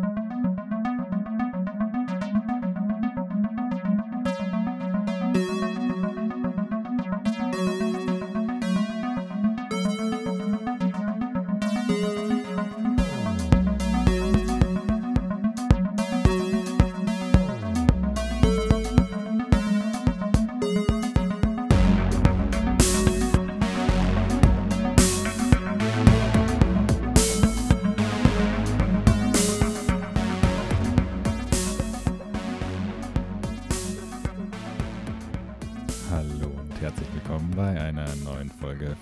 Hallo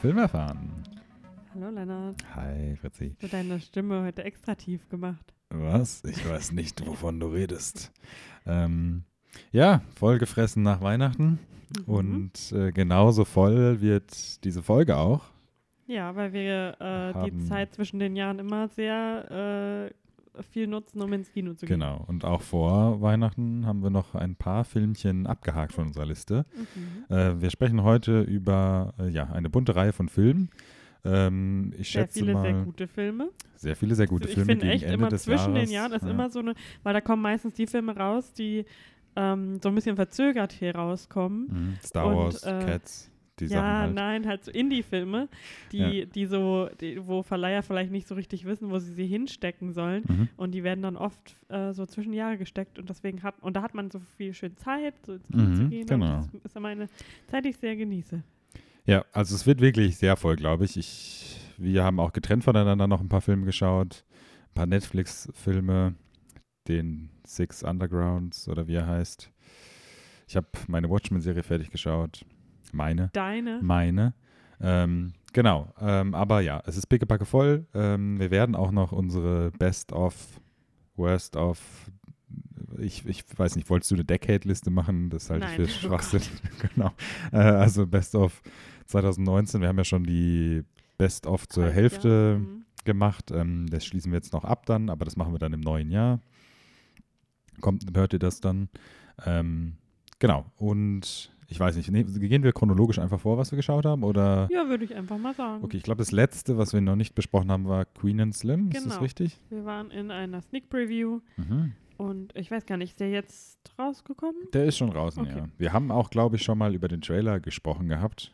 Film erfahren. Hallo Lennart, Hi Fritzi. du deine Stimme heute extra tief gemacht. Was? Ich weiß nicht, wovon du redest. Ähm, ja, vollgefressen nach Weihnachten Mhm. und äh, genauso voll wird diese Folge auch. Ja, weil wir äh, die Zeit zwischen den Jahren immer sehr äh, viel nutzen, um ins Kino zu gehen. Genau. Und auch vor Weihnachten haben wir noch ein paar Filmchen abgehakt von unserer Liste. Mhm. Äh, wir sprechen heute über äh, ja, eine bunte Reihe von Filmen. Ähm, ich Sehr schätze viele mal sehr gute Filme. sehr viele sehr gute ich Filme finde gegen echt Ende immer zwischen Jahres. den Jahren ist Ja. immer so eine, weil da kommen meistens die Filme raus, die ähm, so ein bisschen verzögert hier rauskommen. Mhm. Star Und, Wars, äh, Cats, die ja, Sachen halt. nein, halt so Indie-Filme, die, Ja. die so, die, wo Verleiher vielleicht nicht so richtig wissen, wo sie sie hinstecken sollen. Mhm. Und die werden dann oft äh, so zwischen Jahre gesteckt und deswegen hat, und da hat man so viel schön Zeit, so ins Kino Mhm, zu gehen. genau. Und das ist immer eine Zeit, die ich sehr genieße. Ja, also es wird wirklich sehr voll, glaube ich. ich. Wir haben auch getrennt voneinander noch ein paar Filme geschaut, ein paar Netflix-Filme, den Six Undergrounds oder wie er heißt. Ich habe meine Watchmen-Serie fertig geschaut. Meine. Deine, Meine. Ähm, genau. Ähm, aber ja, es ist pickepacke voll. Ähm, wir werden auch noch unsere Best of, Worst of, ich, ich weiß nicht, wolltest du eine Decade-Liste machen? Das halte ich Nein. für Oh Schwachsinn. genau. Äh, also Best of 2019. Wir haben ja schon die Best of zur Halb, Hälfte ja. Mhm. gemacht. Ähm, das schließen wir jetzt noch ab dann, aber das machen wir dann im neuen Jahr. Kommt, hört ihr das dann? Ähm, genau. Und ich weiß nicht, nee, gehen wir chronologisch einfach vor, was wir geschaut haben? Oder? Ja, würde ich einfach mal sagen. Okay, ich glaube, das letzte, was wir noch nicht besprochen haben, war Queen and Slim. Ist das Genau. richtig? Wir waren in einer Sneak Preview Mhm. und ich weiß gar nicht, ist der jetzt rausgekommen? Der ist schon draußen, Okay. ja. Wir haben auch, glaube ich, schon mal über den Trailer gesprochen gehabt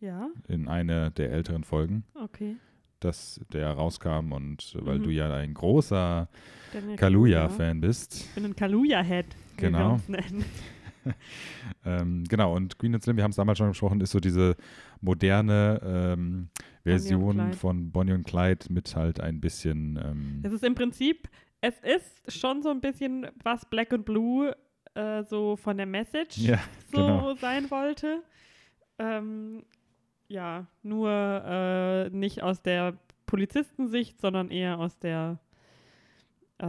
Ja, in einer der älteren Folgen, okay. dass der rauskam und weil Mhm. du ja ein großer Daniel Kaluuya-Fan bist. Ich bin ein wir Genau. Ähm, genau, und Queen and Slim, wir haben es damals schon besprochen, ist so diese moderne ähm, Version Clyde. von Bonnie und Clyde mit halt ein bisschen. Ähm, Es ist im Prinzip, es ist schon so ein bisschen, was Black and Blue äh, so von der Message ja, so genau. sein wollte. Ähm, ja, nur äh, nicht aus der Polizistensicht, sondern eher aus der äh,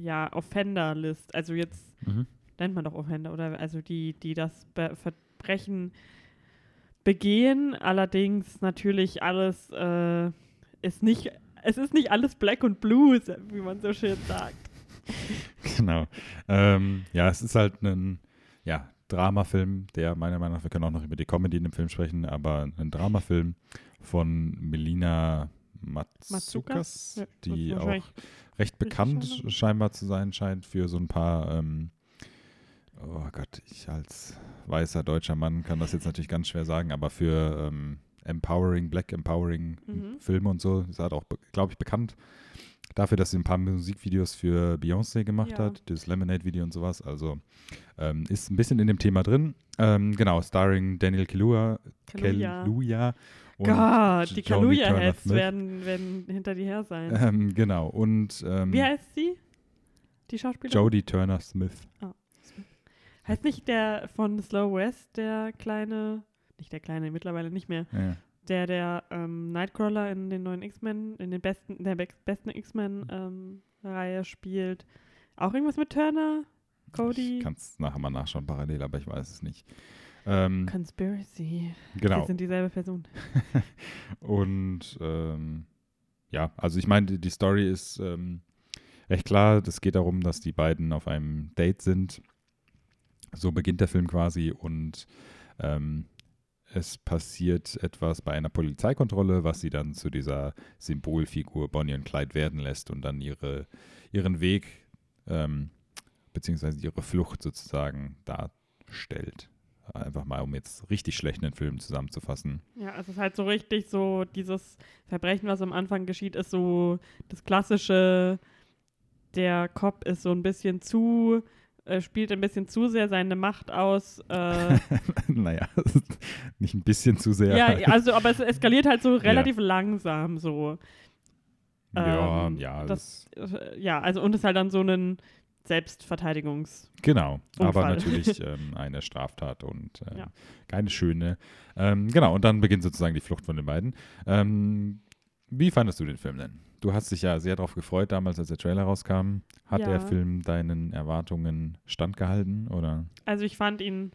ja, Offender-List. Also jetzt Mhm. Nennt man doch Offender, oder? Also die, die das Be Verbrechen begehen. Allerdings natürlich alles äh, ist nicht, es ist nicht alles Black und Blue, wie man so schön sagt. Genau. Ähm, ja, es ist halt ein ja, Dramafilm, der meiner Meinung nach, wir können auch noch über die Comedy in dem Film sprechen, aber ein Dramafilm von Melina Matsukas, Matsukas? Ja, die das auch recht bekannt scheinbar. scheinbar zu sein scheint für so ein paar, ähm, oh Gott, ich als weißer deutscher Mann kann das jetzt natürlich ganz schwer sagen, aber für ähm, Empowering, Black Empowering Mhm. Filme und so, ist halt auch, glaube ich, bekannt dafür, dass sie ein paar Musikvideos für Beyoncé gemacht Ja. hat, das Lemonade-Video und sowas, also ähm, ist ein bisschen in dem Thema drin. Ähm, genau, starring Daniel Kaluuya, Kaluuya. Gott, die Kaluuya-Heads werden, werden hinter dir her sein. Ähm, genau, und ähm, Wie heißt sie? Die Schauspielerin? Jodie Turner-Smith. Heißt nicht der von Slow West, der kleine, nicht der kleine, mittlerweile nicht mehr, Ja. der der ähm, Nightcrawler in den neuen X-Men, in den besten, in der be besten X-Men-Reihe spielt. Auch irgendwas mit Turner? Cody? Ich kann es nachher mal nachschauen, parallel, aber ich weiß es nicht. Ähm, Conspiracy. genau. Wir sind dieselbe Person. Und ähm, ja, also ich meine, die, die Story ist ähm, recht klar. Es geht darum, dass die beiden auf einem Date sind. So beginnt der Film quasi und ähm, es passiert etwas bei einer Polizeikontrolle, was sie dann zu dieser Symbolfigur Bonnie und Clyde werden lässt und dann ihre, ihren Weg ähm, beziehungsweise ihre Flucht sozusagen darstellt. Einfach mal, um jetzt richtig schlecht einen Film zusammenzufassen. Ja, es ist halt so richtig so, dieses Verbrechen, was am Anfang geschieht, ist so das klassische, der Cop ist so ein bisschen zu, äh, spielt ein bisschen zu sehr seine Macht aus. Äh, naja, nicht ein bisschen zu sehr. ja, also, aber es eskaliert halt so relativ langsam so. ja, Ähm, ja. das, äh, ja, also und es ist halt dann so ein Selbstverteidigungs. Genau, aber Unfall. natürlich ähm, eine Straftat und äh, Ja. keine schöne. Ähm, genau, und dann beginnt sozusagen die Flucht von den beiden. Ähm, wie fandest du den Film denn? Du hast dich ja sehr darauf gefreut damals, als der Trailer rauskam. Hat Ja. der Film deinen Erwartungen standgehalten oder? Also ich fand ihn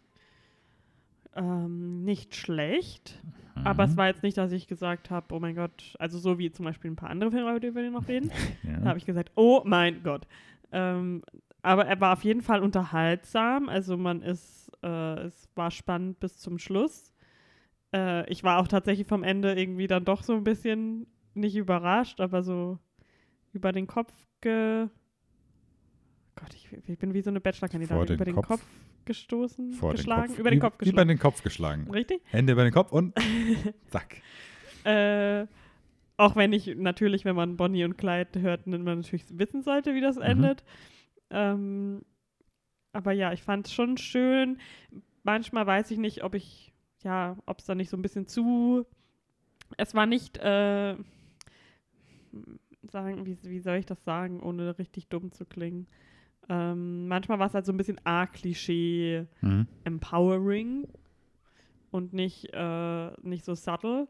ähm, nicht schlecht, aber Mhm. es war jetzt nicht, dass ich gesagt habe, oh mein Gott, also so wie zum Beispiel ein paar andere Filme, über die wir noch reden, ja. da habe ich gesagt, oh mein Gott. Ähm, aber er war auf jeden Fall unterhaltsam, also man ist, äh, es war spannend bis zum Schluss. Äh, ich war auch tatsächlich vom Ende irgendwie dann doch so ein bisschen nicht überrascht, aber so über den Kopf ge... Gott, ich, ich bin wie so eine Bachelor-Kandidatin. den Über den Kopf? Kopf, gestoßen, Vor den geschlagen, Kopf. über den Kopf geschlagen. den Kopf geschlagen. Richtig? Hände über den Kopf und zack. Äh, auch wenn ich natürlich, wenn man Bonnie und Clyde hört, man natürlich wissen sollte, wie das Mhm. endet. Ähm, aber ja, ich fand es schon schön. Manchmal weiß ich nicht, ob ich, ja, ob es da nicht so ein bisschen zu. Es war nicht, äh, sagen, wie, wie soll ich das sagen, ohne richtig dumm zu klingen. Ähm, manchmal war es halt so ein bisschen A-Klischee Mhm. empowering und nicht, äh, nicht so subtle.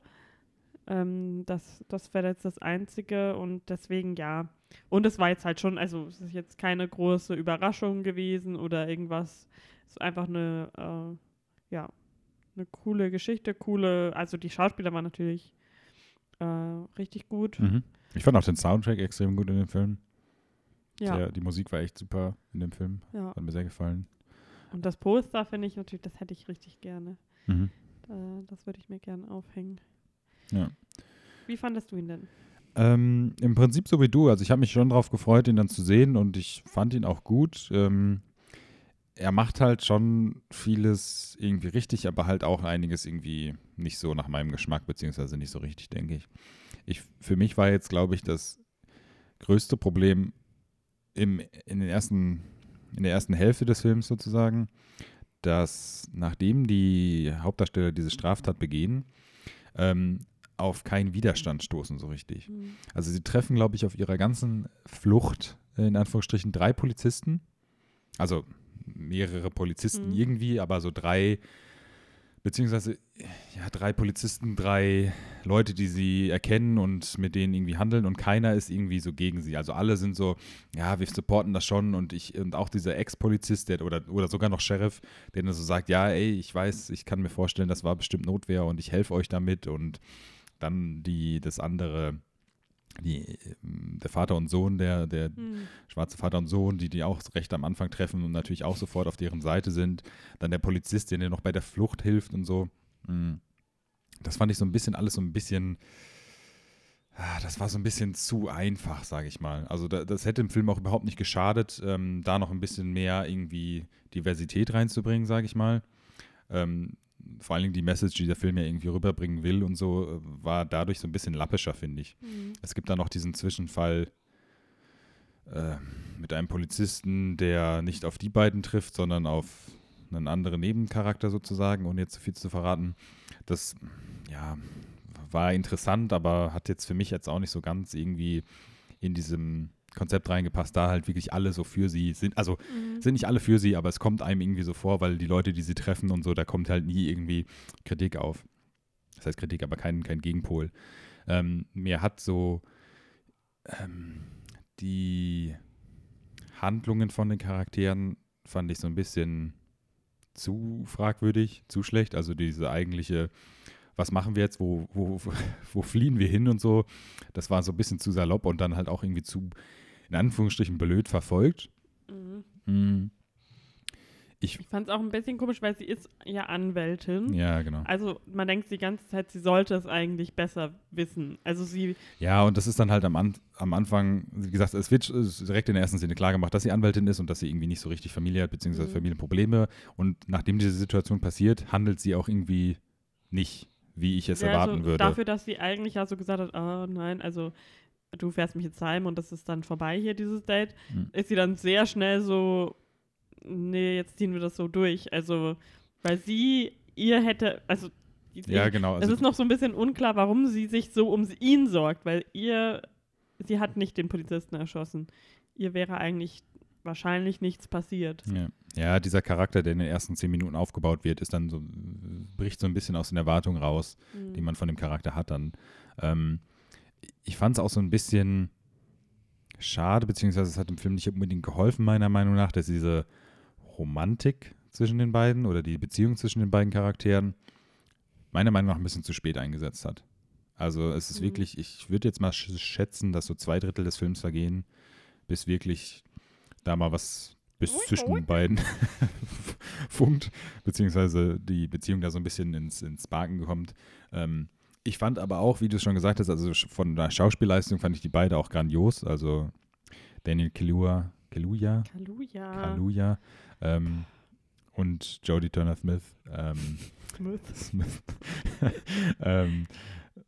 Ähm, das das wäre jetzt das Einzige und deswegen ja. Und es war jetzt halt schon, also es ist jetzt keine große Überraschung gewesen oder irgendwas. Es ist einfach eine, äh, ja, eine coole Geschichte, coole, also die Schauspieler waren natürlich äh, richtig gut. Mhm. Ich fand auch den Soundtrack extrem gut in dem Film. Ja, Der, die Musik war echt super in dem Film. ja. Hat mir sehr gefallen. Und das Poster finde ich natürlich, das hätte ich richtig gerne. Mhm. Äh, das würde ich mir gerne aufhängen. Ja. Wie fandest du ihn denn? Ähm, Im Prinzip so wie du. Also ich habe mich schon darauf gefreut, ihn dann zu sehen und ich fand ihn auch gut. Ähm, er macht halt schon vieles irgendwie richtig, aber halt auch einiges irgendwie nicht so nach meinem Geschmack, beziehungsweise nicht so richtig, denke ich. Ich für mich war jetzt, glaube ich, das größte Problem im, in, den ersten, in der ersten Hälfte des Films sozusagen, dass nachdem die Hauptdarsteller diese Straftat begehen, ähm, auf keinen Widerstand stoßen so richtig. Also sie treffen, glaube ich, auf ihrer ganzen Flucht, in Anführungsstrichen, drei Polizisten. Also mehrere Polizisten Mhm. irgendwie, aber so drei, beziehungsweise ja, drei Polizisten, drei Leute, die sie erkennen und mit denen irgendwie handeln und keiner ist irgendwie so gegen sie. Also alle sind so, ja, wir supporten das schon und ich, und auch dieser Ex-Polizist, der oder, oder sogar noch Sheriff, der dann so sagt, ja, ey, ich weiß, ich kann mir vorstellen, das war bestimmt Notwehr und ich helfe euch damit und dann die, das andere, die, ähm, der Vater und Sohn, der, der Hm. schwarze Vater und Sohn, die die auch recht am Anfang treffen und natürlich auch sofort auf deren Seite sind. Dann der Polizist, der dir noch bei der Flucht hilft und so. Mm. Das fand ich so ein bisschen alles so ein bisschen, ah, das war so ein bisschen zu einfach, sage ich mal. Also da, das hätte im Film auch überhaupt nicht geschadet, ähm, da noch ein bisschen mehr irgendwie Diversität reinzubringen, sage ich mal. Ähm, vor allen Dingen die Message, die der Film ja irgendwie rüberbringen will und so, äh, war dadurch so ein bisschen lappischer, finde ich. Hm. Es gibt da noch diesen Zwischenfall äh, mit einem Polizisten, der nicht auf die beiden trifft, sondern auf einen anderen Nebencharakter sozusagen, ohne jetzt zu viel zu verraten. Das, ja, war interessant, aber hat jetzt für mich jetzt auch nicht so ganz irgendwie in diesem Konzept reingepasst, da halt wirklich alle so für sie sind. Also Mhm. sind nicht alle für sie, aber es kommt einem irgendwie so vor, weil die Leute, die sie treffen und so, da kommt halt nie irgendwie Kritik auf. Das heißt Kritik, aber kein, kein Gegenpol. Ähm, mir hat so ähm, die Handlungen von den Charakteren fand ich so ein bisschen zu fragwürdig, zu schlecht. Also diese eigentliche, was machen wir jetzt, wo, wo, wo fliehen wir hin und so, das war so ein bisschen zu salopp und dann halt auch irgendwie zu, in Anführungsstrichen, blöd verfolgt. Mhm. Mm. Ich, Ich fand es auch ein bisschen komisch, weil sie ist ja Anwältin. ja, genau. Also man denkt die ganze Zeit, sie sollte es eigentlich besser wissen. Also sie, Ja, und das ist dann halt am, An am Anfang, wie gesagt, es wird direkt in der ersten Szene klar gemacht, dass sie Anwältin ist und dass sie irgendwie nicht so richtig Familie hat, beziehungsweise Mhm. Familienprobleme. Und nachdem diese Situation passiert, handelt sie auch irgendwie nicht, wie ich es ja, erwarten also würde. dafür, dass sie eigentlich ja so gesagt hat, oh nein, also du fährst mich jetzt heim und das ist dann vorbei hier, dieses Date, Mhm. ist sie dann sehr schnell so, nee, jetzt ziehen wir das so durch. Also, weil sie ihr hätte, also ja, genau. es Also, ist noch so ein bisschen unklar, warum sie sich so um ihn sorgt, weil ihr, sie hat nicht den Polizisten erschossen. Ihr wäre eigentlich wahrscheinlich nichts passiert. ja. ja, dieser Charakter, der in den ersten zehn Minuten aufgebaut wird, ist dann so, bricht so ein bisschen aus den Erwartungen raus, Mhm. die man von dem Charakter hat dann. Ähm, ich fand es auch so ein bisschen schade, beziehungsweise es hat dem Film nicht unbedingt geholfen, meiner Meinung nach, dass diese Romantik zwischen den beiden oder die Beziehung zwischen den beiden Charakteren meiner Meinung nach ein bisschen zu spät eingesetzt hat. Also es ist Mhm. wirklich, ich würde jetzt mal sch- schätzen, dass so zwei Drittel des Films vergehen, bis wirklich da mal was bis Ui, zwischen den beiden funkt, beziehungsweise die Beziehung da so ein bisschen ins, ins Barken kommt. Ähm, ich fand aber auch, wie du es schon gesagt hast, also von der Schauspielleistung fand ich die beide auch grandios. Also Daniel Kaluuya, Kaluuya, Kaluja. Kaluuya ähm, und Jodie Turner-Smith ähm, Smith. Smith ähm,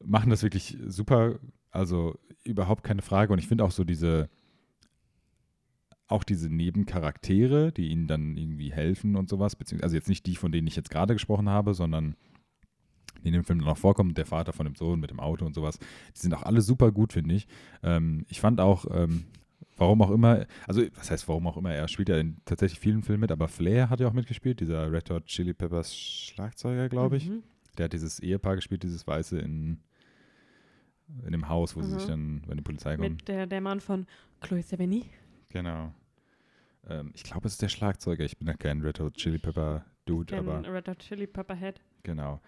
machen das wirklich super. Also überhaupt keine Frage. Und ich finde auch so diese, auch diese Nebencharaktere, die ihnen dann irgendwie helfen und sowas, beziehungsweise also jetzt nicht die, von denen ich jetzt gerade gesprochen habe, sondern die in dem Film noch vorkommen, der Vater von dem Sohn mit dem Auto und sowas, die sind auch alle super gut, finde ich. Ähm, ich fand auch, ähm, warum auch immer, also was heißt warum auch immer, er spielt ja in tatsächlich vielen Filmen mit, aber Flair hat ja auch mitgespielt, dieser Red Hot Chili Peppers Schlagzeuger, glaube ich. Mhm. Der hat dieses Ehepaar gespielt, dieses Weiße in, in dem Haus, wo sie Mhm. sich dann, wenn die Polizei kommt. Mit der, der Mann von Chloe Sevigny. Genau. Ähm, ich glaube, es ist der Schlagzeuger. Ich bin ja kein Red Hot Chili Pepper Dude, Den aber Red Hot Chili Pepper Head. genau.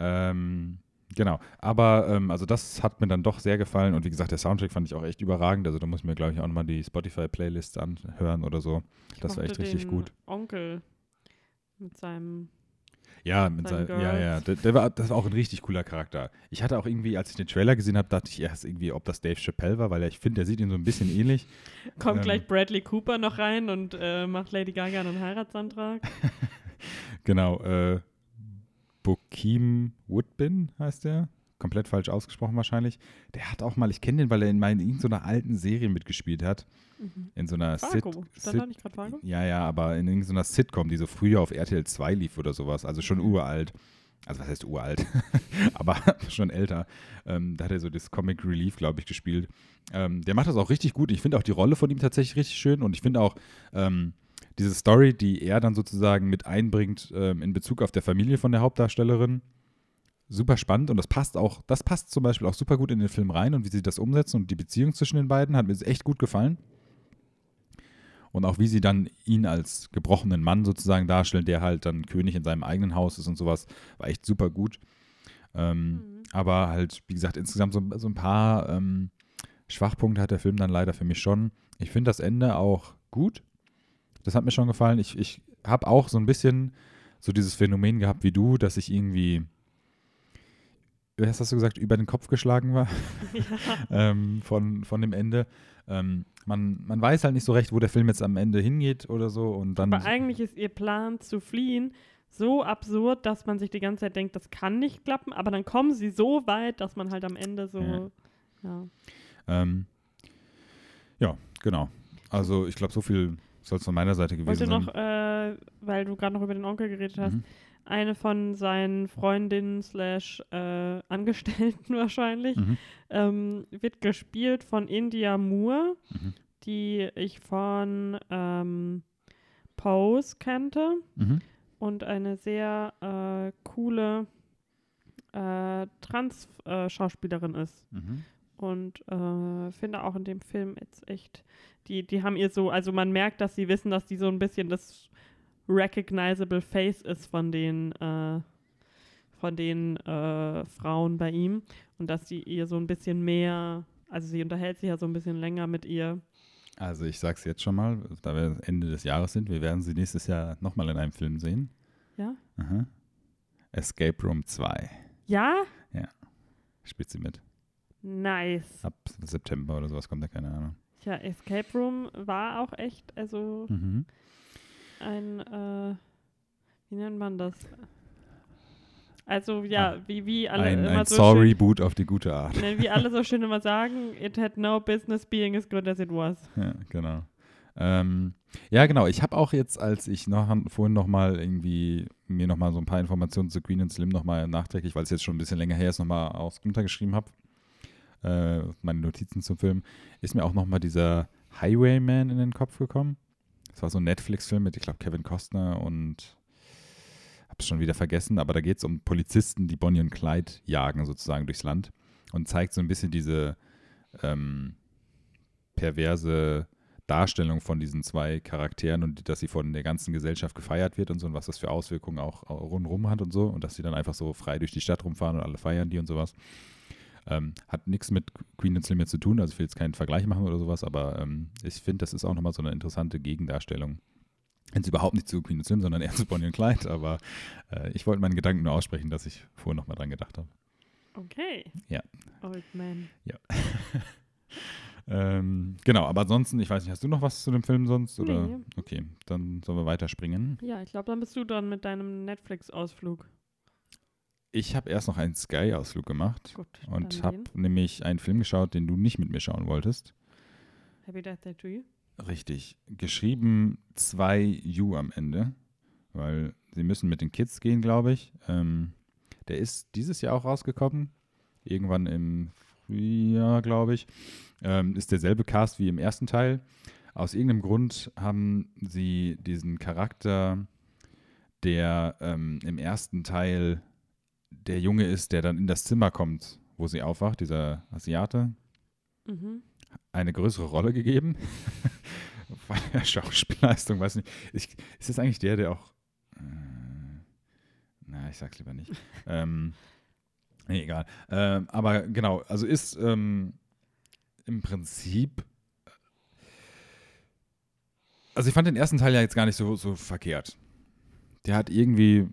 Ähm, genau. Aber ähm, also das hat mir dann doch sehr gefallen und wie gesagt, der Soundtrack fand ich auch echt überragend. Also da muss ich mir, glaube ich, auch nochmal die Spotify-Playlist anhören oder so. Ich Das war echt richtig gut. Onkel mit seinem. Ja, mit sein, ja, ja. Der, der war, das war auch ein richtig cooler Charakter. Ich hatte auch irgendwie, als ich den Trailer gesehen habe, dachte ich erst irgendwie, ob das Dave Chappelle war, weil ich finde, der sieht ihn so ein bisschen ähnlich. Kommt Ähm. gleich Bradley Cooper noch rein und äh, macht Lady Gaga einen Heiratsantrag. Genau, äh, Bokeem Woodbin heißt der. Komplett falsch ausgesprochen wahrscheinlich. Der hat auch mal, ich kenne den, weil er in meinen irgendeiner alten Serie mitgespielt hat. Mhm. In so einer Sit, Fargo. Stand Sit da nicht gerade Fargo? Ja, ja, aber in irgendeiner Sitcom, die so früher auf RTL 2 lief oder sowas. Also schon uralt. Also was heißt uralt? aber schon älter. Ähm, da hat er so das Comic Relief, glaube ich, gespielt. Ähm, der macht das auch richtig gut. Ich finde auch die Rolle von ihm tatsächlich richtig schön und ich finde auch ähm, diese Story, die er dann sozusagen mit einbringt ähm, in Bezug auf der Familie von der Hauptdarstellerin, super spannend und das passt auch, das passt zum Beispiel auch super gut in den Film rein und wie sie das umsetzen und die Beziehung zwischen den beiden hat mir echt gut gefallen. Und auch wie sie dann ihn als gebrochenen Mann sozusagen darstellen, der halt dann König in seinem eigenen Haus ist und sowas, war echt super gut. Ähm, Mhm. Aber halt, wie gesagt, insgesamt so, so ein paar ähm, Schwachpunkte hat der Film dann leider für mich schon. Ich finde das Ende auch gut. Das hat mir schon gefallen. Ich, ich habe auch so ein bisschen so dieses Phänomen gehabt wie du, dass ich irgendwie, hast du gesagt, über den Kopf geschlagen war ja. ähm, von, von dem Ende. Ähm, man, man weiß halt nicht so recht, wo der Film jetzt am Ende hingeht oder so. Und dann. Aber eigentlich ist ihr Plan zu fliehen so absurd, dass man sich die ganze Zeit denkt, das kann nicht klappen, aber dann kommen sie so weit, dass man halt am Ende so. Ja. Ja. Ähm, ja, genau. Also ich glaube, so viel soll es von meiner Seite gewesen sein. noch, äh, weil du gerade noch über den Onkel geredet hast, Mhm. eine von seinen Freundinnen slash äh, Angestellten wahrscheinlich, Mhm. ähm, wird gespielt von India Moore, Mhm. die ich von ähm, Pose kannte Mhm. und eine sehr äh, coole äh, Trans-Schauspielerin ist. Mhm. Und äh, finde auch in dem Film jetzt echt, die, die haben ihr so, also man merkt, dass sie wissen, dass die so ein bisschen das recognizable Face ist von den, äh, von den äh, Frauen bei ihm und dass sie ihr so ein bisschen mehr, also sie unterhält sich ja so ein bisschen länger mit ihr Also ich sag's jetzt schon mal, da wir Ende des Jahres sind, wir werden sie nächstes Jahr nochmal in einem Film sehen. Ja? Aha. Escape Room 2. Ja? Spielt sie mit. Nice. Ab September oder sowas kommt da keine Ahnung. Ja, Escape Room war auch echt, also Mhm. ein, äh, wie nennt man das? Also ja, wie, wie alle Ein, immer ein so Saw-Reboot auf die gute Art. schön, ne, wie alle so schön immer sagen, it had no business being as good as it was. Ja, genau. Ähm, ja, genau. Ich habe auch jetzt, als ich noch, vorhin nochmal irgendwie mir nochmal so ein paar Informationen zu Queen und Slim nochmal nachträglich, weil es jetzt schon ein bisschen länger her ist, nochmal aus runtergeschrieben habe, äh, meine Notizen zum Film, ist mir auch nochmal dieser Highwayman in den Kopf gekommen. Das war so ein Netflix-Film mit, ich glaube, Kevin Costner und hab's schon wieder vergessen, aber da geht es um Polizisten, die Bonnie und Clyde jagen sozusagen durchs Land und zeigt so ein bisschen diese ähm, perverse Darstellung von diesen zwei Charakteren und dass sie von der ganzen Gesellschaft gefeiert wird und so und was das für Auswirkungen auch rundherum hat und so und dass sie dann einfach so frei durch die Stadt rumfahren und alle feiern die und sowas. Ähm, hat nichts mit Queen and Slim jetzt zu tun, also ich will jetzt keinen Vergleich machen oder sowas, aber ähm, ich finde, das ist auch nochmal so eine interessante Gegendarstellung. Jetzt überhaupt nicht zu Queen and Slim, sondern eher zu Bonnie und Clyde, aber äh, ich wollte meinen Gedanken nur aussprechen, dass ich vorher nochmal dran gedacht habe. Okay. Ja. Old man. Ähm, genau, aber ansonsten, ich weiß nicht, hast du noch was zu dem Film sonst? Oder? Nee. Okay, dann sollen wir weiterspringen. Ja, ich glaube, dann bist du dran mit deinem Netflix-Ausflug. Ich habe erst noch einen Sky-Ausflug gemacht Gut. und habe nämlich einen Film geschaut, den du nicht mit mir schauen wolltest. Happy Death Day to You. Richtig. Geschrieben 2U am Ende, weil sie müssen mit den Kids gehen, glaube ich. Ähm, der ist dieses Jahr auch rausgekommen. Irgendwann im Frühjahr, glaube ich. Ähm, ist derselbe Cast wie im ersten Teil. Aus irgendeinem Grund haben sie diesen Charakter, der ähm, im ersten Teil der Junge ist, der dann in das Zimmer kommt, wo sie aufwacht, dieser Asiate, Mhm. eine größere Rolle gegeben. Von der Schauspielleistung, weiß nicht. Ich, ist das eigentlich der, der auch. Äh, na, ich sag's lieber nicht. ähm, nee, egal. Ähm, aber genau, also ist ähm, im Prinzip. Also ich fand den ersten Teil ja jetzt gar nicht so, so verkehrt. Der hat irgendwie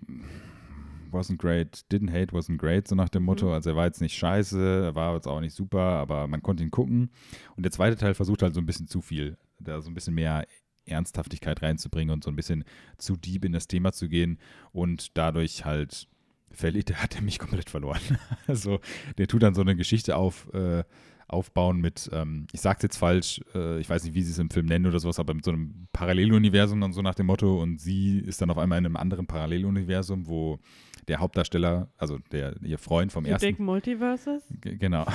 wasn't great, didn't hate, wasn't great, so nach dem Motto. Mhm. Also er war jetzt nicht scheiße, er war jetzt auch nicht super, aber man konnte ihn gucken. Und der zweite Teil versucht halt so ein bisschen zu viel, da so ein bisschen mehr Ernsthaftigkeit reinzubringen und so ein bisschen zu deep in das Thema zu gehen und dadurch halt verliert, der hat er mich komplett verloren. Also der tut dann so eine Geschichte auf, äh, aufbauen mit, ähm, ich sag's jetzt falsch, äh, ich weiß nicht, wie sie es im Film nennen oder sowas, aber mit so einem Paralleluniversum dann so nach dem Motto und sie ist dann auf einmal in einem anderen Paralleluniversum, wo der Hauptdarsteller, also der ihr Freund vom The ersten Big Multiverses. Genau.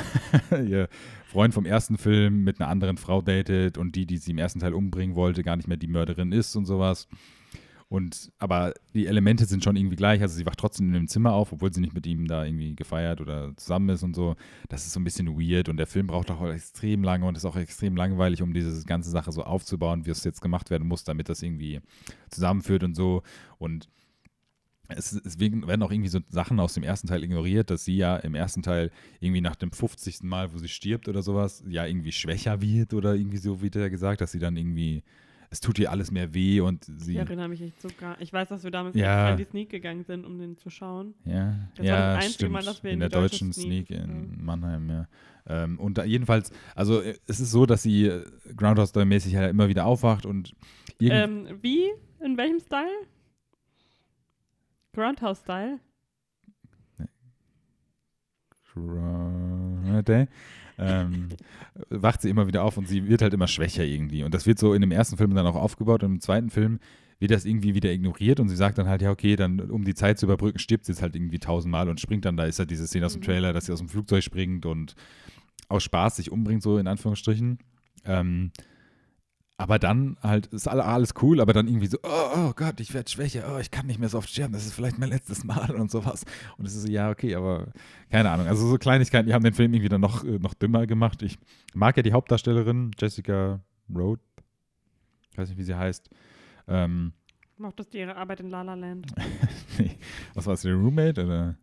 Ihr Freund vom ersten Film mit einer anderen Frau datet und die, die sie im ersten Teil umbringen wollte, gar nicht mehr die Mörderin ist und sowas. Und aber die Elemente sind schon irgendwie gleich. Also sie wacht trotzdem in dem Zimmer auf, obwohl sie nicht mit ihm da irgendwie gefeiert oder zusammen ist und so. Das ist so ein bisschen weird und der Film braucht auch extrem lange und ist auch extrem langweilig, um diese ganze Sache so aufzubauen, wie es jetzt gemacht werden muss, damit das irgendwie zusammenführt und so. Und es, es werden auch irgendwie so Sachen aus dem ersten Teil ignoriert, dass sie ja im ersten Teil irgendwie nach dem 50. Mal, wo sie stirbt oder sowas, ja irgendwie schwächer wird oder irgendwie so, wie der gesagt, dass sie dann irgendwie, es tut ihr alles mehr weh und sie. Ich erinnere mich echt so gar. Ich weiß, dass wir damals Ja. in die Sneak gegangen sind, um den zu schauen. Ja, Das war ja das einzige stimmt. Mal, dass wir in in der deutschen Sneak, Sneak, in Mannheim, ja. Ähm, und jedenfalls, also äh, es ist so, dass sie äh, Groundhouse Day-mäßig halt immer wieder aufwacht und. Ähm, wie? In welchem Style? Groundhouse-Style? Day, ähm, wacht sie immer wieder auf und sie wird halt immer schwächer irgendwie. Und das wird so in dem ersten Film dann auch aufgebaut und im zweiten Film wird das irgendwie wieder ignoriert und sie sagt dann halt, ja, okay, dann um die Zeit zu überbrücken, stirbt sie jetzt halt irgendwie tausendmal und springt dann, da ist halt diese Szene aus dem Mhm. Trailer, dass sie aus dem Flugzeug springt und aus Spaß sich umbringt, so in Anführungsstrichen. Ähm, aber dann halt ist alle- alles cool, aber dann irgendwie so, oh, oh Gott, ich werde schwächer, oh, ich kann nicht mehr so oft sterben, das ist vielleicht mein letztes Mal und sowas. Und es ist so, ja, okay, aber keine Ahnung. Also so Kleinigkeiten, die haben den Film irgendwie dann noch, äh, noch dümmer gemacht. Ich mag ja die Hauptdarstellerin, Jessica Road, ich weiß nicht, wie sie heißt. Ähm, Mochtest du ihre Arbeit in La La Land? nee, was war das, ihr Roommate oder?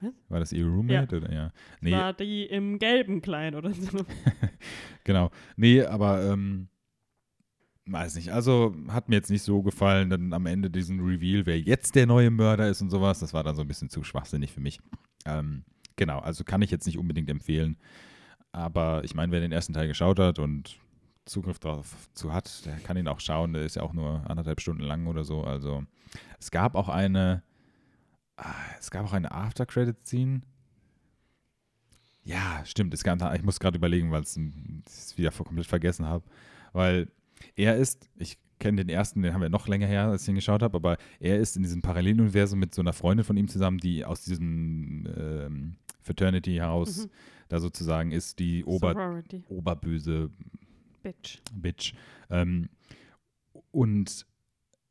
Was? War das ihr Roommate oder ja? Nee, War die im gelben Kleid oder so? genau. Nee, aber ähm, weiß nicht. Also hat mir jetzt nicht so gefallen, dann am Ende diesen Reveal, wer jetzt der neue Mörder ist und sowas. Das war dann so ein bisschen zu schwachsinnig für mich. Ähm, genau, also kann ich jetzt nicht unbedingt empfehlen. Aber ich meine, wer den ersten Teil geschaut hat und Zugriff darauf zu hat, der kann ihn auch schauen. Der ist ja auch nur anderthalb Stunden lang oder so. Also es gab auch eine, ah, es gab auch eine After-Credit-Scene. Ja, stimmt. Es gab, ich muss gerade überlegen, weil ich es wieder komplett vergessen habe. Weil er ist, ich kenne den ersten, den haben wir noch länger her, als ich ihn geschaut habe, aber er ist in diesem Paralleluniversum mit so einer Freundin von ihm zusammen, die aus diesem ähm, Fraternity heraus mhm. da sozusagen ist, die Ober, oberböse Bitch. Bitch. Ähm, und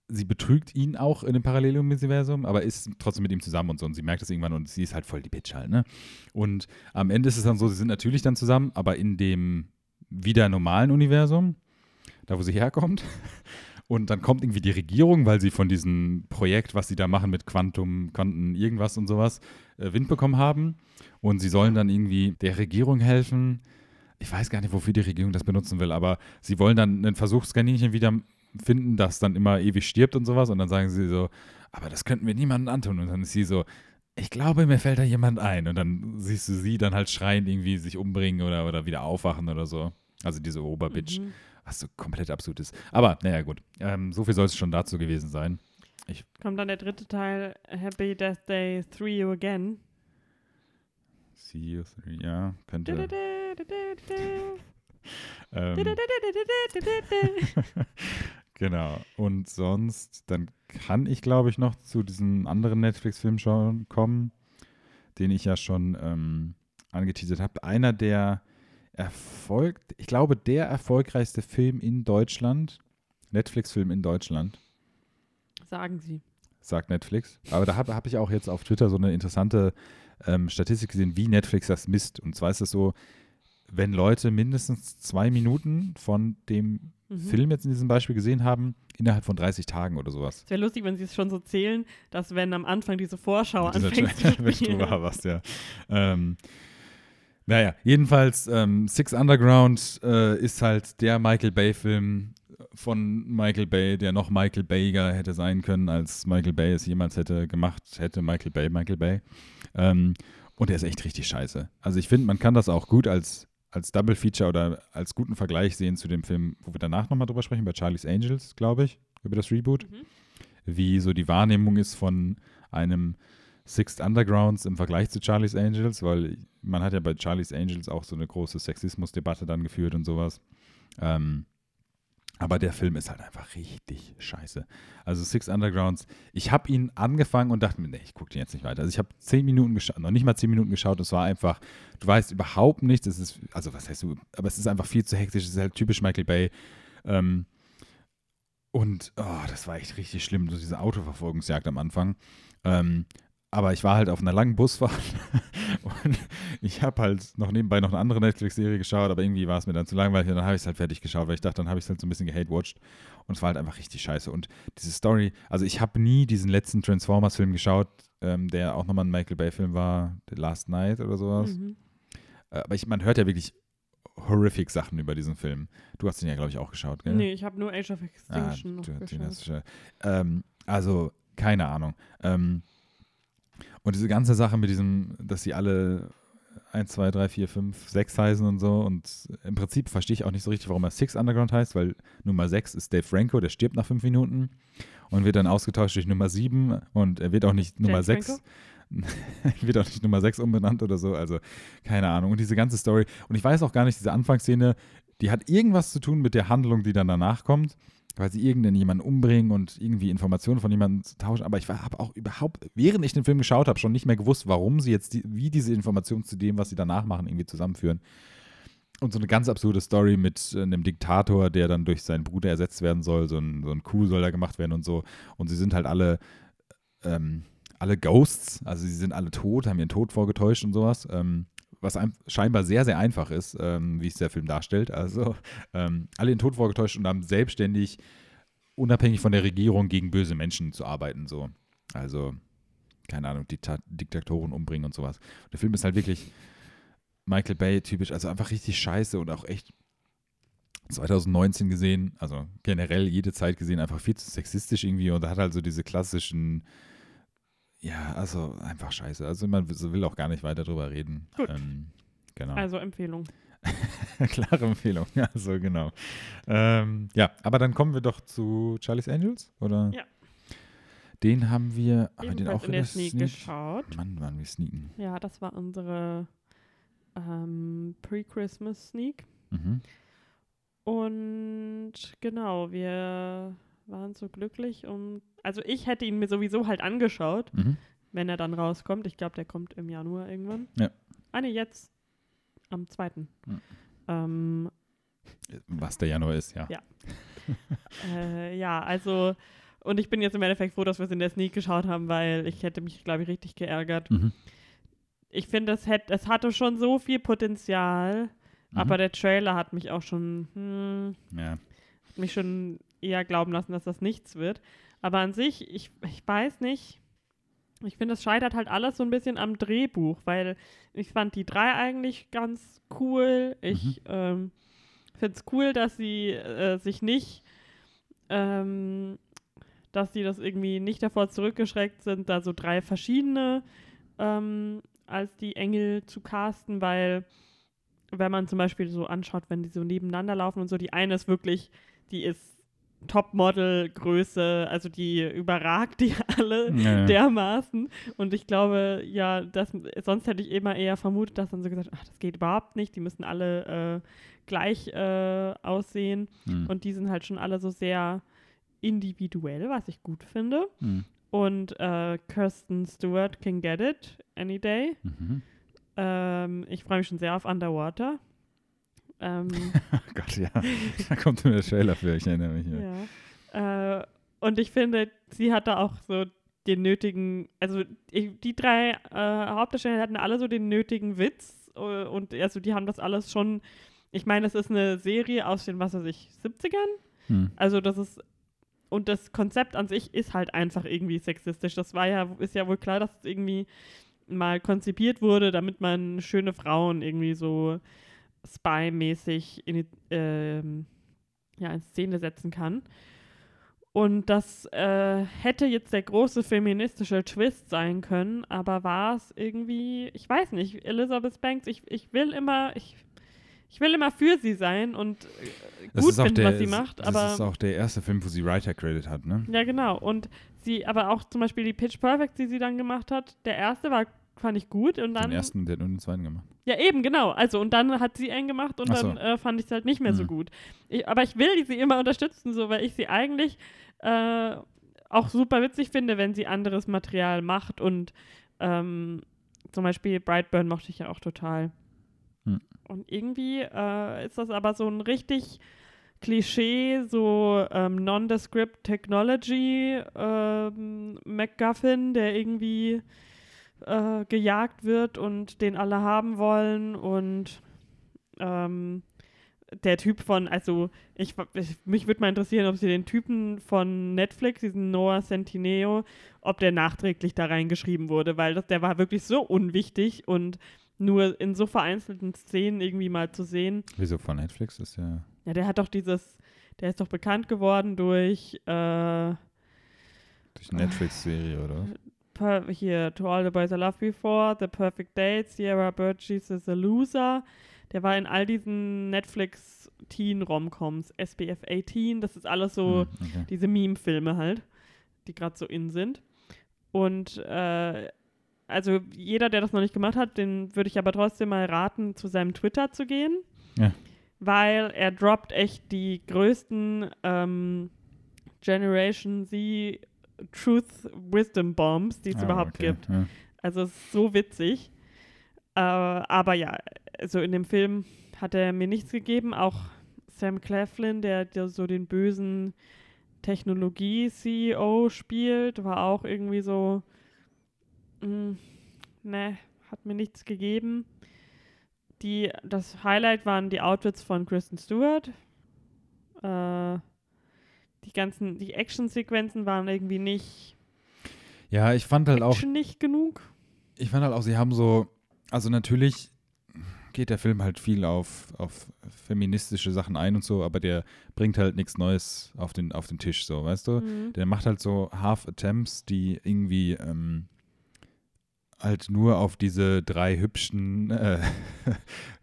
sie betrügt ihn auch in dem Paralleluniversum, aber ist trotzdem mit ihm zusammen und so. Und sie merkt das irgendwann und sie ist halt voll die Bitch halt, ne? Und am Ende ist es dann so, sie sind natürlich dann zusammen, aber in dem wieder normalen Universum da wo sie herkommt. Und dann kommt irgendwie die Regierung, weil sie von diesem Projekt, was sie da machen mit Quantum, Quanten, irgendwas und sowas, äh, Wind bekommen haben. Und sie sollen dann irgendwie der Regierung helfen. Ich weiß gar nicht, wofür die Regierung das benutzen will, aber sie wollen dann ein Versuchskaninchen wieder finden, das dann immer ewig stirbt und sowas. Und dann sagen sie so, aber das könnten wir niemandem antun. Und dann ist sie so, ich glaube, mir fällt da jemand ein. Und dann siehst du sie dann halt schreien, irgendwie sich umbringen oder, oder wieder aufwachen oder so. Also diese Oberbitch. Mhm was so komplett absurd ist. Aber naja, gut. Ähm, so viel soll es schon dazu gewesen sein. Ich Kommt dann der dritte Teil, Happy Death Day 3 You Again. See you three, ja, könnte. ähm, genau. Und sonst, dann kann ich, glaube ich, noch zu diesem anderen Netflix-Film schon kommen, den ich ja schon ähm, angeteasert habe. Einer der Erfolg, ich glaube, der erfolgreichste Film in Deutschland, Netflix-Film in Deutschland. Sagen Sie. Sagt Netflix. Aber da habe hab ich auch jetzt auf Twitter so eine interessante ähm, Statistik gesehen, wie Netflix das misst. Und zwar ist es so, wenn Leute mindestens zwei Minuten von dem mhm. Film jetzt in diesem Beispiel gesehen haben, innerhalb von 30 Tagen oder sowas. Es wäre lustig, wenn sie es schon so zählen, dass wenn am Anfang diese Vorschau anfängt zu spielen. Wenn du warst, ja. Ähm, naja, jedenfalls ähm, Six Underground äh, ist halt der Michael Bay-Film von Michael Bay, der noch Michael Bayer hätte sein können, als Michael Bay es jemals hätte gemacht, hätte Michael Bay, Michael Bay. Ähm, und der ist echt richtig scheiße. Also ich finde, man kann das auch gut als, als Double Feature oder als guten Vergleich sehen zu dem Film, wo wir danach nochmal drüber sprechen, bei Charlie's Angels, glaube ich, über das Reboot. Mhm. Wie so die Wahrnehmung ist von einem Sixth Undergrounds im Vergleich zu Charlie's Angels, weil man hat ja bei Charlie's Angels auch so eine große Sexismusdebatte dann geführt und sowas. Ähm, aber der Film ist halt einfach richtig scheiße. Also Six Undergrounds, ich habe ihn angefangen und dachte mir, nee, ich gucke den jetzt nicht weiter. Also ich habe zehn Minuten geschaut, noch nicht mal zehn Minuten geschaut. Es war einfach, du weißt überhaupt nichts. Es ist, also was heißt du, aber es ist einfach viel zu hektisch. Es ist halt typisch Michael Bay. Ähm, und oh, das war echt richtig schlimm, so diese Autoverfolgungsjagd am Anfang. Ähm, aber ich war halt auf einer langen Busfahrt und ich habe halt noch nebenbei noch eine andere Netflix-Serie geschaut, aber irgendwie war es mir dann zu langweilig und dann habe ich es halt fertig geschaut, weil ich dachte, dann habe ich es halt so ein bisschen gehate-watched und es war halt einfach richtig scheiße. Und diese Story, also ich habe nie diesen letzten Transformers-Film geschaut, ähm, der auch nochmal ein Michael Bay-Film war, The Last Night oder sowas. Mhm. Äh, aber ich, man hört ja wirklich horrific Sachen über diesen Film. Du hast den ja, glaube ich, auch geschaut, gell? Nee, ich habe nur Age of Extinction ah, noch du, geschaut. Ähm, also, keine Ahnung. Ähm, und diese ganze Sache mit diesem, dass sie alle 1, 2, 3, 4, 5, 6 heißen und so. Und im Prinzip verstehe ich auch nicht so richtig, warum er Six Underground heißt, weil Nummer 6 ist Dave Franco, der stirbt nach 5 Minuten und wird dann ausgetauscht durch Nummer 7 und er wird auch nicht Nummer James 6. wird auch nicht Nummer 6 umbenannt oder so. Also, keine Ahnung. Und diese ganze Story. Und ich weiß auch gar nicht, diese Anfangsszene, die hat irgendwas zu tun mit der Handlung, die dann danach kommt weil sie irgendjemanden umbringen und irgendwie Informationen von jemandem tauschen. Aber ich habe auch überhaupt, während ich den Film geschaut habe, schon nicht mehr gewusst, warum sie jetzt, die, wie diese Informationen zu dem, was sie danach machen, irgendwie zusammenführen. Und so eine ganz absurde Story mit äh, einem Diktator, der dann durch seinen Bruder ersetzt werden soll. So ein, so ein Coup soll da gemacht werden und so. Und sie sind halt alle, ähm, alle Ghosts, also sie sind alle tot, haben ihren Tod vorgetäuscht und sowas. Ähm, was scheinbar sehr, sehr einfach ist, ähm, wie es der Film darstellt. Also ähm, alle in Tod vorgetäuscht und haben selbstständig, unabhängig von der Regierung, gegen böse Menschen zu arbeiten. So. Also, keine Ahnung, Dikta Diktatoren umbringen und sowas. Der Film ist halt wirklich Michael Bay typisch, also einfach richtig scheiße und auch echt 2019 gesehen, also generell jede Zeit gesehen, einfach viel zu sexistisch irgendwie und hat halt so diese klassischen, ja, also einfach scheiße. Also man will auch gar nicht weiter drüber reden. Gut. Ähm, genau. Also Empfehlung. Klare Empfehlung, ja, so genau. Ähm, ja, aber dann kommen wir doch zu Charlie's Angels, oder? Ja. Den haben wir, haben wir den auch in der der Sneak Sneak? geschaut. Mann, waren wir sneaken. Ja, das war unsere ähm, Pre-Christmas Sneak. Mhm. Und genau, wir waren so glücklich und also ich hätte ihn mir sowieso halt angeschaut, Mhm. wenn er dann rauskommt. Ich glaube, der kommt im Januar irgendwann. Ja. Ah, nee, jetzt am 2. Mhm. Ähm, Was der Januar ist, ja. Ja. äh, ja, also und ich bin jetzt im Endeffekt froh, dass wir es in der Sneak geschaut haben, weil ich hätte mich, glaube ich, richtig geärgert. Mhm. Ich finde, es, hätte, es hatte schon so viel Potenzial, Mhm. aber der Trailer hat mich auch schon, hm, Ja. mich schon eher glauben lassen, dass das nichts wird. Aber an sich, ich, ich weiß nicht. Ich finde, es scheitert halt alles so ein bisschen am Drehbuch, weil ich fand die drei eigentlich ganz cool. Ich ähm, finde es cool, dass sie äh, sich nicht, ähm, dass sie das irgendwie nicht davor zurückgeschreckt sind, da so drei verschiedene ähm, als die Engel zu casten, weil wenn man zum Beispiel so anschaut, wenn die so nebeneinander laufen und so, die eine ist wirklich, die ist Topmodel-Größe, also die überragt die alle Ja, ja. dermaßen. Und ich glaube, ja, das, sonst hätte ich immer eher vermutet, dass dann so gesagt, ach, das geht überhaupt nicht, die müssen alle äh, gleich äh, aussehen. Mhm. Und die sind halt schon alle so sehr individuell, was ich gut finde. Mhm. Und äh, Kirsten Stewart can get it any day. Mhm. Ähm, ich freue mich schon sehr auf Underwater. Ähm, Oh Gott, ja. da kommt mir der Trailer für, ich erinnere mich. Ja. Äh, und ich finde, sie hatte auch so den nötigen, also ich, die drei äh, Hauptdarsteller hatten alle so den nötigen Witz äh, und also die haben das alles schon, ich meine, es ist eine Serie aus den, was weiß ich, 70ern? Mhm. Also das ist und das Konzept an sich ist halt einfach irgendwie sexistisch. Das war ja, ist ja wohl klar, dass es irgendwie mal konzipiert wurde, damit man schöne Frauen irgendwie so Spy-mäßig in, die- ähm, ja, in Szene setzen kann. Und das äh, hätte jetzt der große feministische Twist sein können, aber war es irgendwie, ich weiß nicht, Elizabeth Banks, ich, ich will immer, ich, ich will immer für sie sein und äh, Das gut ist finden, der, was sie macht, das aber ist auch der erste Film, wo sie Writer-Credit hat, ne? ja, genau. Und sie, aber auch zum Beispiel die Pitch Perfect, die sie dann gemacht hat, der erste war, fand ich gut und dann. Den ersten, der hat nur den zweiten gemacht. Ja, eben, genau. Also, und dann hat sie einen gemacht und so. dann äh, fand ich es halt nicht mehr so Mhm. gut. Ich, aber ich will sie immer unterstützen, so, weil ich sie eigentlich äh, auch super witzig finde, wenn sie anderes Material macht und ähm, zum Beispiel Brightburn mochte ich ja auch total. Mhm. Und irgendwie äh, ist das aber so ein richtig Klischee, so ähm, Nondescript Technology ähm, MacGuffin, der irgendwie äh, gejagt wird und den alle haben wollen und ähm, der Typ von, also ich, ich mich würde mal interessieren, ob sie den Typen von Netflix, diesen Noah Centineo, ob der nachträglich da reingeschrieben wurde, weil das, der war wirklich so unwichtig und nur in so vereinzelten Szenen irgendwie mal zu sehen. Wieso von Netflix? Ist ja. Ja, der hat doch dieses, der ist doch bekannt geworden durch äh, Durch Netflix-Serie, oder? Per hier To All the Boys I Loved Before, The Perfect Date, Sierra Burgess is a Loser. Der war in all diesen Netflix Teen Romcoms, SBF 18, das ist alles so Hm, okay. diese Meme-Filme halt, die gerade so in sind. Und äh, also jeder, der das noch nicht gemacht hat, den würde ich aber trotzdem mal raten, zu seinem Twitter zu gehen. Ja. Weil er droppt echt die größten ähm, Generation Z Truth Wisdom Bombs, die es Ah, überhaupt okay, gibt. Ja. Also es ist so witzig. Äh, aber ja, also in dem Film hat er mir nichts gegeben. Auch Sam Claflin, der, der so den bösen Technologie-CEO spielt, war auch irgendwie so, mh, ne, hat mir nichts gegeben. Die, das Highlight waren die Outfits von Kristen Stewart. Äh, die ganzen, die Action-Sequenzen waren irgendwie nicht ja, ich fand halt auch, nicht genug. ich fand halt auch, sie haben so, also natürlich, geht der Film halt viel auf, auf feministische Sachen ein und so, aber der bringt halt nichts Neues auf den, auf den Tisch, so, weißt du? Mhm. Der macht halt so Half-Attempts, die irgendwie ähm, halt nur auf diese drei hübschen, äh,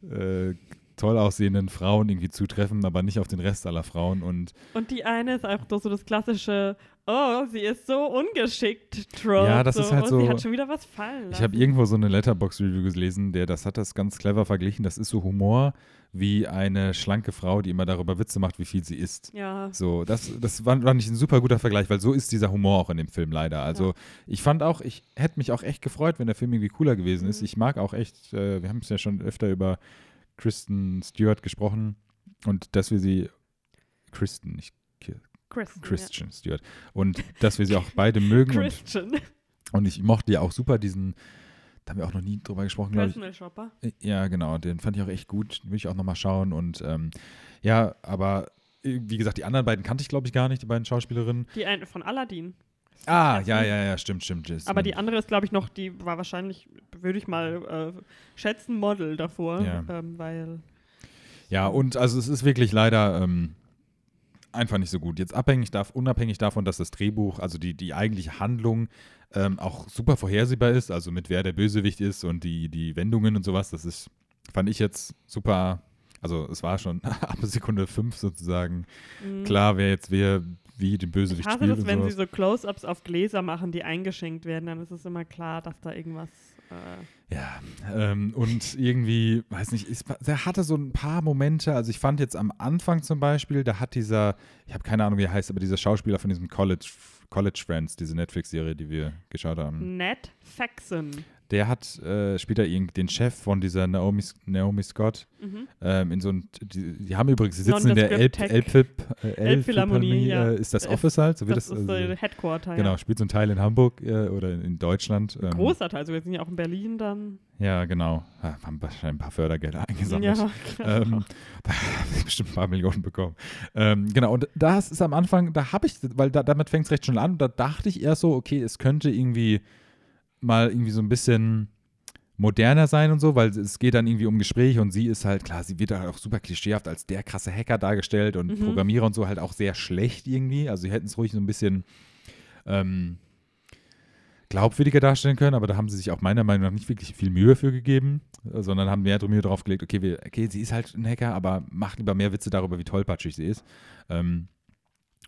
äh, toll aussehenden Frauen irgendwie zutreffen, aber nicht auf den Rest aller Frauen und Und die eine ist auch so das klassische, oh, sie ist so ungeschickt, Trope. Ja, das so, ist halt oh, so- Sie hat schon wieder was fallen Ich habe lassen. irgendwo so eine Letterbox-Review gelesen, der das hat das ganz clever verglichen. Das ist so Humor wie eine schlanke Frau, die immer darüber Witze macht, wie viel sie isst. Ja, So, das, das war, war nicht ein super guter Vergleich, weil so ist dieser Humor auch in dem Film leider. Also Ja. ich fand auch, ich hätte mich auch echt gefreut, wenn der Film irgendwie cooler gewesen ist. Mhm. Ich mag auch echt, äh, wir haben es ja schon öfter über Kristen Stewart gesprochen und dass wir sie, Kristen, nicht Kristen. Christian Stewart, und dass wir sie auch beide mögen Ja. und, Christian. und ich mochte ja auch super diesen, da haben wir auch noch nie drüber gesprochen, glaube ich. Personal Shopper. Ja, genau, den fand ich auch echt gut. Den will ich auch nochmal schauen. Und ähm, ja, aber äh, wie gesagt, die anderen beiden kannte ich, glaube ich, gar nicht, die beiden Schauspielerinnen. Die eine von Aladdin. Ah, ja, ja, ja, stimmt, stimmt. Ist, Aber die andere ist, glaube ich, noch, die war wahrscheinlich, würde ich mal äh, schätzen, Model davor. Ja. Ähm, weil, Ja, und also es ist wirklich leider ähm, einfach nicht so gut. Jetzt abhängig darf, unabhängig davon, dass das Drehbuch, also die, die eigentliche Handlung ähm, auch super vorhersehbar ist, also mit wer der Bösewicht ist und die, die Wendungen und sowas, das ist, fand ich jetzt super. Also es war schon ab Sekunde fünf sozusagen mh. klar, wer jetzt wer wie den Ich Bösewicht hasse spielt das, wenn sowas. sie so Close-Ups auf Gläser machen, die eingeschenkt werden, dann ist es immer klar, dass da irgendwas. Äh, Ja, ähm, und irgendwie, weiß nicht, ist, der hatte so ein paar Momente, also ich fand jetzt am Anfang zum Beispiel, da hat dieser, ich habe keine Ahnung, wie er heißt, aber dieser Schauspieler von diesem College, College Friends, diese Netflix-Serie, die wir geschaut haben, Ned Faxon. Der hat, äh, irgend den Chef von dieser Naomi, Naomi Scott Mhm. ähm, in so ein, die, die haben übrigens, sie sitzen in der Elbphilharmonie, äh, Elbphilharmonie, ja. äh, ist das Äh, Office halt, so wird Das das, ist also, Headquarter. genau, Ja. spielt so ein Teil in Hamburg äh, oder in Deutschland. ähm, Großer Teil, also wir sind ja auch in Berlin dann. Ja, genau. Ah, haben wahrscheinlich ein paar Fördergelder eingesammelt. Ja, Ähm, da haben wir bestimmt ein paar Millionen bekommen. Ähm, genau, und das ist am Anfang, da habe ich, weil da, damit fängt es recht schon an, da dachte ich eher so, okay, es könnte irgendwie mal irgendwie so ein bisschen moderner sein und so, weil es geht dann irgendwie um Gespräche und sie ist halt, klar, sie wird halt auch super klischeehaft als der krasse Hacker dargestellt und Mhm. Programmierer und so halt auch sehr schlecht irgendwie. Also sie hätten es ruhig so ein bisschen ähm, glaubwürdiger darstellen können, aber da haben sie sich auch meiner Meinung nach nicht wirklich viel Mühe für gegeben, sondern haben mehr Mühe drauf gelegt, okay, wir, okay, sie ist halt ein Hacker, aber macht lieber mehr Witze darüber, wie tollpatschig sie ist. Ähm,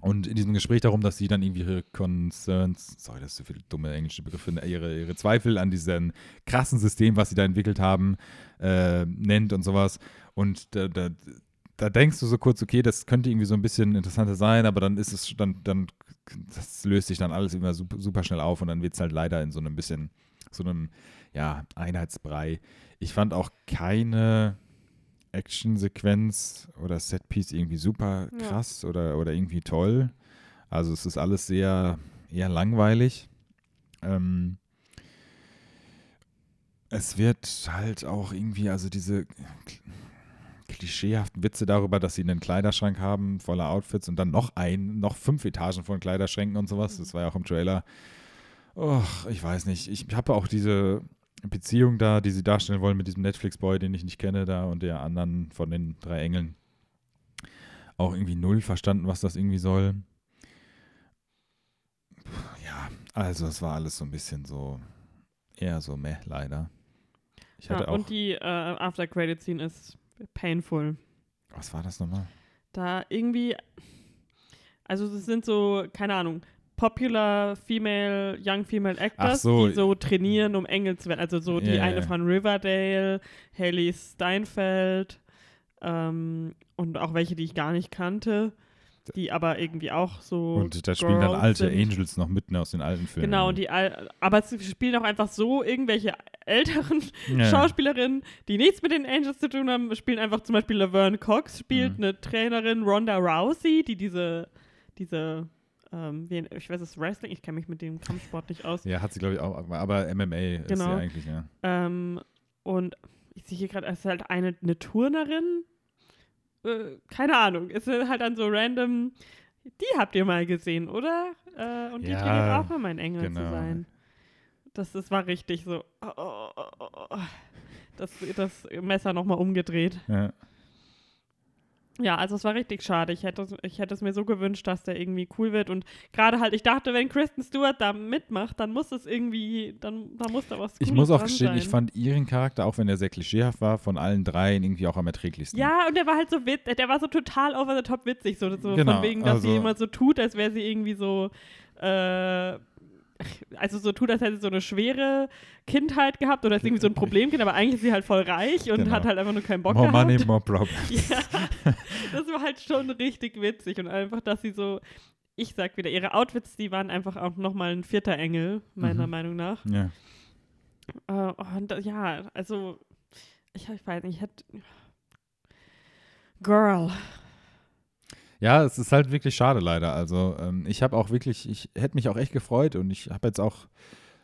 und in diesem Gespräch darum, dass sie dann irgendwie ihre Concerns, sorry, das ist so viele dumme englische Begriffe, ihre, ihre Zweifel an diesem krassen System, was sie da entwickelt haben, äh, nennt und sowas. Und da, da, da denkst du so kurz, okay, das könnte irgendwie so ein bisschen interessanter sein, aber dann ist es, dann, dann, das löst sich dann alles immer super, super schnell auf und dann wird es halt leider in so einem bisschen, so einem, ja, Einheitsbrei. Ich fand auch keine Actionsequenz oder Setpiece irgendwie super Ja. krass oder, oder irgendwie toll. Also es ist alles sehr eher langweilig. Ähm, es wird halt auch irgendwie, also diese klischeehaften Witze darüber, dass sie einen Kleiderschrank haben voller Outfits und dann noch ein, noch fünf Etagen von Kleiderschränken und sowas. Das war ja auch im Trailer. Och, ich weiß nicht. Ich habe auch diese Beziehung da, die sie darstellen wollen mit diesem Netflix-Boy, den ich nicht kenne, da und der anderen von den drei Engeln. Auch irgendwie null verstanden, was das irgendwie soll. Ja, also es war alles so ein bisschen so, eher so meh, leider. Ich hatte Ja, auch, und die äh, After Credit Scene ist painful. was war das nochmal? Da irgendwie, also es sind so, keine Ahnung, popular female, young female actors, so. die so trainieren, um Engel zu werden. Also so die ja, eine von Riverdale, Haley Steinfeld ähm, und auch welche, die ich gar nicht kannte, die aber irgendwie auch so Und da spielen dann alte sind. Angels noch mitten aus den alten Filmen. Genau, und die, al- aber sie spielen auch einfach so irgendwelche älteren ja. Schauspielerinnen, die nichts mit den Angels zu tun haben, spielen einfach zum Beispiel Laverne Cox, spielt Mhm. eine Trainerin Ronda Rousey, die diese, diese, ähm, ich weiß es ist Wrestling, ich kenne mich mit dem Kampfsport nicht aus. Ja, hat sie, glaube ich, auch. Aber MMA ist sie Genau. eigentlich, ja. Ähm, und ich sehe hier gerade, es ist halt eine, eine Turnerin, äh, keine Ahnung, ist halt dann so random, die habt ihr mal gesehen, oder? Äh, und die Ja, trainiert auch mal mein Engel genau. zu sein. Das, das war richtig so. Oh, oh, oh, oh. das, das Messer nochmal umgedreht. Ja. Ja, also es war richtig schade. Ich hätte, ich hätte es mir so gewünscht, dass der irgendwie cool wird. Und gerade halt, ich dachte, wenn Kristen Stewart da mitmacht, dann muss es irgendwie, dann da muss da was Ich muss auch gestehen, sein. ich fand ihren Charakter, auch wenn er sehr klischeehaft war, von allen dreien irgendwie auch am erträglichsten. Ja, und der war halt so witz, der war so total over the top witzig, so, so Genau, von wegen, dass sie also- immer so tut, als wäre sie irgendwie so, äh, also so tut, als hätte sie so eine schwere Kindheit gehabt oder ist irgendwie so ein Problemkind, aber eigentlich ist sie halt voll reich und Genau. hat halt einfach nur keinen Bock More gehabt. money, more problems. Ja, das war halt schon richtig witzig und einfach, dass sie so, ich sag wieder, ihre Outfits, die waren einfach auch nochmal ein vierter Engel, meiner Mhm. Meinung nach. Ja. Äh, und ja, also, ich, ich weiß nicht, ich hätte. Girl. Ja, es ist halt wirklich schade leider. Also ähm, ich habe auch wirklich, ich hätte mich auch echt gefreut und ich habe jetzt auch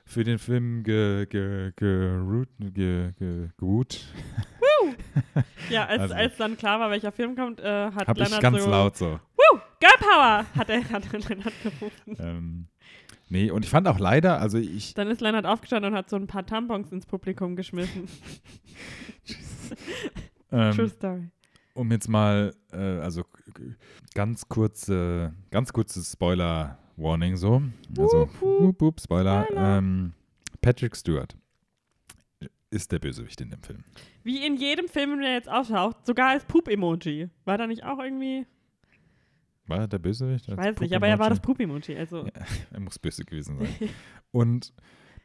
für den Film ge, ge, geroot, ge, ge, geroot. Ja, als, Also- als dann klar war, welcher Film kommt, äh, hat Habe ich Leonard ganz so, laut so. Woo, Girl Power, hat er, hat Leonard gerufen. Ähm, nee, und ich fand auch leider, also ich, Dann ist Leonard aufgestanden und hat so ein paar Tampons ins Publikum geschmissen. True ähm, Story. um jetzt mal, äh, also ganz kurze, ganz kurzes Spoiler-Warning so. Also, Wup, wup. Spoiler. Ähm, Patrick Stewart ist der Bösewicht in dem Film. Wie in jedem Film, dem er jetzt auftaucht, sogar als Poop-Emoji. War da nicht auch irgendwie? War er der Bösewicht? Ich weiß nicht, aber er war das Poop-Emoji. Also, Ja. Er muss böse gewesen sein. Und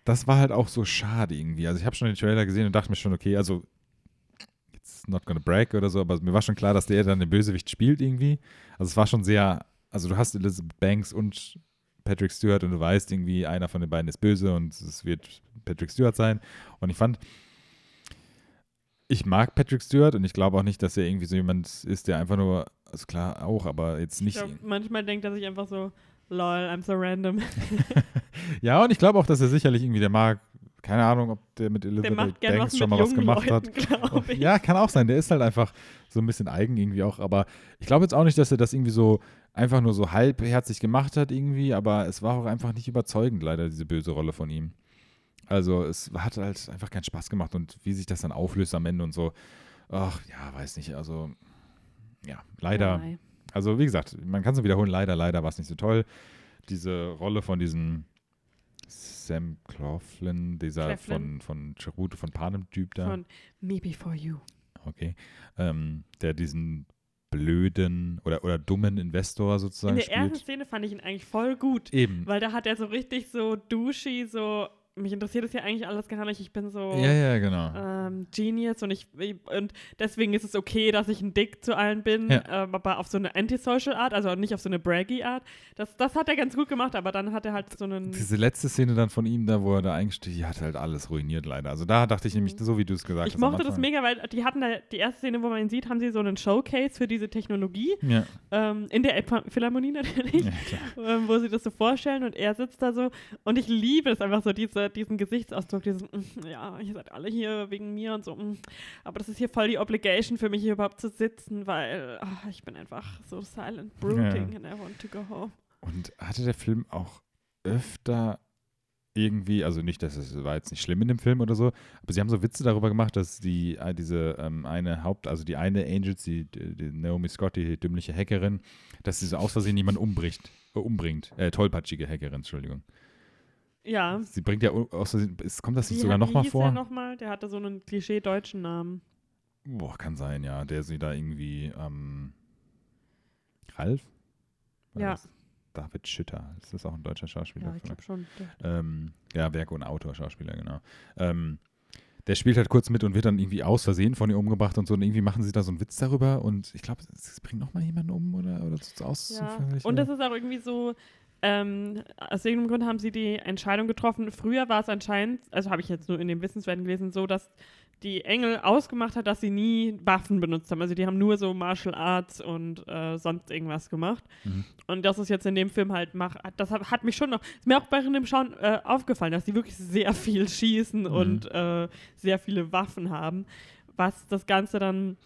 das war halt auch so schade irgendwie. Also ich habe schon den Trailer gesehen und dachte mir schon, okay, also not gonna break oder so, aber mir war schon klar, dass der dann den Bösewicht spielt irgendwie. Also es war schon sehr, also du hast Elizabeth Banks und Patrick Stewart und du weißt irgendwie, einer von den beiden ist böse und es wird Patrick Stewart sein. Und ich fand, ich mag Patrick Stewart und ich glaube auch nicht, dass er irgendwie so jemand ist, der einfach nur, also klar auch, aber jetzt ich nicht glaub, manchmal denkt er sich einfach so, lol, I'm so random. Ja, und ich glaube auch, dass er sicherlich irgendwie, der mag, keine Ahnung, ob der mit Der Elizabeth gern Banks schon mal was gemacht Leuten, hat. ich. Ja, kann auch sein. Der ist halt einfach so ein bisschen eigen irgendwie auch. Aber ich glaube jetzt auch nicht, dass er das irgendwie so einfach nur so halbherzig gemacht hat irgendwie. Aber es war auch einfach nicht überzeugend, leider, diese böse Rolle von ihm. Also es hat halt einfach keinen Spaß gemacht. Und wie sich das dann auflöst am Ende und so. Ach, ja, weiß nicht. Also, ja, leider. Also, wie gesagt, man kann es wiederholen, leider, leider war es nicht so toll. Diese Rolle von diesem Sam Claflin, dieser Claflin. von, von Cherute von Panem-Typ da, Von Me Before You. okay, ähm, der diesen blöden oder, oder dummen Investor sozusagen In der ersten spielt. Szene fand ich ihn eigentlich voll gut, Eben. weil da hat er so richtig so douchey, so, mich interessiert das ja eigentlich alles gar nicht, ich bin so Ja, ja, genau. ähm, Genius und ich und deswegen ist es okay, dass ich ein Dick zu allen bin, Ja. ähm, aber auf so eine antisocial Art, also nicht auf so eine braggy Art. Das, das hat er ganz gut gemacht, aber dann hat er halt so einen Diese letzte Szene dann von ihm, da wo er da eingestiegen die hat halt alles ruiniert leider. Also da dachte ich nämlich, Mhm. so wie du es gesagt ich hast. am mochte das mega, weil die hatten da, die erste Szene, wo man ihn sieht, haben sie so einen Showcase für diese Technologie, Ja, ähm, in der Philharmonie natürlich, ähm, wo sie das so vorstellen und er sitzt da so und ich liebe es einfach so, diese, diesen Gesichtsausdruck, dieses, mm, ja, ihr seid alle hier wegen mir und so, mm, aber das ist hier voll die Obligation für mich, hier überhaupt zu sitzen, weil ah, ich bin einfach so silent brooding Ja. and I want to go home. Und hatte der Film auch öfter irgendwie, also nicht, dass es war jetzt nicht schlimm in dem Film oder so, aber sie haben so Witze darüber gemacht, dass die äh, diese ähm, eine Haupt, also die eine Angels, die, die Naomi Scott, die dümmliche Hackerin, dass sie so aus Versehen jemanden umbricht, äh, umbringt, äh, tollpatschige Hackerin, Entschuldigung. Ja. Sie bringt ja aus ist, kommt das nicht Wie sogar nochmal vor? Der, noch mal? der hatte so einen klischee-deutschen Namen. Boah, kann sein, ja, der sie da irgendwie, ähm, Ralf? War Ja. das? David Schütter, ist das auch ein deutscher Schauspieler? Ja, ich glaube schon. Ähm, ja, Werk- und Autor, Schauspieler, genau. Ähm, der spielt halt kurz mit und wird dann irgendwie aus Versehen von ihr umgebracht und so. Und irgendwie machen sie da so einen Witz darüber. Und ich glaube, es bringt noch mal jemanden um oder, oder so aus. Ja. Und das ist auch irgendwie so, ähm, aus irgendeinem Grund haben sie die Entscheidung getroffen. Früher war es anscheinend, also habe ich jetzt nur in den Wissenswerten gelesen, so, dass die Engel ausgemacht hat, dass sie nie Waffen benutzt haben. Also die haben nur so Martial Arts und äh, sonst irgendwas gemacht. Mhm. Und das ist jetzt in dem Film halt, mach, das hat, hat mich schon noch, ist mir auch bei dem Schauen äh, aufgefallen, dass die wirklich sehr viel schießen und äh, sehr viele Waffen haben. Was das Ganze dann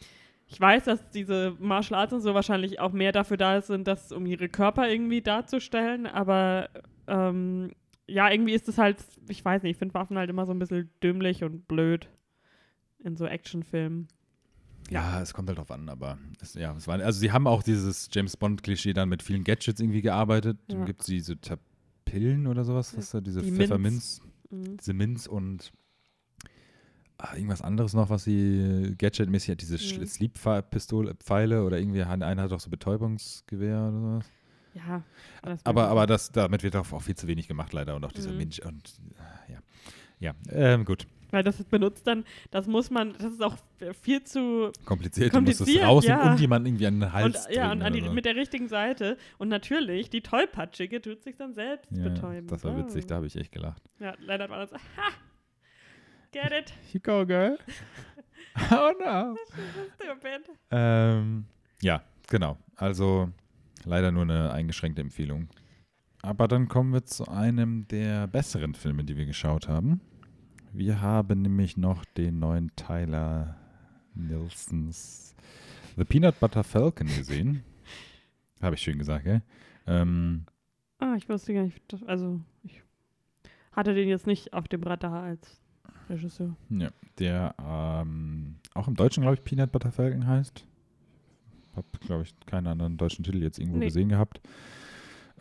ich weiß, dass diese Martial Arts und so wahrscheinlich auch mehr dafür da sind, das um ihre Körper irgendwie darzustellen, aber ähm, ja, irgendwie ist es halt, ich weiß nicht, ich finde Waffen halt immer so ein bisschen dümmlich und blöd. in so Actionfilmen. Ja, es kommt halt drauf an, aber es, ja, es war, also sie haben auch dieses James Bond-Klischee dann mit vielen Gadgets irgendwie gearbeitet. Ja. Dann gibt es diese Pillen oder sowas, was da, diese Die Minz. Pfefferminz, Mhm. diese Minz und irgendwas anderes noch, was sie Gadget-mäßig hat, diese Mhm. Sleep-Pistole-Pfeile oder irgendwie, einer hat auch so Betäubungsgewehr oder sowas. Ja. Aber, aber das, damit wird auch, auch viel zu wenig gemacht, leider. Und auch dieser Mhm. Minch und äh, ja. Ja, ähm, gut. Weil das benutzt dann, das muss man, das ist auch viel zu Kompliziert. Du musst es Kompliziert, rausnehmen ja. und jemanden irgendwie an den und, Hals ja, und drücken an die, so. mit der richtigen Seite. Und natürlich, die Tollpatschige tut sich dann selbst ja, betäuben. Das war witzig, Ah. da habe ich echt gelacht. Ja, leider war das ha! Get it? You go, girl. oh no. Stupid. Ähm, ja, genau. Also leider nur eine eingeschränkte Empfehlung. Aber dann kommen wir zu einem der besseren Filme, die wir geschaut haben. Wir haben nämlich noch den neuen Tyler Nilsons The Peanut Butter Falcon gesehen. Habe ich schön gesagt, gell? Ähm, Ah, ich wusste gar nicht, also ich hatte den jetzt nicht auf dem Radar als Regisseur. ja, der ähm, auch im Deutschen, glaube ich, Peanut Butter Falcon heißt. Hab, glaube ich, keinen anderen deutschen Titel jetzt irgendwo Nee. gesehen gehabt.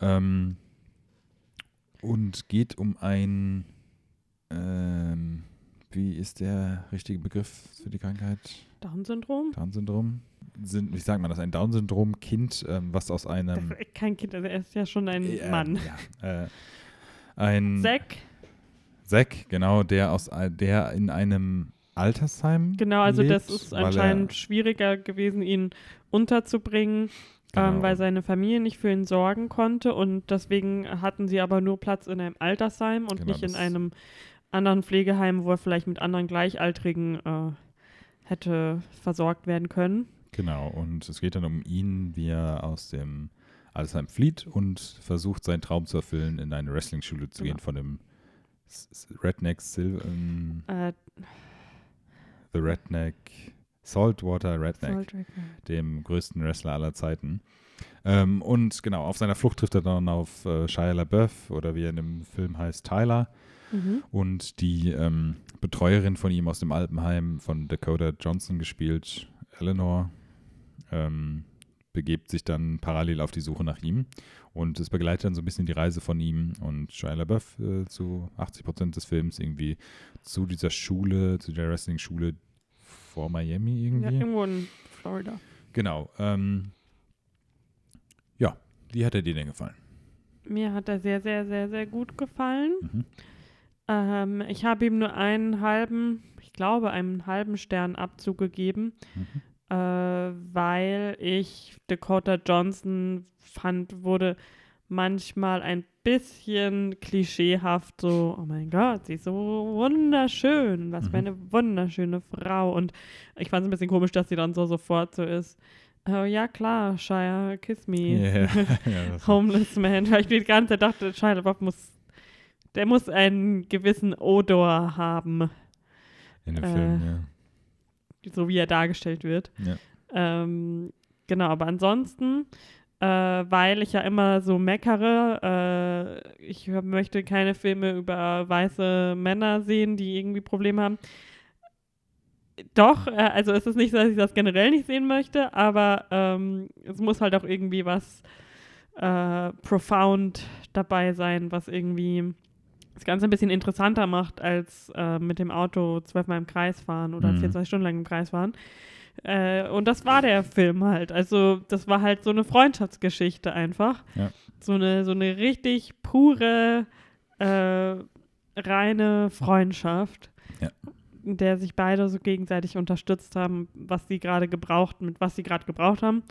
Ähm, und geht um ein, ähm, wie ist der richtige Begriff für die Krankheit? Down-Syndrom? Down-Syndrom? Sind, wie sagt man das? Ein Down-Syndrom-Kind, ähm, was aus einem. kein Kind, also er ist ja schon ein Äh, Mann. Ja, äh, ein Zack, Zack, genau, der aus der in einem Altersheim. genau, also das lebt, ist weil er- anscheinend schwieriger gewesen, ihn unterzubringen, Genau. ähm, weil seine Familie nicht für ihn sorgen konnte und deswegen hatten sie aber nur Platz in einem Altersheim und Genau, nicht in das- einem anderen Pflegeheim, wo er vielleicht mit anderen Gleichaltrigen äh, hätte versorgt werden können. Genau, und es geht dann um ihn, wie er aus dem Altersheim flieht und versucht, seinen Traum zu erfüllen, in eine Wrestling-Schule zu Genau. gehen von dem Redneck Sil ähm, Äh, The Redneck Saltwater Redneck, Salt Lake, dem größten Wrestler aller Zeiten. Ähm, und genau, auf seiner Flucht trifft er dann auf äh, Shia LaBeouf oder wie er in dem Film heißt, Tyler. Mhm. Und die ähm, Betreuerin von ihm aus dem Alpenheim, von Dakota Johnson gespielt, Eleanor, ähm, begebt sich dann parallel auf die Suche nach ihm. Und es begleitet dann so ein bisschen die Reise von ihm und Shia LaBeouf äh, zu 80 Prozent des Films irgendwie zu dieser Schule, zu der Wrestling-Schule vor Miami Ja, irgendwie. irgendwo in Florida. Genau. Ähm, ja, wie hat er dir denn gefallen? Mir hat er sehr, sehr, sehr, sehr gut gefallen. Mhm. Ähm, ich habe ihm nur einen halben, ich glaube, einen halben Stern Abzug gegeben, Mhm. Äh, weil ich Dakota Johnson fand, wurde manchmal ein bisschen klischeehaft so, oh mein Gott, sie ist so wunderschön, was für Mhm. eine wunderschöne Frau. Und ich fand es ein bisschen komisch, dass sie dann so sofort so ist, oh ja klar, Shia, kiss me. Ja, ja, Homeless Man, weil ich mir die ganze Zeit dachte, Shia LaBeouf muss, der muss einen gewissen Odor haben, in dem äh, Film, ja. So wie er dargestellt wird. Ja. Ähm, genau, aber ansonsten, äh, weil ich ja immer so meckere, äh, ich möchte keine Filme über weiße Männer sehen, die irgendwie Probleme haben. Doch, äh, also es ist nicht so, dass ich das generell nicht sehen möchte, aber ähm, es muss halt auch irgendwie was äh, profound dabei sein, was irgendwie das Ganze ein bisschen interessanter macht, als äh, mit dem Auto zwölfmal im Kreis fahren oder Mhm. 24 Stunden lang im Kreis fahren. Äh, und das war der Film halt. Also, das war halt so eine Freundschaftsgeschichte einfach. Ja. So, eine, so eine richtig pure, äh, reine Freundschaft, Ja. in der sich beide so gegenseitig unterstützt haben, was sie gerade gebraucht, mit was sie gerade gebraucht haben.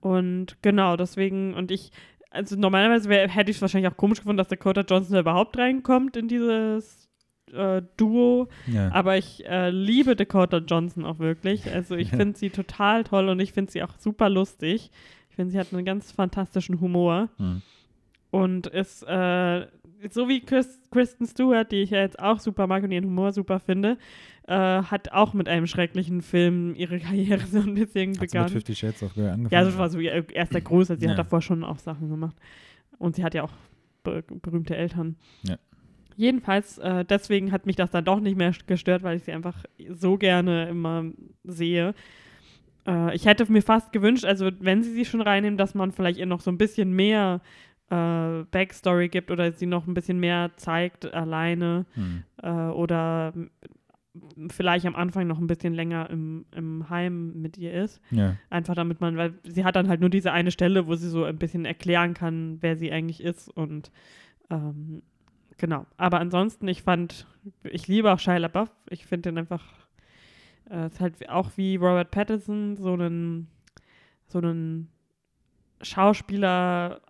Und genau, deswegen, und ich, also normalerweise wär, hätte ich es wahrscheinlich auch komisch gefunden, dass Dakota Johnson da überhaupt reinkommt in dieses äh, Duo. ja. Aber ich äh, liebe Dakota Johnson auch wirklich. Also ich finde sie total toll und ich finde sie auch super lustig. Ich finde, sie hat einen ganz fantastischen Humor Mhm. und ist äh, so wie Chris, Kristen Stewart, die ich ja jetzt auch super mag und ihren Humor super finde, äh, hat auch mit einem schrecklichen Film ihre Karriere so ein bisschen Hat sie mit. Fifty Shades of Grey angefangen? Ja, das war so ihr erster Großer. Sie Ja. hat davor schon auch Sachen gemacht. Und sie hat ja auch be berühmte Eltern. Ja. jedenfalls, äh, deswegen hat mich das dann doch nicht mehr gestört, weil ich sie einfach so gerne immer sehe. Äh, ich hätte mir fast gewünscht, also wenn sie sie schon reinnehmen, dass man vielleicht ihr noch so ein bisschen mehr äh, Backstory gibt oder sie noch ein bisschen mehr zeigt alleine Hm. äh, oder vielleicht am Anfang noch ein bisschen länger im, im Heim mit ihr ist. Ja. Einfach damit man, weil sie hat dann halt nur diese eine Stelle, wo sie so ein bisschen erklären kann, wer sie eigentlich ist und ähm, genau. Aber ansonsten, ich fand, ich liebe auch Shia LaBeouf. Ich finde den einfach, äh, ist halt auch wie Robert Pattinson so einen, so einen Schauspieler,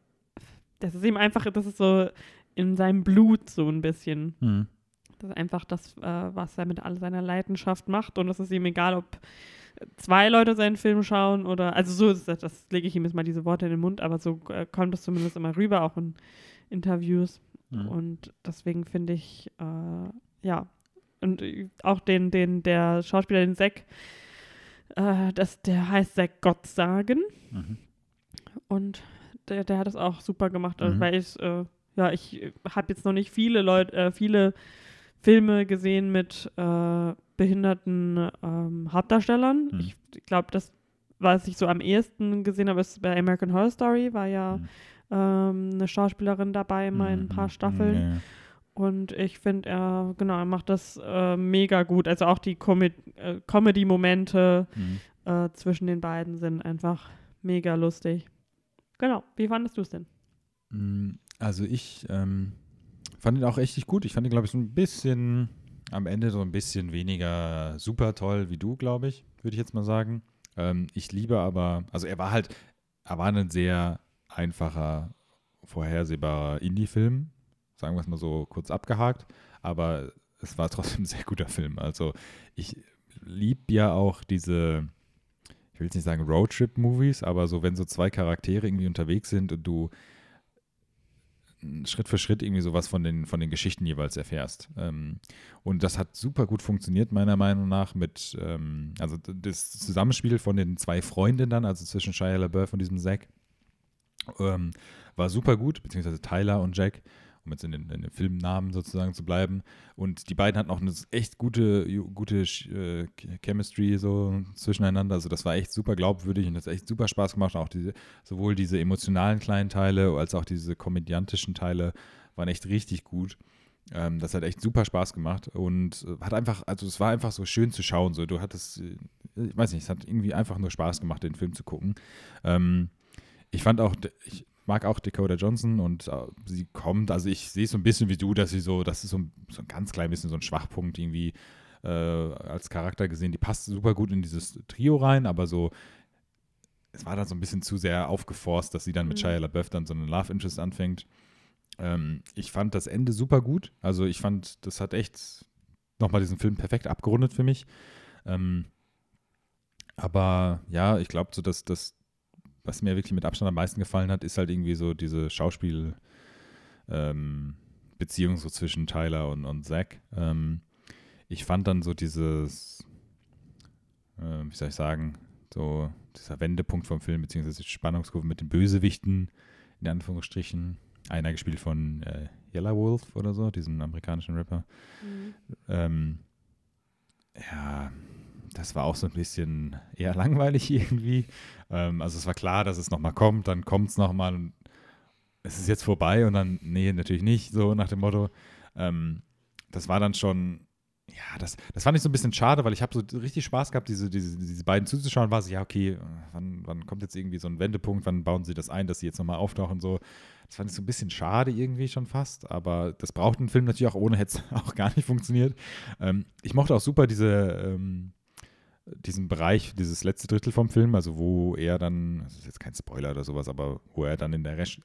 das ist ihm einfach, das ist so in seinem Blut so ein bisschen. Hm. Das ist einfach das, äh, was er mit all seiner Leidenschaft macht. Und es ist ihm egal, ob zwei Leute seinen Film schauen oder, also so ist das, das lege ich ihm jetzt mal diese Worte in den Mund, aber so äh, kommt es zumindest immer rüber, auch in Interviews. Hm. Und deswegen finde ich, äh, ja, und äh, auch den, den, der Schauspieler, den Zack, äh, das, der heißt Zack Gottsagen. Mhm. Und der, der hat es auch super gemacht, also Mhm. weil ich, äh, ja, ich habe jetzt noch nicht viele Leute, äh, viele Filme gesehen mit äh, behinderten ähm, Hauptdarstellern. Mhm. Ich glaube, das, was ich so am ehesten gesehen habe, ist bei American Horror Story, war ja Mhm. ähm, eine Schauspielerin dabei immer in ein paar Mhm. Staffeln. Ja, ja. Und ich finde, er, genau, er macht das äh, mega gut. Also auch die Comi äh, Comedy-Momente äh, zwischen den beiden sind einfach mega lustig. Genau, wie fandest du es denn? Mm, Also ich ähm, fand ihn auch richtig gut. Ich fand ihn, glaube ich, so ein bisschen am Ende so ein bisschen weniger super toll wie du, glaube ich, würde ich jetzt mal sagen. Ähm, ich liebe aber, also er war halt, er war ein sehr einfacher, vorhersehbarer Indie-Film, sagen wir es mal so kurz abgehakt, aber es war trotzdem ein sehr guter Film. Also ich liebe ja auch diese, ich will jetzt nicht sagen Roadtrip-Movies, aber so, wenn so zwei Charaktere irgendwie unterwegs sind und du Schritt für Schritt irgendwie sowas von den, von den Geschichten jeweils erfährst. Ähm, und das hat super gut funktioniert, meiner Meinung nach, mit, ähm, also das Zusammenspiel von den zwei Freunden dann, also zwischen Shia LaBeouf und diesem Zack, ähm, war super gut, beziehungsweise Tyler und Jack, um jetzt in den, in den Filmnamen sozusagen zu bleiben. Und die beiden hatten auch eine echt gute, gute äh, Chemistry so zwischeneinander. Also das war echt super glaubwürdig und das hat echt super Spaß gemacht. Auch diese, sowohl diese emotionalen kleinen Teile als auch diese komödiantischen Teile waren echt richtig gut. Ähm, das hat echt super Spaß gemacht und äh, hat einfach, also es war einfach so schön zu schauen. So, du hattest, äh, ich weiß nicht, es hat irgendwie einfach nur Spaß gemacht, den Film zu gucken. Ähm, ich fand auch, ich mag auch Dakota Johnson und äh, sie kommt, also ich sehe es so ein bisschen wie du, dass sie so, das ist so ein, so ein ganz klein bisschen so ein Schwachpunkt irgendwie äh, als Charakter gesehen. Die passt super gut in dieses Trio rein, aber so, es war dann so ein bisschen zu sehr aufgeforst, dass sie dann mit Mhm. Shia LaBeouf dann so einen Love Interest anfängt. Ähm, ich fand das Ende super gut. Also ich fand, das hat echt nochmal diesen Film perfekt abgerundet für mich. Ähm, aber ja, ich glaube so, dass das, was mir wirklich mit Abstand am meisten gefallen hat, ist halt irgendwie so diese Schauspiel- ähm, Beziehung so zwischen Tyler und, und Zack. Ähm, ich fand dann so dieses, äh, wie soll ich sagen, so dieser Wendepunkt vom Film, beziehungsweise die Spannungskurve mit den Bösewichten, in Anführungsstrichen. Einer gespielt von äh, Yellow Wolf oder so, diesem amerikanischen Rapper. Ähm, ja, das war auch so ein bisschen eher langweilig irgendwie. Ähm, also es war klar, dass es nochmal kommt, dann kommt es nochmal und es ist jetzt vorbei und dann, nee, natürlich nicht, so nach dem Motto. Ähm, das war dann schon, ja, das, das fand ich so ein bisschen schade, weil ich habe so richtig Spaß gehabt, diese, diese, diese beiden zuzuschauen, war so, ja, okay, wann, wann kommt jetzt irgendwie so ein Wendepunkt, wann bauen sie das ein, dass sie jetzt nochmal auftauchen, so. Das fand ich so ein bisschen schade irgendwie schon fast, aber das braucht ein Film natürlich auch ohne, hätte es auch gar nicht funktioniert. Ähm, ich mochte auch super diese, ähm, diesen Bereich, dieses letzte Drittel vom Film, also wo er dann, das ist jetzt kein Spoiler oder sowas, aber wo er dann in der Res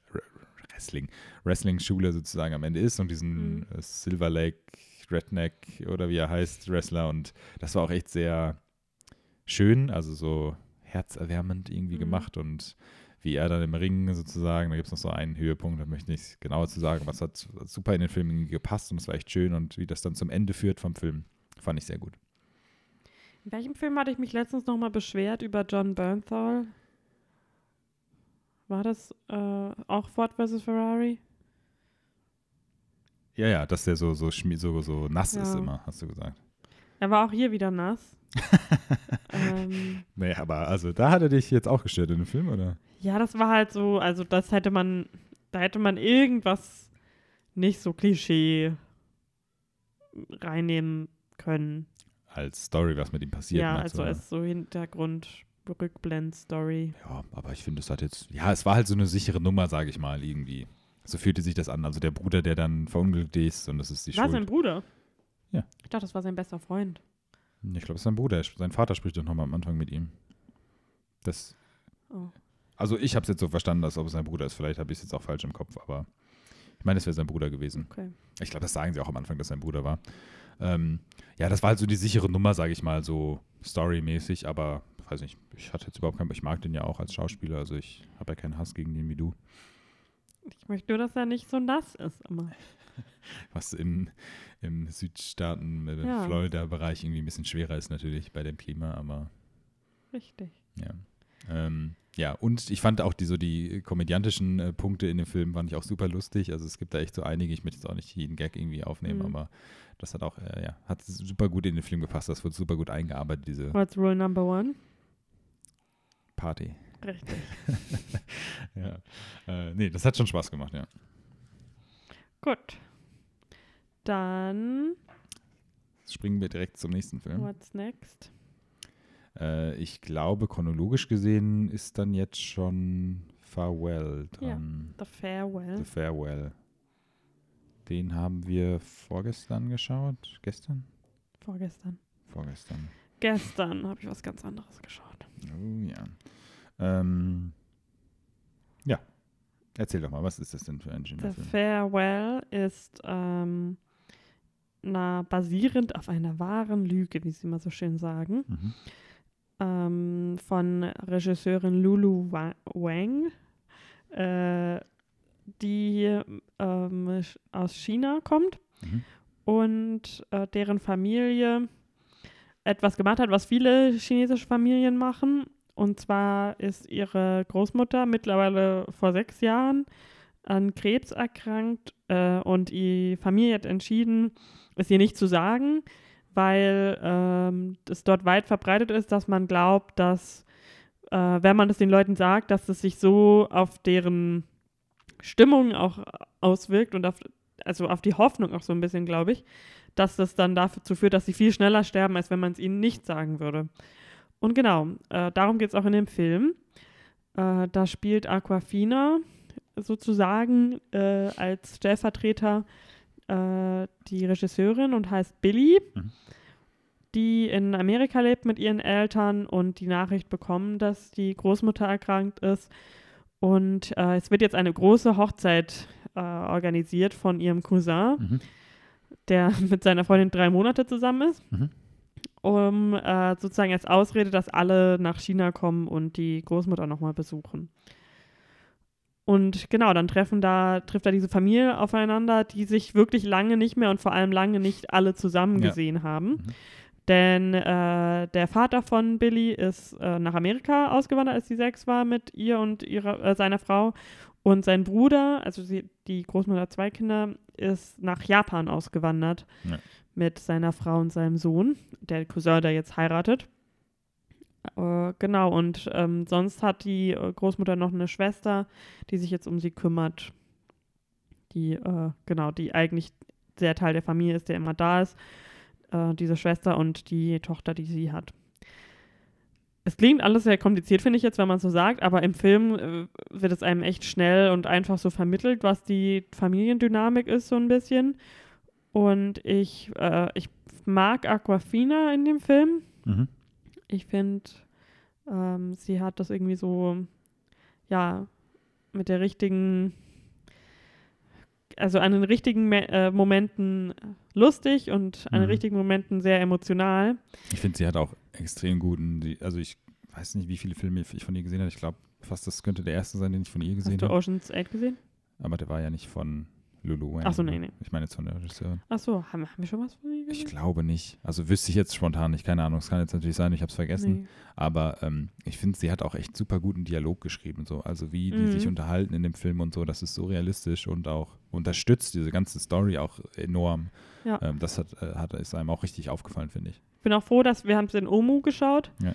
Wrestling, Wrestling-Schule sozusagen am Ende ist und diesen Mhm. äh, Silver Lake Redneck oder wie er heißt, Wrestler und das war auch echt sehr schön, also so herzerwärmend irgendwie Mhm. gemacht und wie er dann im Ring sozusagen, da gibt es noch so einen Höhepunkt, da möchte ich nicht genauer zu sagen, was hat super in den Film gepasst und es war echt schön und wie das dann zum Ende führt vom Film, fand ich sehr gut. In welchem Film hatte ich mich letztens nochmal beschwert über John Bernthal? War das äh, auch Ford vs. Ferrari? Ja, ja, dass der so, so, so, so nass ist Ja. immer, hast du gesagt. Er war auch hier wieder nass. ähm, Nee, aber also da hat er dich jetzt auch gestört in dem Film, oder? ja, das war halt so, also das hätte man, da hätte man irgendwas nicht so Klischee reinnehmen können. Als Story, was mit ihm passiert. ja, also als so Hintergrund, Rückblend-Story. Ja, aber ich finde, es hat jetzt, ja, es war halt so eine sichere Nummer, sage ich mal, irgendwie. So fühlte sich das an. Also der Bruder, der dann verunglückt ist und das ist die War sein Schuld. Bruder? Ja. Ich dachte, das war sein bester Freund. Ich glaube, es ist sein Bruder. Sein Vater spricht doch nochmal am Anfang mit ihm. Das, Oh. also ich habe es jetzt so verstanden, als ob es sein Bruder ist. Vielleicht habe ich es jetzt auch falsch im Kopf, aber ich meine, es wäre sein Bruder gewesen. Okay. Ich glaube, das sagen sie auch am Anfang, dass sein Bruder war. Ähm, ja, das war halt so die sichere Nummer, sage ich mal, so storymäßig, aber weiß nicht, ich hatte jetzt überhaupt keinen, ich mag den ja auch als Schauspieler, also ich habe ja keinen Hass gegen den wie du. Ich möchte nur, dass er nicht so nass ist immer. Was im, im Südstaaten, äh, Ja. Florida-Bereich irgendwie ein bisschen schwerer ist natürlich bei dem Klima, aber Richtig. ja. Ähm, ja, und ich fand auch die so die komödiantischen äh, Punkte in dem Film fand ich auch super lustig. Also es gibt da echt so einige, ich möchte jetzt auch nicht jeden Gag irgendwie aufnehmen, Mhm. aber das hat auch, äh, ja, hat super gut in den Film gepasst. Das wird super gut eingearbeitet, diese What's rule number one? Party. Richtig. Ja. Äh, nee, das hat schon Spaß gemacht, ja. Gut. Dann, Jetzt springen wir direkt zum nächsten Film. what's next? Äh, ich glaube, chronologisch gesehen ist dann jetzt schon Farewell Ja. dran. The Farewell. The Farewell. Den haben wir vorgestern geschaut. Gestern? Vorgestern. Vorgestern. Gestern habe ich was ganz anderes geschaut. Oh ja. Ähm, ja. Erzähl doch mal, was ist das denn für ein The schöner Film? Farewell ist ähm, na, basierend auf einer wahren Lüge, wie sie immer so schön sagen, Mhm. ähm, von Regisseurin Lulu Wa- Wang, äh, die ähm, aus China kommt Mhm. und äh, deren Familie etwas gemacht hat, was viele chinesische Familien machen. Und zwar ist ihre Großmutter mittlerweile vor sechs Jahren an Krebs erkrankt äh, und die Familie hat entschieden, es ihr nicht zu sagen, weil ähm, es dort weit verbreitet ist, dass man glaubt, dass äh, wenn man es den Leuten sagt, dass es sich so auf deren Stimmung auch auswirkt und auf, also auf die Hoffnung auch so ein bisschen, glaube ich, dass das dann dazu führt, dass sie viel schneller sterben, als wenn man es ihnen nicht sagen würde. Und genau, äh, darum geht es auch in dem Film. Äh, da spielt Aquafina sozusagen äh, als Stellvertreter äh, die Regisseurin und heißt Billy, Mhm. die in Amerika lebt mit ihren Eltern und die Nachricht bekommen, dass die Großmutter erkrankt ist. Und äh, es wird jetzt eine große Hochzeit äh, organisiert von ihrem Cousin, Mhm. der mit seiner Freundin drei Monate zusammen ist, Mhm. um äh, sozusagen als Ausrede, dass alle nach China kommen und die Großmutter nochmal besuchen. Und genau, dann treffen da, trifft da diese Familie aufeinander, die sich wirklich lange nicht mehr und vor allem lange nicht alle zusammen Ja. gesehen haben. Mhm. Denn äh, der Vater von Billy ist äh, nach Amerika ausgewandert, als sie sechs war, mit ihr und ihrer, äh, seiner Frau. Und sein Bruder, also sie, die Großmutter hat zwei Kinder, ist nach Japan ausgewandert Ja. mit seiner Frau und seinem Sohn, der Cousin, der jetzt heiratet. Äh, genau, und ähm, sonst hat die äh, Großmutter noch eine Schwester, die sich jetzt um sie kümmert. Die, äh, genau, die eigentlich sehr Teil der Familie ist, der immer da ist. Äh, diese Schwester und die Tochter, die sie hat. Es klingt alles sehr kompliziert, finde ich jetzt, wenn man es so sagt, aber im Film äh, wird es einem echt schnell und einfach so vermittelt, was die Familiendynamik ist, so ein bisschen. Und ich, äh, ich mag Aquafina in dem Film. Mhm. Ich finde, ähm, sie hat das irgendwie so, ja, mit der richtigen, also an den richtigen äh, Momenten lustig und an den Mhm. richtigen Momenten sehr emotional. Ich finde, sie hat auch extrem guten, also ich weiß nicht, wie viele Filme ich von ihr gesehen habe. Ich glaube, fast das könnte der erste sein, den ich von ihr gesehen Hast du habe. Ocean's 8 gesehen? Aber der war ja nicht von Lulu Wang. Ach so, nee, nee. Ich meine jetzt von der Regisseurin. Ach so, haben, haben wir schon was von ihr Ich glaube nicht. Also wüsste ich jetzt spontan nicht, keine Ahnung. Es kann jetzt natürlich sein, ich habe es vergessen. Nee. Aber ähm, ich finde, sie hat auch echt super guten Dialog geschrieben. So. Also wie die Mhm. sich unterhalten in dem Film und so, das ist so realistisch und auch unterstützt diese ganze Story auch enorm. Ja. Ähm, das hat, äh, hat, ist einem auch richtig aufgefallen, finde ich. Ich bin auch froh, dass wir haben es in Omu geschaut. Ja.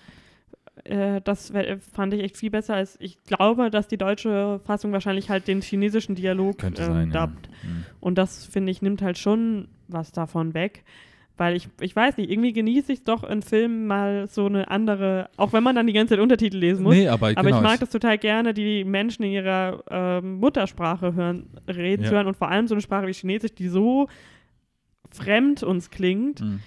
Äh, das fand ich echt viel besser als ich glaube, dass die deutsche Fassung wahrscheinlich halt den chinesischen Dialog Könnte ähm, sein. Ja. dubbt. Mhm. Und das, finde ich, nimmt halt schon was davon weg. Weil ich, ich weiß nicht, irgendwie genieße ich es doch in Filmen mal so eine andere, auch wenn man dann die ganze Zeit Untertitel lesen muss. Nee, aber, aber genau, ich mag das total gerne, die Menschen in ihrer ähm, Muttersprache hören, reden Ja. zu hören und vor allem so eine Sprache wie Chinesisch, die so fremd uns klingt, Mhm.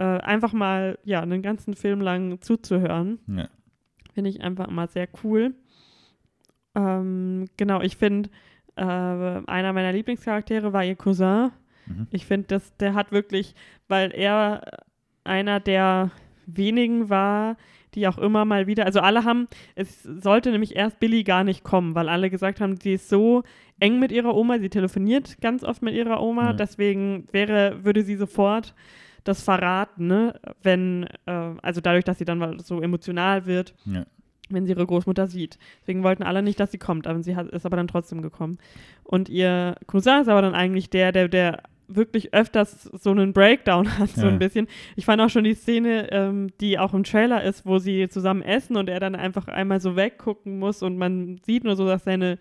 Äh, einfach mal ja einen ganzen Film lang zuzuhören. Ja. Finde ich einfach immer sehr cool. Ähm, genau, ich finde, äh, einer meiner Lieblingscharaktere war ihr Cousin. Mhm. Ich finde, dass der hat wirklich, weil er einer der wenigen war, die auch immer mal wieder, also alle haben, es sollte nämlich erst Billy gar nicht kommen, weil alle gesagt haben, sie ist so eng mit ihrer Oma, sie telefoniert ganz oft mit ihrer Oma, Ja. deswegen wäre, würde sie sofort das verraten, ne? wenn, äh, also dadurch, dass sie dann mal so emotional wird, Ja. wenn sie ihre Großmutter sieht. Deswegen wollten alle nicht, dass sie kommt, aber sie hat, ist aber dann trotzdem gekommen. Und ihr Cousin ist aber dann eigentlich der, der, der wirklich öfters so einen Breakdown hat, so Ja. ein bisschen. Ich fand auch schon die Szene, ähm, die auch im Trailer ist, wo sie zusammen essen und er dann einfach einmal so weggucken muss und man sieht nur so, dass seine,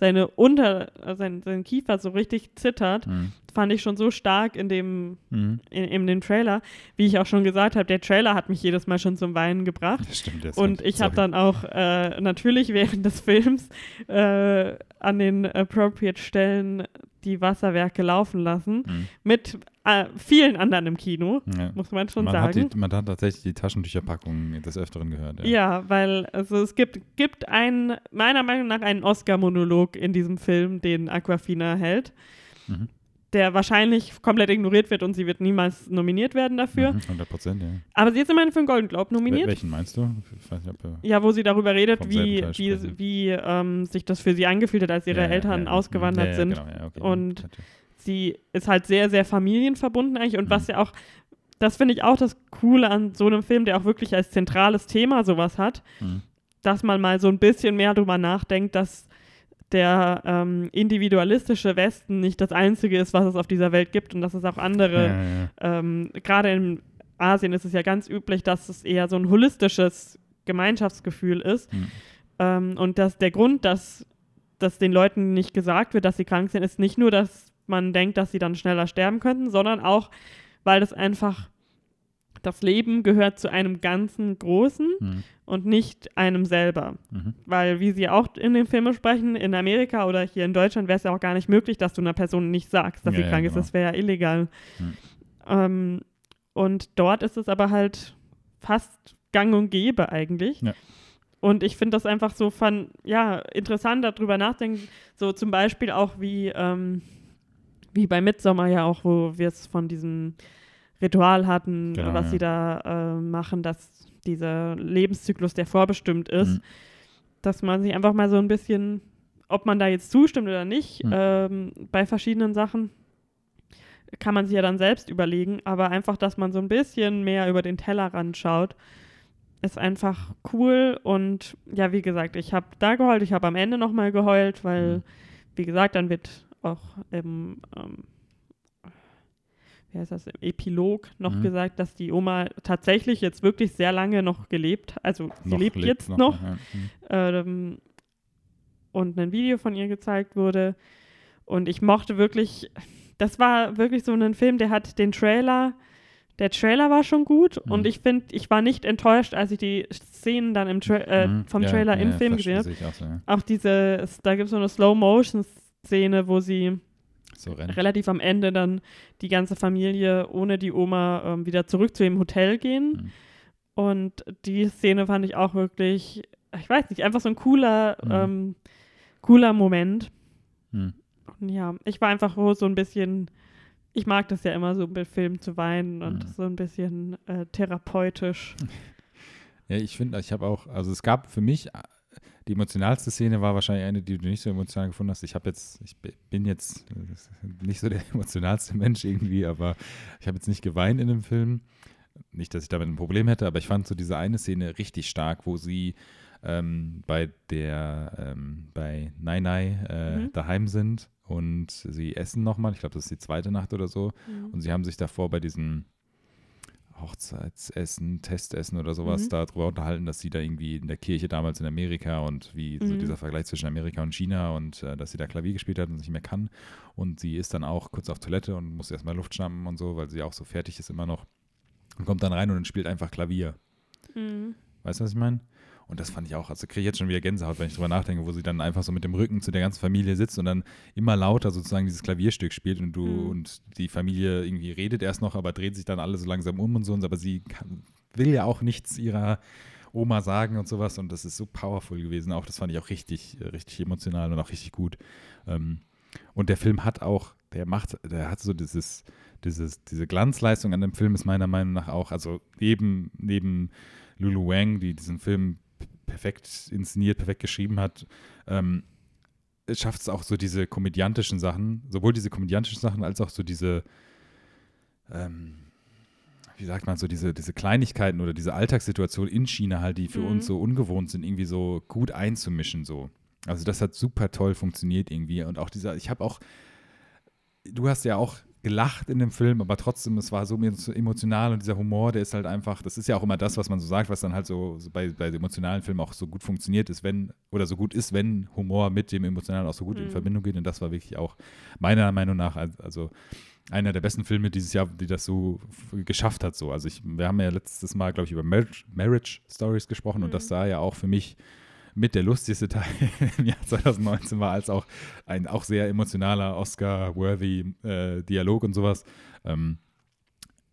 seine Unter, äh, sein, sein Kiefer so richtig zittert. Mhm. Fand ich schon so stark in dem, Mhm. in, in dem Trailer. Wie ich auch schon gesagt habe, der Trailer hat mich jedes Mal schon zum Weinen gebracht. Das stimmt. Das Und ich habe dann auch äh, natürlich während des Films äh, an den appropriate Stellen die Wasserwerke laufen lassen. Mhm. Mit äh, vielen anderen im Kino, Ja. muss man schon Man hat, sagen. die, man hat tatsächlich die Taschentücherpackung des Öfteren gehört. ja. weil also es gibt, gibt einen, meiner Meinung nach, einen Oscar-Monolog in diesem Film, den Aquafina hält, Mhm. der wahrscheinlich komplett ignoriert wird und sie wird niemals nominiert werden dafür. Mhm, 100 Prozent, ja. Aber sie ist immerhin für einen Golden Globe nominiert. Wel welchen meinst du? Nicht, ob, äh, Ja, wo sie darüber redet, wie, wie, wie ähm, sich das für sie angefühlt hat, als ihre ja, ja, Eltern ja, ausgewandert ja, ja, sind. Genau, ja, okay. Und- Hatte. Sie ist halt sehr, sehr familienverbunden eigentlich. Und Mhm. was ja auch, das finde ich auch das Coole an so einem Film, der auch wirklich als zentrales Thema sowas hat, Mhm. dass man mal so ein bisschen mehr drüber nachdenkt, dass der ähm, individualistische Westen nicht das Einzige ist, was es auf dieser Welt gibt und dass es auch andere ja, ja. ähm, gerade in Asien ist es ja ganz üblich, dass es eher so ein holistisches Gemeinschaftsgefühl ist. Mhm. Ähm, und dass der Grund, dass, dass den Leuten nicht gesagt wird, dass sie krank sind, ist nicht nur, dass man denkt, dass sie dann schneller sterben könnten, sondern auch, weil das einfach das Leben gehört zu einem ganzen Großen Mhm. und nicht einem selber. Mhm. Weil, wie sie auch in den Filmen sprechen, in Amerika oder hier in Deutschland wäre es ja auch gar nicht möglich, dass du einer Person nicht sagst, dass Ja, sie ja, krank ist. genau. Das wäre ja illegal. Hm. Ähm, und dort ist es aber halt fast gang und gäbe eigentlich. Ja. Und ich finde das einfach so von, ja, interessant darüber nachdenken. So zum Beispiel auch wie, ähm, wie bei Midsommar ja auch, wo wir es von diesem Ritual hatten, Genau, was ja. sie da äh, machen, dass dieser Lebenszyklus, der vorbestimmt ist, Mhm. dass man sich einfach mal so ein bisschen, ob man da jetzt zustimmt oder nicht, Mhm. ähm, bei verschiedenen Sachen, kann man sich ja dann selbst überlegen, aber einfach, dass man so ein bisschen mehr über den Tellerrand schaut, ist einfach cool und ja, wie gesagt, ich habe da geheult, ich habe am Ende nochmal geheult, weil, Mhm. wie gesagt, dann wird auch im, ähm, wie heißt das, im Epilog noch Mhm. gesagt, dass die Oma tatsächlich jetzt wirklich sehr lange noch gelebt, also sie Noch lebt, lebt jetzt noch, ja. Mhm. ähm, und ein Video von ihr gezeigt wurde. Und ich mochte wirklich, das war wirklich so ein Film, der hat den Trailer, der Trailer war schon gut Mhm. und ich finde, ich war nicht enttäuscht, als ich die Szenen dann im Tra äh, Mhm. vom Ja, Trailer ja, im Film gesehen habe. auch so. Auch diese, da gibt es so eine Slow-Motion-Szene, wo sie So relativ am Ende dann die ganze Familie ohne die Oma ähm, wieder zurück zu dem Hotel gehen. Mhm. Und die Szene fand ich auch wirklich, ich weiß nicht, einfach so ein cooler, Mhm. ähm, cooler Moment. Mhm. Ja, ich war einfach so ein bisschen, ich mag das ja immer so mit Filmen zu weinen und Mhm. so ein bisschen äh, therapeutisch. Ja, ich finde, ich habe auch, also es gab für mich, die emotionalste Szene war wahrscheinlich eine, die du nicht so emotional gefunden hast. Ich habe jetzt, ich bin jetzt nicht so der emotionalste Mensch irgendwie, aber ich habe jetzt nicht geweint in dem Film. Nicht, dass ich damit ein Problem hätte, aber ich fand so diese eine Szene richtig stark, wo sie ähm, bei der, ähm, bei Nai Nai äh, mhm. daheim sind und sie essen nochmal. Ich glaube, das ist die zweite Nacht oder so. Mhm. Und sie haben sich davor bei diesem Hochzeitsessen, Testessen oder sowas mhm. darüber unterhalten, dass sie da irgendwie in der Kirche damals in Amerika und wie mhm. so dieser Vergleich zwischen Amerika und China und äh, dass sie da Klavier gespielt hat und nicht mehr kann. Und sie ist dann auch kurz auf Toilette und muss erstmal Luft schnappen und so, weil sie auch so fertig ist immer noch. Und kommt dann rein und spielt einfach Klavier. Mhm. Weißt du, was ich meine? Und das fand ich auch, also kriege ich jetzt schon wieder Gänsehaut, wenn ich drüber nachdenke, wo sie dann einfach so mit dem Rücken zu der ganzen Familie sitzt und dann immer lauter sozusagen dieses Klavierstück spielt und du mhm. und die Familie irgendwie redet erst noch, aber dreht sich dann alle so langsam um und so, aber sie kann, will ja auch nichts ihrer Oma sagen und sowas und das ist so powerful gewesen. Auch das fand ich auch richtig, richtig emotional und auch richtig gut. Ähm, und der Film hat auch, der macht, der hat so dieses, dieses, diese Glanzleistung an dem Film ist meiner Meinung nach auch, also neben, neben Lulu Wang, die diesen Film perfekt inszeniert, perfekt geschrieben hat, ähm, schafft es auch so diese komödiantischen Sachen, sowohl diese komödiantischen Sachen als auch so diese, ähm, wie sagt man, so diese, diese Kleinigkeiten oder diese Alltagssituation in China halt, die für mhm. uns so ungewohnt sind, irgendwie so gut einzumischen so. Also das hat super toll funktioniert irgendwie und auch dieser, ich habe auch, du hast ja auch gelacht in dem Film, aber trotzdem, es war so emotional und dieser Humor, der ist halt einfach, das ist ja auch immer das, was man so sagt, was dann halt so, so bei, bei emotionalen Filmen auch so gut funktioniert ist, wenn, oder so gut ist, wenn Humor mit dem Emotionalen auch so gut mhm. in Verbindung geht. Und das war wirklich auch meiner Meinung nach, also einer der besten Filme dieses Jahr, die das so geschafft hat. So. Also ich, wir haben ja letztes Mal, glaube ich, über Marriage, Marriage Stories gesprochen mhm. und das sah ja auch für mich mit der lustigste Teil im Jahr 2019 war, als auch ein auch sehr emotionaler, Oscar-worthy äh, Dialog und sowas. Ähm,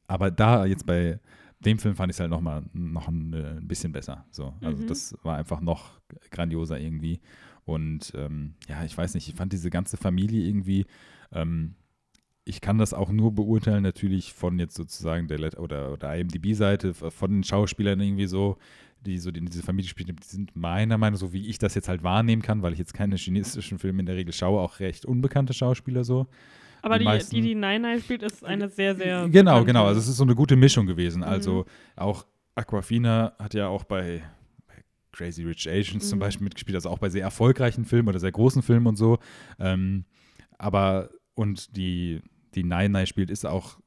aber da jetzt bei dem Film fand ich es halt noch mal noch ein, äh, ein bisschen besser. So. Also mhm. das war einfach noch grandioser irgendwie. Und ähm, ja, ich weiß nicht, ich fand diese ganze Familie irgendwie, ähm, ich kann das auch nur beurteilen, natürlich von jetzt sozusagen der Let oder, oder IMDB-Seite, von den Schauspielern irgendwie so, die so in diese Familie spielen, die sind meiner Meinung nach, so wie ich das jetzt halt wahrnehmen kann, weil ich jetzt keine chinesischen Filme in der Regel schaue, auch recht unbekannte Schauspieler so. Aber die, meisten, die, die Nine Nine spielt, ist eine sehr, sehr. Genau, bekannte. genau. Also es ist so eine gute Mischung gewesen. Mhm. Also auch Aquafina hat ja auch bei, bei Crazy Rich Asians mhm. zum Beispiel mitgespielt, also auch bei sehr erfolgreichen Filmen oder sehr großen Filmen und so. Ähm, aber und die die Nine Nine spielt, ist auch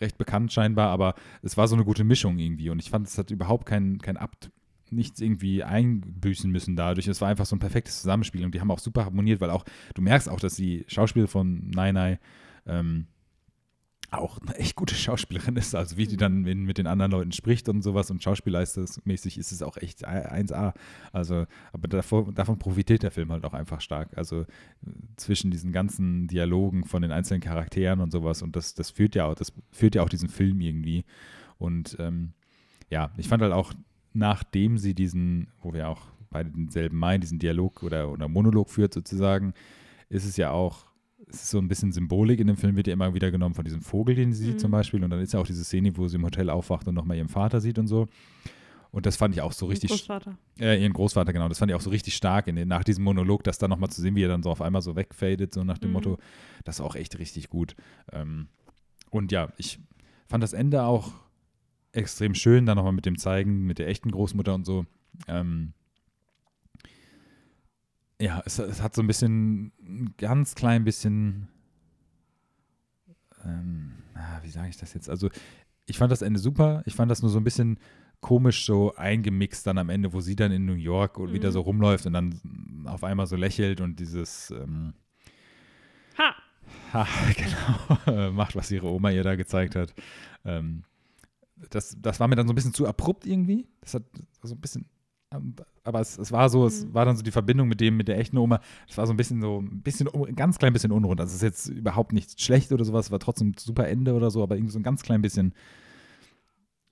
recht bekannt scheinbar, aber es war so eine gute Mischung irgendwie und ich fand, es hat überhaupt kein, kein Abt, nichts irgendwie einbüßen müssen dadurch. Es war einfach so ein perfektes Zusammenspiel und die haben auch super harmoniert, weil auch, du merkst auch, dass die Schauspieler von Nine Nine ähm, auch eine echt gute Schauspielerin ist, also wie die dann in, mit den anderen Leuten spricht und sowas und schauspielleistungsmäßig ist es auch echt 1A. Also, aber davor, davon profitiert der Film halt auch einfach stark. Also zwischen diesen ganzen Dialogen von den einzelnen Charakteren und sowas und das, das führt ja auch, das führt ja auch diesen Film irgendwie. Und ähm, ja, ich fand halt auch, nachdem sie diesen, wo wir auch beide denselben meinen, diesen Dialog oder, oder Monolog führt sozusagen, ist es ja auch es ist so ein bisschen Symbolik in dem Film, wird ja immer wieder genommen von diesem Vogel, den sie mhm. sieht zum Beispiel. Und dann ist ja auch diese Szene, wo sie im Hotel aufwacht und nochmal ihren Vater sieht und so. Und das fand ich auch so richtig. Ihren Großvater. Äh, ihren Großvater, genau. Das fand ich auch so richtig stark in nach diesem Monolog, das dann nochmal zu sehen, wie er dann so auf einmal so wegfadet, so nach dem mhm. Motto. Das war auch echt richtig gut. Ähm, und ja, ich fand das Ende auch extrem schön, dann nochmal mit dem Zeigen, mit der echten Großmutter und so. Ähm, ja, es, es, hat so ein bisschen, ein ganz klein bisschen, ähm, ah, wie sage ich das jetzt? Also, ich fand das Ende super. Ich fand das nur so ein bisschen komisch so eingemixt dann am Ende, wo sie dann in New York und mhm. wieder so rumläuft und dann auf einmal so lächelt und dieses ähm, Ha! Ha, genau, macht, was ihre Oma ihr da gezeigt hat. Ähm, das, das war mir dann so ein bisschen zu abrupt irgendwie. Das hat so ein bisschen aber es, es war so, mhm. es war dann so die Verbindung mit dem, mit der echten Oma, es war so ein bisschen so, ein bisschen, ein ganz klein bisschen unrund. Also es ist jetzt überhaupt nicht schlecht oder sowas, war trotzdem ein super Ende oder so, aber irgendwie so ein ganz klein bisschen,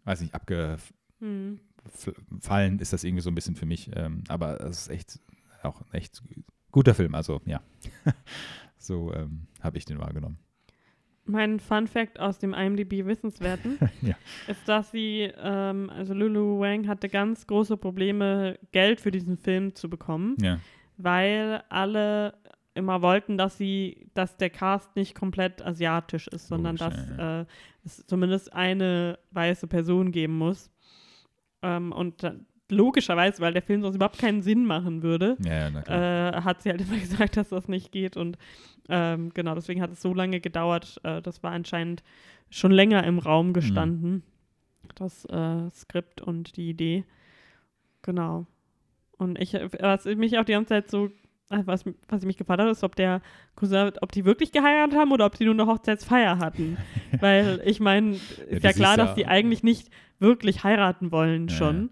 weiß nicht, abgefallen mhm. ist das irgendwie so ein bisschen für mich. Ähm, aber es ist echt auch ein echt guter Film, also ja. so ähm, habe ich den wahrgenommen. Mein Fun Fact aus dem IMDb Wissenswerten Ja. ist, dass sie, ähm, also Lulu Wang hatte ganz große Probleme, Geld für diesen Film zu bekommen, Ja. weil alle immer wollten, dass sie, dass der Cast nicht komplett asiatisch ist, sondern Logisch, dass ja, Äh, es zumindest eine weiße Person geben muss. Ähm, und logischerweise, weil der Film sonst überhaupt keinen Sinn machen würde, Ja, ja, na klar. äh, hat sie halt immer gesagt, dass das nicht geht. Und ähm, genau, deswegen hat es so lange gedauert. Äh, das war anscheinend schon länger im Mhm. Raum gestanden, das äh, Skript und die Idee. Genau. Und ich, was mich auch die ganze Zeit so, äh, was, was ich mich gefragt habe, ist, ob der Cousin, ob die wirklich geheiratet haben oder ob die nur eine Hochzeitsfeier hatten. Weil ich meine, ist ja, das klar, ist ja- dass die eigentlich nicht wirklich heiraten wollen Ja, schon.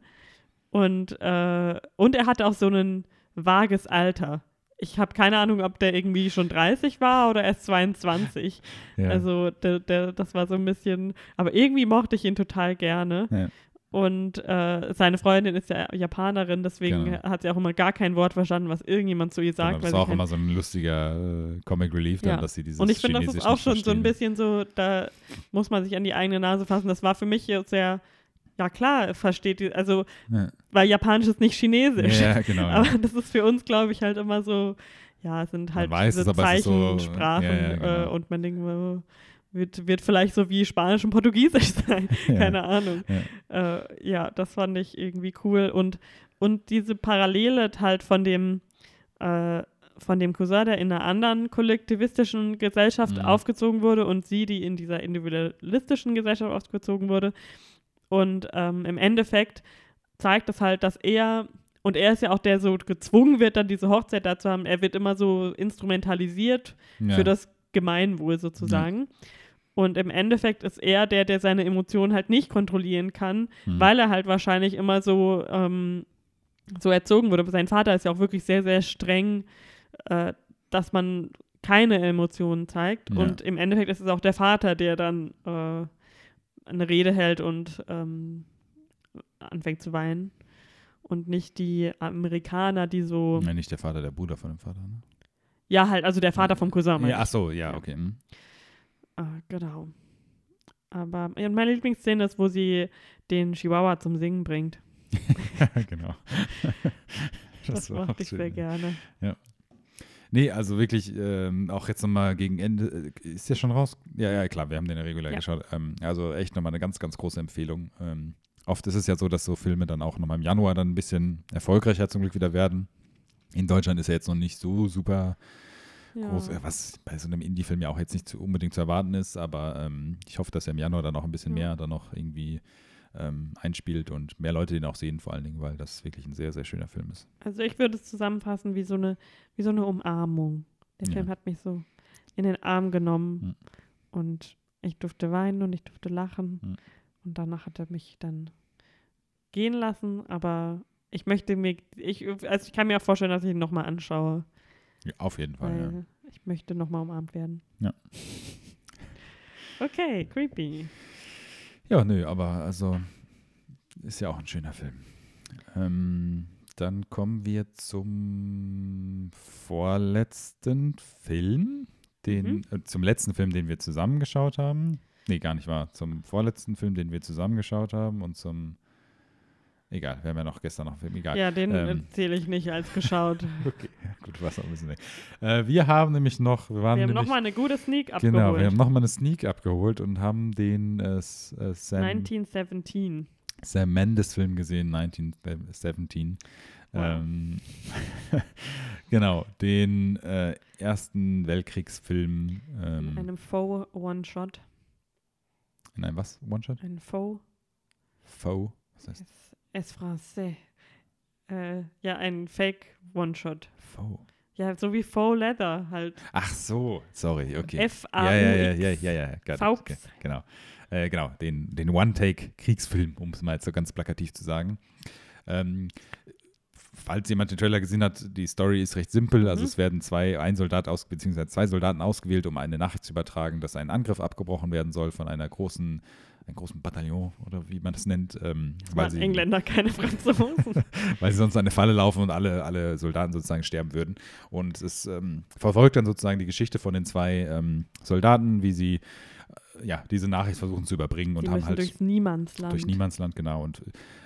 Und, äh, und er hatte auch so ein vages Alter. Ich habe keine Ahnung, ob der irgendwie schon 30 war oder erst 22. ja. Also der, der, das war so ein bisschen, aber irgendwie mochte ich ihn total gerne. Ja. Und äh, seine Freundin ist ja Japanerin, deswegen Genau. hat sie auch immer gar kein Wort verstanden, was irgendjemand zu ihr sagt. genau, das war auch immer so ein lustiger äh, Comic Relief dann, Ja. dass sie dieses und ich finde, das ist auch schon so ein verstehen. bisschen so, da muss man sich an die eigene Nase fassen. Das war für mich sehr, ja klar, versteht die, also, Ja. weil Japanisch ist nicht Chinesisch. Ja, genau. ja. Aber das ist für uns, glaube ich, halt immer so, ja, es sind halt weiß diese ist so- Zeichensprachen ja, ja, genau. äh, und man denkt, äh, wird, wird vielleicht so wie Spanisch und Portugiesisch sein. Ja. Keine Ahnung. Ja. Äh, ja, das fand ich irgendwie cool. Und, und diese Parallele halt von dem, äh, von dem Cousin, der in einer anderen kollektivistischen Gesellschaft Mhm. aufgezogen wurde und sie, die in dieser individualistischen Gesellschaft aufgezogen wurde. Und ähm, im Endeffekt zeigt es halt, dass er, und er ist ja auch der so gezwungen wird, dann diese Hochzeit da zu haben, er wird immer so instrumentalisiert Ja. für das Gemeinwohl sozusagen. Und im Endeffekt ist er der, der seine Emotionen halt nicht kontrollieren kann, Mhm. weil er halt wahrscheinlich immer so, ähm, so erzogen wurde. Aber sein Vater ist ja auch wirklich sehr, sehr streng, äh, dass man keine Emotionen zeigt. Ja. Und im Endeffekt ist es auch der Vater, der dann äh, eine Rede hält und ähm, anfängt zu weinen. Und nicht die Amerikaner, die so, Ja, nicht der Vater, der Bruder von dem Vater. Ne? ja halt, also der Vater vom Cousin. Ja, ach so, ja, okay. hm. Ah, genau. Aber ja, und meine Lieblingsszene ist, wo sie den Chihuahua zum Singen bringt. genau. Das, mochte auch ich sehr ja. Nee, also wirklich, ähm, auch jetzt nochmal gegen Ende, äh, ist der schon raus? Ja, ja, klar, wir haben den ja regulär Ja. geschaut. Ähm, also echt nochmal eine ganz, ganz große Empfehlung. Ähm, oft ist es ja so, dass so Filme dann auch nochmal im Januar dann ein bisschen erfolgreicher zum Glück wieder werden. In Deutschland ist er jetzt noch nicht so super Ja. groß, äh, was bei so einem Indie-Film ja auch jetzt nicht zu, unbedingt zu erwarten ist, aber ähm, ich hoffe, dass er im Januar dann auch ein bisschen Ja. mehr dann noch irgendwie ähm, einspielt und mehr Leute den auch sehen, vor allen Dingen, weil das wirklich ein sehr, sehr schöner Film ist. Also ich würde es zusammenfassen wie so eine, wie so eine Umarmung. Der Ja. Film hat mich so in den Arm genommen Mhm. und ich durfte weinen und ich durfte lachen. Mhm. Und danach hat er mich dann gehen lassen, aber ich möchte mir, ich, also ich kann mir auch vorstellen, dass ich ihn nochmal anschaue, Ja, auf jeden Fall, ja. ich möchte nochmal umarmt werden. Ja. Okay, creepy. Ja, nö, aber also ist ja auch ein schöner Film. Ähm, dann kommen wir zum vorletzten Film, den, Mhm. äh, zum letzten Film, den wir zusammengeschaut haben. Nee, gar nicht wahr. Zum vorletzten Film, den wir zusammengeschaut haben und zum Egal, wir haben ja noch gestern noch einen Film, egal. Ja, den Ähm. zähle ich nicht als geschaut. Okay, gut, was auch ein bisschen weg. Äh, wir haben nämlich noch, wir waren Wir haben nochmal eine gute Sneak abgeholt. genau, wir haben nochmal eine Sneak abgeholt und haben den äh, äh, Sam, 1917. Sam Mendes Film gesehen, 1917. Wow. Ähm, genau, den äh, ersten Weltkriegsfilm In ähm, einem Faux One-Shot. in einem was? One-Shot? Ein Faux. Faux? Was heißt Es français. Äh, ja, ein Fake One-Shot. Faux? Ja, so wie Faux Leather halt. Ach so, sorry, okay. F-A-U-X. Ja, ja, ja, ja, ja, ja, it. Faux. Okay, genau. Äh, genau, den, den One-Take-Kriegsfilm, um es mal jetzt so ganz plakativ zu sagen. Ähm, falls jemand den Trailer gesehen hat, die Story ist recht simpel. Also Mhm. es werden zwei, ein Soldat aus, beziehungsweise zwei Soldaten ausgewählt, um eine Nachricht zu übertragen, dass ein Angriff abgebrochen werden soll von einer großen einen großen Bataillon oder wie man das nennt. Ähm, Das weil sie, Engländer, keine Franzosen. weil sie sonst an eine Falle laufen und alle, alle Soldaten sozusagen sterben würden. Und es ähm, verfolgt dann sozusagen die Geschichte von den zwei ähm, Soldaten, wie sie äh, ja, diese Nachricht versuchen zu überbringen und Die haben halt durchs Niemandsland. durch Niemandsland, genau, und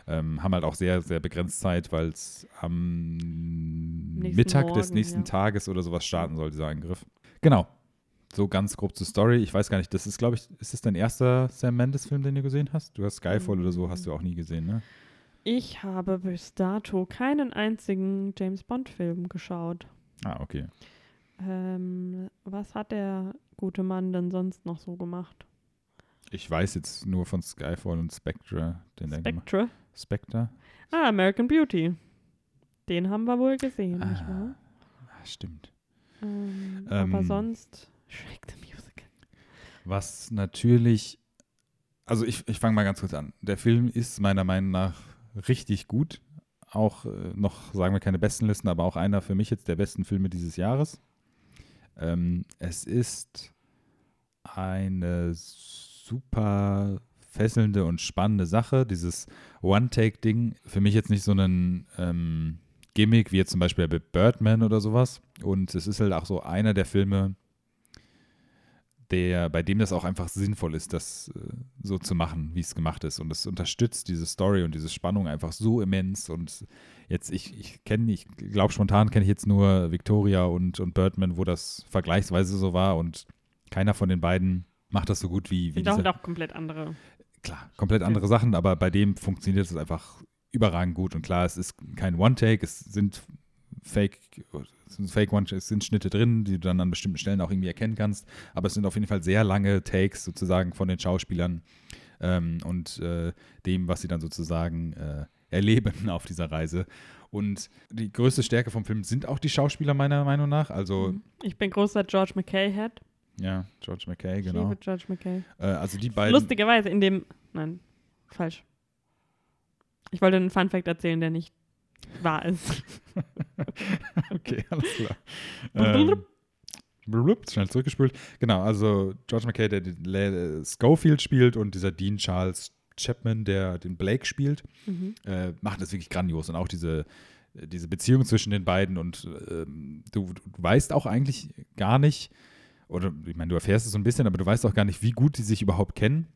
ähm, haben halt auch sehr, sehr begrenzt Zeit, weil es am Mittag des Morgen, nächsten ja. Tages oder sowas starten soll, dieser Angriff. Genau. So ganz grob zur Story. Ich weiß gar nicht, das ist, glaube ich, ist das dein erster Sam Mendes-Film, den du gesehen hast? Du hast Skyfall oder so, hast du auch nie gesehen, ne? Ich habe bis dato keinen einzigen James Bond-Film geschaut. Ah, okay. Ähm, was hat der gute Mann denn sonst noch so gemacht? Ich weiß jetzt nur von Skyfall und Spectre, den Spectre? Spectre? Ah, American Beauty. Den haben wir wohl gesehen, nicht wahr? Ah, stimmt. Ähm, Ähm, aber sonst Shrek the Musical. Was natürlich, also ich, ich fange mal ganz kurz an. Der Film ist meiner Meinung nach richtig gut. Auch äh, noch, sagen wir keine besten Listen, aber auch einer für mich jetzt der besten Filme dieses Jahres. Ähm, es ist eine super fesselnde und spannende Sache. Dieses One-Take-Ding, für mich jetzt nicht so ein ähm, Gimmick wie jetzt zum Beispiel bei Birdman oder sowas. Und es ist halt auch so einer der Filme, der, bei dem das auch einfach sinnvoll ist, das äh, so zu machen, wie es gemacht ist. Und es unterstützt diese Story und diese Spannung einfach so immens. Und jetzt, ich, ich kenne, ich glaube spontan kenne ich jetzt nur Victoria und, und Birdman, wo das vergleichsweise so war. Und keiner von den beiden macht das so gut wie, wie Sind auch, komplett andere. Klar, komplett andere Sachen, aber bei dem funktioniert es einfach überragend gut. Und klar, es ist kein One-Take, es sind Fake, Fake One, es sind Schnitte drin, die du dann an bestimmten Stellen auch irgendwie erkennen kannst. Aber es sind auf jeden Fall sehr lange Takes sozusagen von den Schauspielern ähm, und äh, dem, was sie dann sozusagen äh, erleben auf dieser Reise. Und die größte Stärke vom Film sind auch die Schauspieler meiner Meinung nach. Also Ich bin großer George McKay-Head. ja, George McKay, Ich genau. liebe George McKay. Äh, also die beiden. Lustigerweise in dem. Nein, falsch. Ich wollte einen Fun-Fact erzählen, der nicht wahr ist. Okay, alles klar. ähm, schnell zurückgespult. Genau, also George McKay, der den Le Schofield spielt und dieser Dean Charles Chapman, der den Blake spielt, Mhm. äh, macht das wirklich grandios. Und auch diese, diese Beziehung zwischen den beiden und ähm, du, du weißt auch eigentlich gar nicht, oder ich meine, du erfährst es so ein bisschen, aber du weißt auch gar nicht, wie gut die sich überhaupt kennen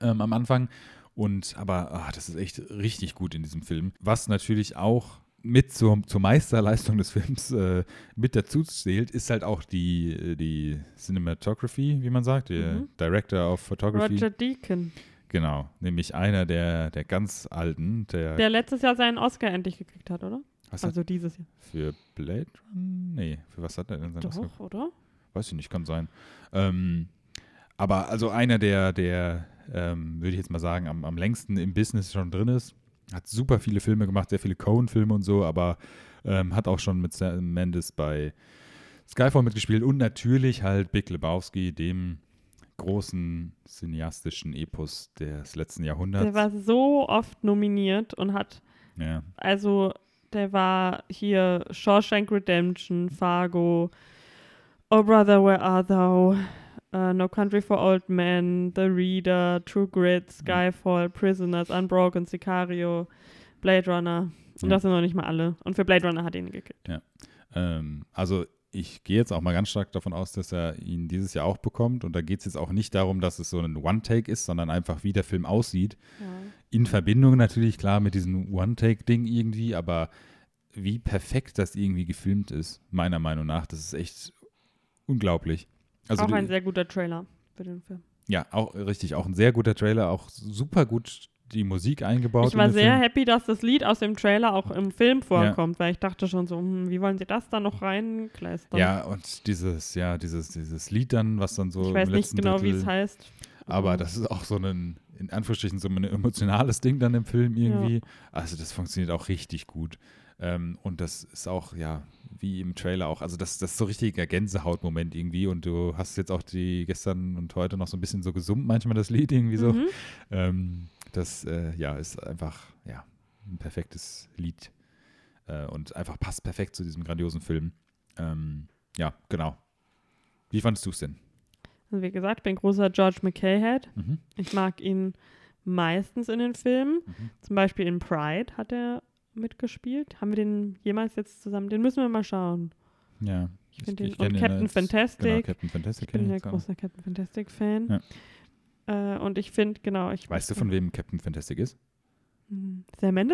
ähm, am Anfang. Und aber ah, das ist echt richtig gut in diesem Film. Was natürlich auch mit zur, zur Meisterleistung des Films äh, mit dazu zählt, ist halt auch die, äh, die Cinematography, wie man sagt, der Mhm. Director of Photography. Roger Deacon, Genau, nämlich einer der, der ganz alten, der, der letztes Jahr seinen Oscar endlich gekriegt hat, oder? was hat Also dieses Jahr. für Blade Run? Nee, für was hat er denn seinen Oscar? Doch, oder? Weiß ich nicht, kann sein. Ähm, aber also einer, der, der ähm, würde ich jetzt mal sagen, am, am längsten im Business schon drin ist. Hat super viele Filme gemacht, sehr viele Cohen-Filme und so, aber ähm, hat auch schon mit Sam Mendes bei Skyfall mitgespielt und natürlich halt Big Lebowski, dem großen cineastischen Epos des letzten Jahrhunderts. Der war so oft nominiert und hat, ja. also der war hier Shawshank Redemption, Fargo, Oh Brother, Where Art Thou, uh, No Country for Old Men, The Reader, True Grit, Skyfall, Prisoners, Unbroken, Sicario, Blade Runner. Und Ja. das sind noch nicht mal alle. Und für Blade Runner hat er ihn gekriegt. Ähm, also ich gehe jetzt auch mal ganz stark davon aus, dass er ihn dieses Jahr auch bekommt. Und da geht es jetzt auch nicht darum, dass es so ein One-Take ist, sondern einfach, wie der Film aussieht. In Verbindung natürlich, klar, mit diesem One-Take-Ding irgendwie, aber wie perfekt das irgendwie gefilmt ist, meiner Meinung nach, das ist echt unglaublich. Also auch die- ein sehr guter Trailer für den Film. ja, auch richtig, auch ein sehr guter Trailer, auch super gut die Musik eingebaut. Ich war sehr Film. happy, dass das Lied aus dem Trailer auch im Film vorkommt, weil ich dachte schon so, hm, wie wollen sie das da noch reinkleistern? Ja, und dieses, ja, dieses, dieses Lied dann, was dann so ich im weiß nicht genau, wie es heißt. Aber das ist auch so ein, in Anführungsstrichen, so ein emotionales Ding dann im Film irgendwie. Also das funktioniert auch richtig gut. Ähm, und das ist auch, ja, wie im Trailer auch, also das, das ist so richtiger Gänsehautmoment irgendwie. Und du hast jetzt auch die gestern und heute noch so ein bisschen so gesummt, manchmal das Lied irgendwie so. Mhm. Ähm, das, äh, ja, ist einfach, ja, ein perfektes Lied. Äh, und einfach passt perfekt zu diesem grandiosen Film. Ähm, ja, genau. Wie fandest du es denn? Also wie gesagt, ich bin großer George McKay-Head. Mhm. Ich mag ihn meistens in den Filmen. Mhm. Zum Beispiel in Pride hat er mitgespielt. Haben wir den jemals jetzt zusammen? Den müssen wir mal schauen. Ja. Ich finde den. kenn Und Captain als- Fantastic. Genau, Captain Fantastic ich bin ja jetzt auch. großer Captain Fantastic-Fan. Äh, und ich finde, genau, ich. Weißt du, von wem Captain Fantastic ist? Hm, Sam? Nein,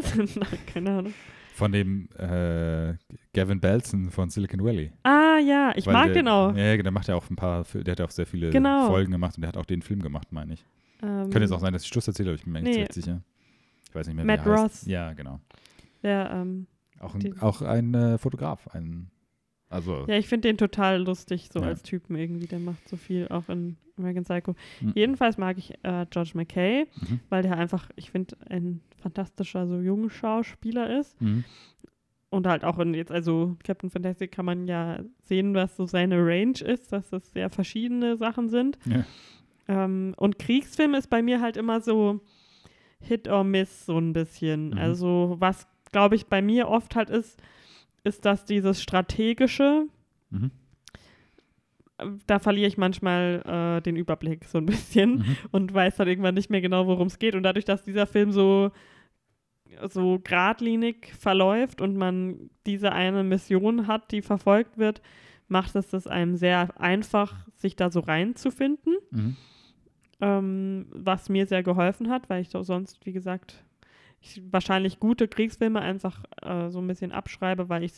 keine Ahnung. Von dem äh, Gavin Belson von Silicon Valley. Ah, ja, ich Weil mag der, den auch. Ja, der macht ja auch ein paar, der hat ja auch sehr viele Genau. Folgen gemacht und der hat auch den Film gemacht, meine ich. Ähm, Könnte jetzt auch sein, dass ich Schluss erzähle, aber ich bin mir nicht Nee. recht sicher. Ich weiß nicht mehr, Matt wie er heißt. Ross. Ja, genau. Der, ähm, Auch ein, auch ein äh, Fotograf. Ein, also, ja, ich finde den total lustig, so Ja. als Typen irgendwie. Der macht so viel, auch in American Psycho. Mhm. Jedenfalls mag ich äh, George McKay, mhm. weil der einfach, ich finde, ein fantastischer so Jungschauspieler ist. Mhm. Und halt auch in jetzt, also Captain Fantastic kann man ja sehen, was so seine Range ist, dass das sehr verschiedene Sachen sind. Ja. Ähm, und Kriegsfilm ist bei mir halt immer so Hit or Miss so ein bisschen. Mhm. Also was, glaube ich, bei mir oft halt ist, ist, dass dieses strategische, Mhm. da verliere ich manchmal äh, den Überblick so ein bisschen Mhm. und weiß dann irgendwann nicht mehr genau, worum es geht. Und dadurch, dass dieser Film so, so geradlinig verläuft und man diese eine Mission hat, die verfolgt wird, macht es das einem sehr einfach, sich da so reinzufinden, Mhm. ähm, was mir sehr geholfen hat, weil ich doch sonst, wie gesagt, ich wahrscheinlich gute Kriegsfilme einfach äh, so ein bisschen abschreibe, weil ich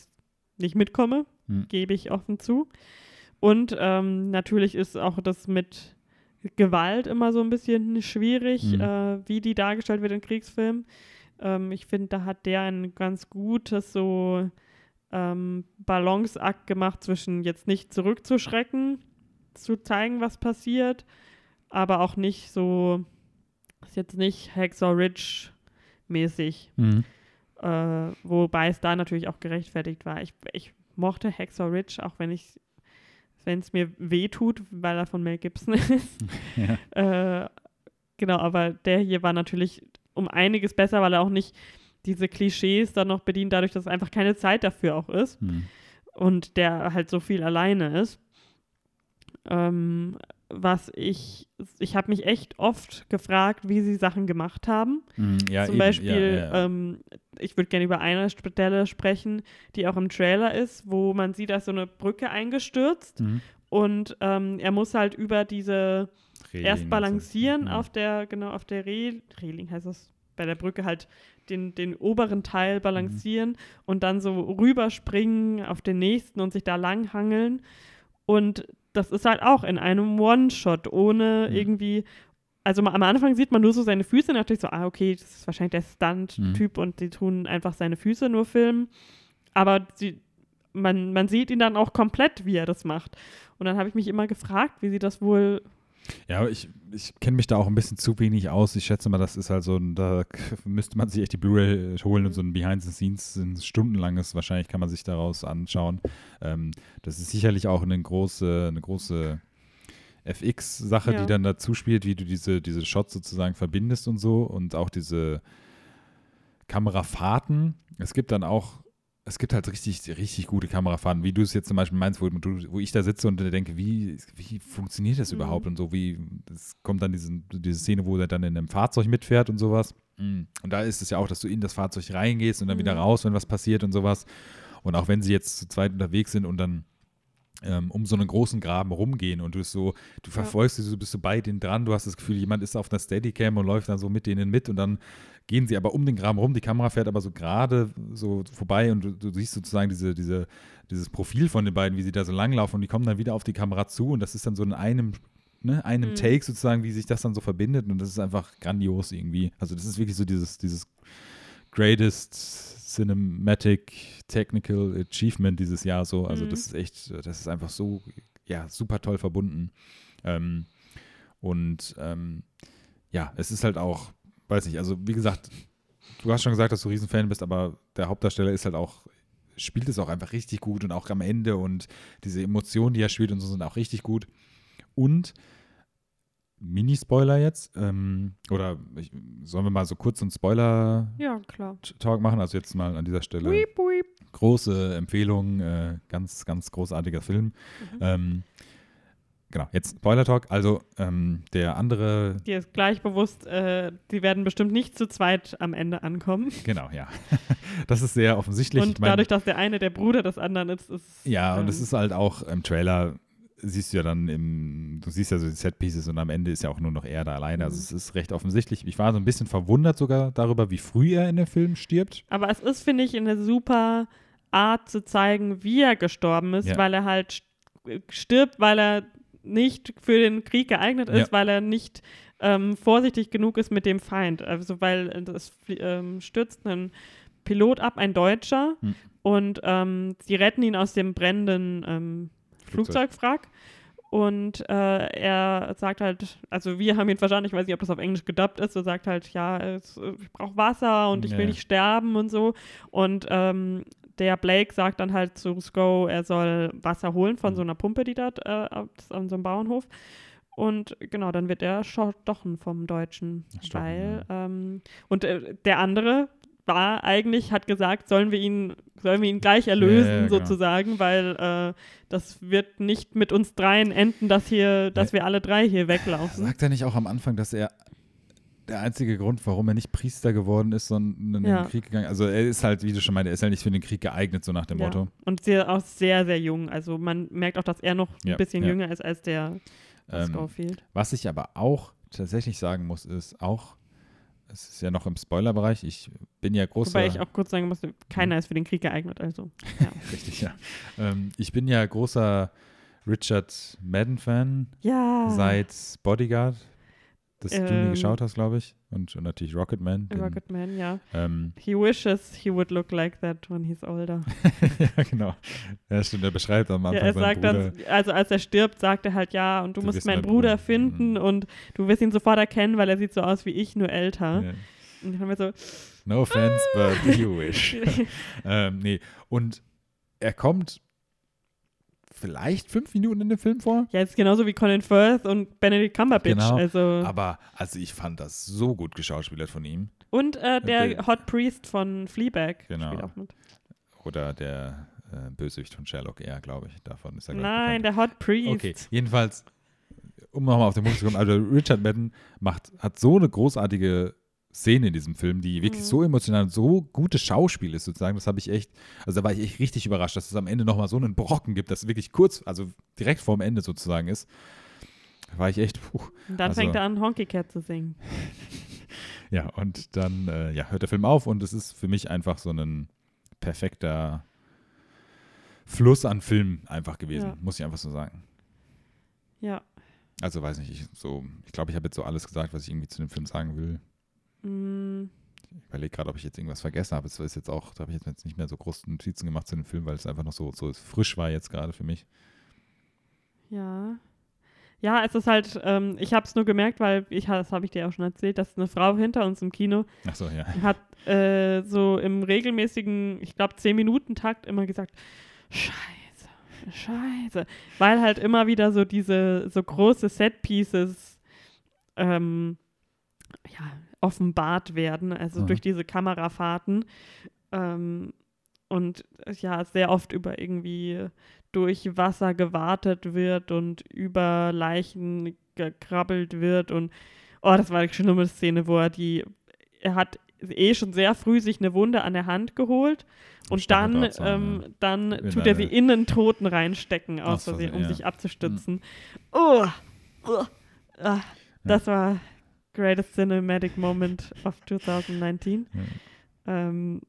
nicht mitkomme, Mhm. gebe ich offen zu. Und ähm, natürlich ist auch das mit Gewalt immer so ein bisschen schwierig, Mhm. äh, wie die dargestellt wird in Kriegsfilmen. Ähm, ich finde, da hat der ein ganz gutes so ähm, Balanceakt gemacht zwischen jetzt nicht zurückzuschrecken, zu zeigen, was passiert, aber auch nicht so, ist jetzt nicht Hacksaw Ridge mäßig, Mhm. äh, wobei es da natürlich auch gerechtfertigt war. Ich, ich mochte Hacksaw Ridge, auch wenn ich wenn es mir weh tut, weil er von Mel Gibson ist. Ja. Äh, genau, aber der hier war natürlich um einiges besser, weil er auch nicht diese Klischees dann noch bedient, dadurch, dass einfach keine Zeit dafür auch ist Mhm. und der halt so viel alleine ist. Ähm, was ich, ich habe mich echt oft gefragt, wie sie Sachen gemacht haben. Mhm. Ja, Zum eben. Beispiel, ja, ja. Ähm, ich würde gerne über eine Stelle sprechen, die auch im Trailer ist, wo man sieht, da ist so eine Brücke eingestürzt Mhm. und ähm, er muss halt über diese Reling erst balancieren Mhm. auf der, genau, auf der Re Reling heißt das, bei der Brücke halt den, den oberen Teil balancieren Mhm. und dann so rüberspringen auf den nächsten und sich da langhangeln. Und das ist halt auch in einem One-Shot, ohne Mhm. irgendwie. Also am Anfang sieht man nur so seine Füße und dachte ich so, ah, okay, das ist wahrscheinlich der Stunt-Typ und die tun einfach seine Füße nur filmen. Aber sie, man, man sieht ihn dann auch komplett, wie er das macht. Und dann habe ich mich immer gefragt, wie sie das wohl Ja, ich, ich kenne mich da auch ein bisschen zu wenig aus. Ich schätze mal, das ist halt so ein, da müsste man sich echt die Blu-ray holen und so ein Behind the Scenes sind stundenlanges, wahrscheinlich kann man sich daraus anschauen. Ähm, das ist sicherlich auch eine große, eine große FX-Sache, Ja. die dann dazu spielt, wie du diese, diese Shots sozusagen verbindest und so und auch diese Kamerafahrten. Es gibt dann auch es gibt halt richtig, richtig gute Kamerafahrten, wie du es jetzt zum Beispiel meinst, wo, du, wo ich da sitze und denke, wie, wie funktioniert das Mhm. überhaupt und so, wie, es kommt dann diesen, diese Szene, wo er dann in einem Fahrzeug mitfährt und sowas. Mhm. Und da ist es ja auch, dass du in das Fahrzeug reingehst und dann wieder Mhm. raus, wenn was passiert und sowas. Und auch wenn sie jetzt zu zweit unterwegs sind und dann ähm, um so einen großen Graben rumgehen und du bist so, du verfolgst sie, du bist so bei denen dran, du hast das Gefühl, jemand ist auf einer Steadicam und läuft dann so mit denen mit und dann gehen sie aber um den Graben rum, die Kamera fährt aber so gerade so vorbei und du, du siehst sozusagen diese, diese, dieses Profil von den beiden, wie sie da so langlaufen und die kommen dann wieder auf die Kamera zu und das ist dann so in einem, ne, einem Mhm. Take sozusagen, wie sich das dann so verbindet und das ist einfach grandios irgendwie. Also das ist wirklich so dieses, dieses greatest Cinematic Technical Achievement dieses Jahr so. Also Mhm. das ist echt, das ist einfach so, ja, super toll verbunden. Ähm, und ähm, ja, es ist halt auch, weiß nicht, also wie gesagt, du hast schon gesagt, dass du Riesenfan bist, aber der Hauptdarsteller ist halt auch, spielt es auch einfach richtig gut und auch am Ende und diese Emotionen, die er spielt und so sind auch richtig gut. Und Mini-Spoiler jetzt, ähm, oder ich, sollen wir mal so kurz einen Spoiler Ja, machen. Also jetzt mal an dieser Stelle Weep, weep. große Empfehlung, äh, ganz, ganz großartiger Film. Mhm. Ähm, genau, jetzt Spoiler Talk. Also ähm, der andere, Dir ist gleich bewusst, äh, die werden bestimmt nicht zu zweit am Ende ankommen. genau, ja. das ist sehr offensichtlich. und dadurch, dass der eine der Bruder des anderen ist, ist Ja, und ähm, es ist halt auch im Trailer, siehst du ja dann im, du siehst ja so die Set-Pieces und am Ende ist ja auch nur noch er da alleine. Also Mhm. es ist recht offensichtlich. Ich war so ein bisschen verwundert sogar darüber, wie früh er in dem Film stirbt. Aber es ist, finde ich, eine super Art zu zeigen, wie er gestorben ist, Ja. weil er halt st- stirbt, weil er nicht für den Krieg geeignet ist, Ja. weil er nicht ähm, vorsichtig genug ist mit dem Feind. Also weil es flie- ähm, stürzt ein Pilot ab, ein Deutscher, Hm. und ähm, sie retten ihn aus dem brennenden ähm. Flugzeugwrack. Und äh, er sagt halt, also wir haben ihn verstanden, ich weiß nicht, ob das auf Englisch gedubbt ist, er sagt halt, ja, es, ich brauche Wasser und ich will Ja. nicht sterben und so. Und ähm, der Blake sagt dann halt zu Sko, er soll Wasser holen von Mhm. so einer Pumpe, die dort äh, an so einem Bauernhof. Und genau, dann wird er erstochen vom Deutschen. Erstochen, Weil, ähm, und äh, der andere war eigentlich, hat gesagt, sollen wir ihn, sollen wir ihn gleich erlösen, ja, genau. sozusagen, weil äh, das wird nicht mit uns dreien enden, dass hier, dass wir alle drei hier weglaufen. Sagt er nicht auch am Anfang, dass er der einzige Grund, warum er nicht Priester geworden ist, sondern in Ja. den Krieg gegangen Also er ist halt, wie du schon meinte, er ist halt nicht für den Krieg geeignet, so nach dem Ja. Motto. Und sehr, auch sehr, sehr jung. Also man merkt auch, dass er noch ein Ja, bisschen ja. jünger ist als der Ähm, Schofield. was ich aber auch tatsächlich sagen muss, ist auch, es ist ja noch im Spoilerbereich, ich bin ja großer... Wobei ich auch kurz sagen musste, keiner ist für den Krieg geeignet. Also ja. Richtig, ja. Ähm, ich bin ja großer Richard Madden-Fan ja. seit Bodyguard, das du nie Ähm, geschaut hast, glaube ich. Und, und natürlich Rocketman. den, Rocketman, ja. Ähm, He wishes he would look like that when he's older. ja, genau. Ja, stimmt, er beschreibt am Ja, Anfang er seinen sagt Bruder. dann, also als er stirbt, sagt er halt ja, und du, Du musst meinen Bruder Bruder. finden Mhm. und du wirst ihn sofort erkennen, weil er sieht so aus wie ich, nur älter. Ja. Und dann haben wir so, No offense, but you wish. ähm, nee, und er kommt vielleicht fünf Minuten in dem Film vor. ja, ist genauso wie Colin Firth und Benedict Cumberbatch. Genau. Also. Aber also ich fand das so gut geschauspielert von ihm. Und äh, der der- Hot Priest von Fleabag Genau. spielt auch mit. Oder der äh, Bösewicht von Sherlock eher, glaube ich. Davon ist er Nein, der Hot Priest. Okay, jedenfalls, um nochmal auf den Punkt zu kommen, also Richard Madden macht, hat so eine großartige Szene in diesem Film, die wirklich Mhm. so emotional und so gutes Schauspiel ist sozusagen, das habe ich echt, also da war ich echt richtig überrascht, dass es am Ende nochmal so einen Brocken gibt, das wirklich kurz, also direkt vorm Ende sozusagen ist. Da war ich echt, puh. Und dann Also- fängt er an, Honky Cat zu singen. Ja, und dann äh, ja, hört der Film auf und es ist für mich einfach so ein perfekter Fluss an Film einfach gewesen, Ja. muss ich einfach so sagen. Ja. Also weiß nicht, ich, so, ich glaube, ich habe jetzt so alles gesagt, was ich irgendwie zu dem Film sagen will. Mm, Ich überlege gerade, ob ich jetzt irgendwas vergessen habe. Es ist jetzt auch, da habe ich jetzt nicht mehr so große Notizen gemacht zu dem Film, weil es einfach noch so, so frisch war jetzt gerade für mich. ja. Ja, es ist halt, ähm, ich habe es nur gemerkt, weil ich, das habe ich dir auch schon erzählt, dass eine Frau hinter uns im Kino Achso, ja. hat äh, so im regelmäßigen, ich glaube, 10-Minuten-Takt immer gesagt, Scheiße, Scheiße. Weil halt immer wieder so diese so große Set-Pieces ähm, ja, offenbart werden, also Mhm. durch diese Kamerafahrten. Ähm, und äh, ja, sehr oft über irgendwie durch Wasser gewartet wird und über Leichen gekrabbelt wird und oh, das war eine schlimme Szene, wo er die, er hat eh schon sehr früh sich eine Wunde an der Hand geholt und dann, ähm, dann tut er sie in den Toten reinstecken, aus Versehen, um ja. sich abzustützen. Oh, oh, ah, das war greatest cinematic moment of 2019. Ja. Ähm,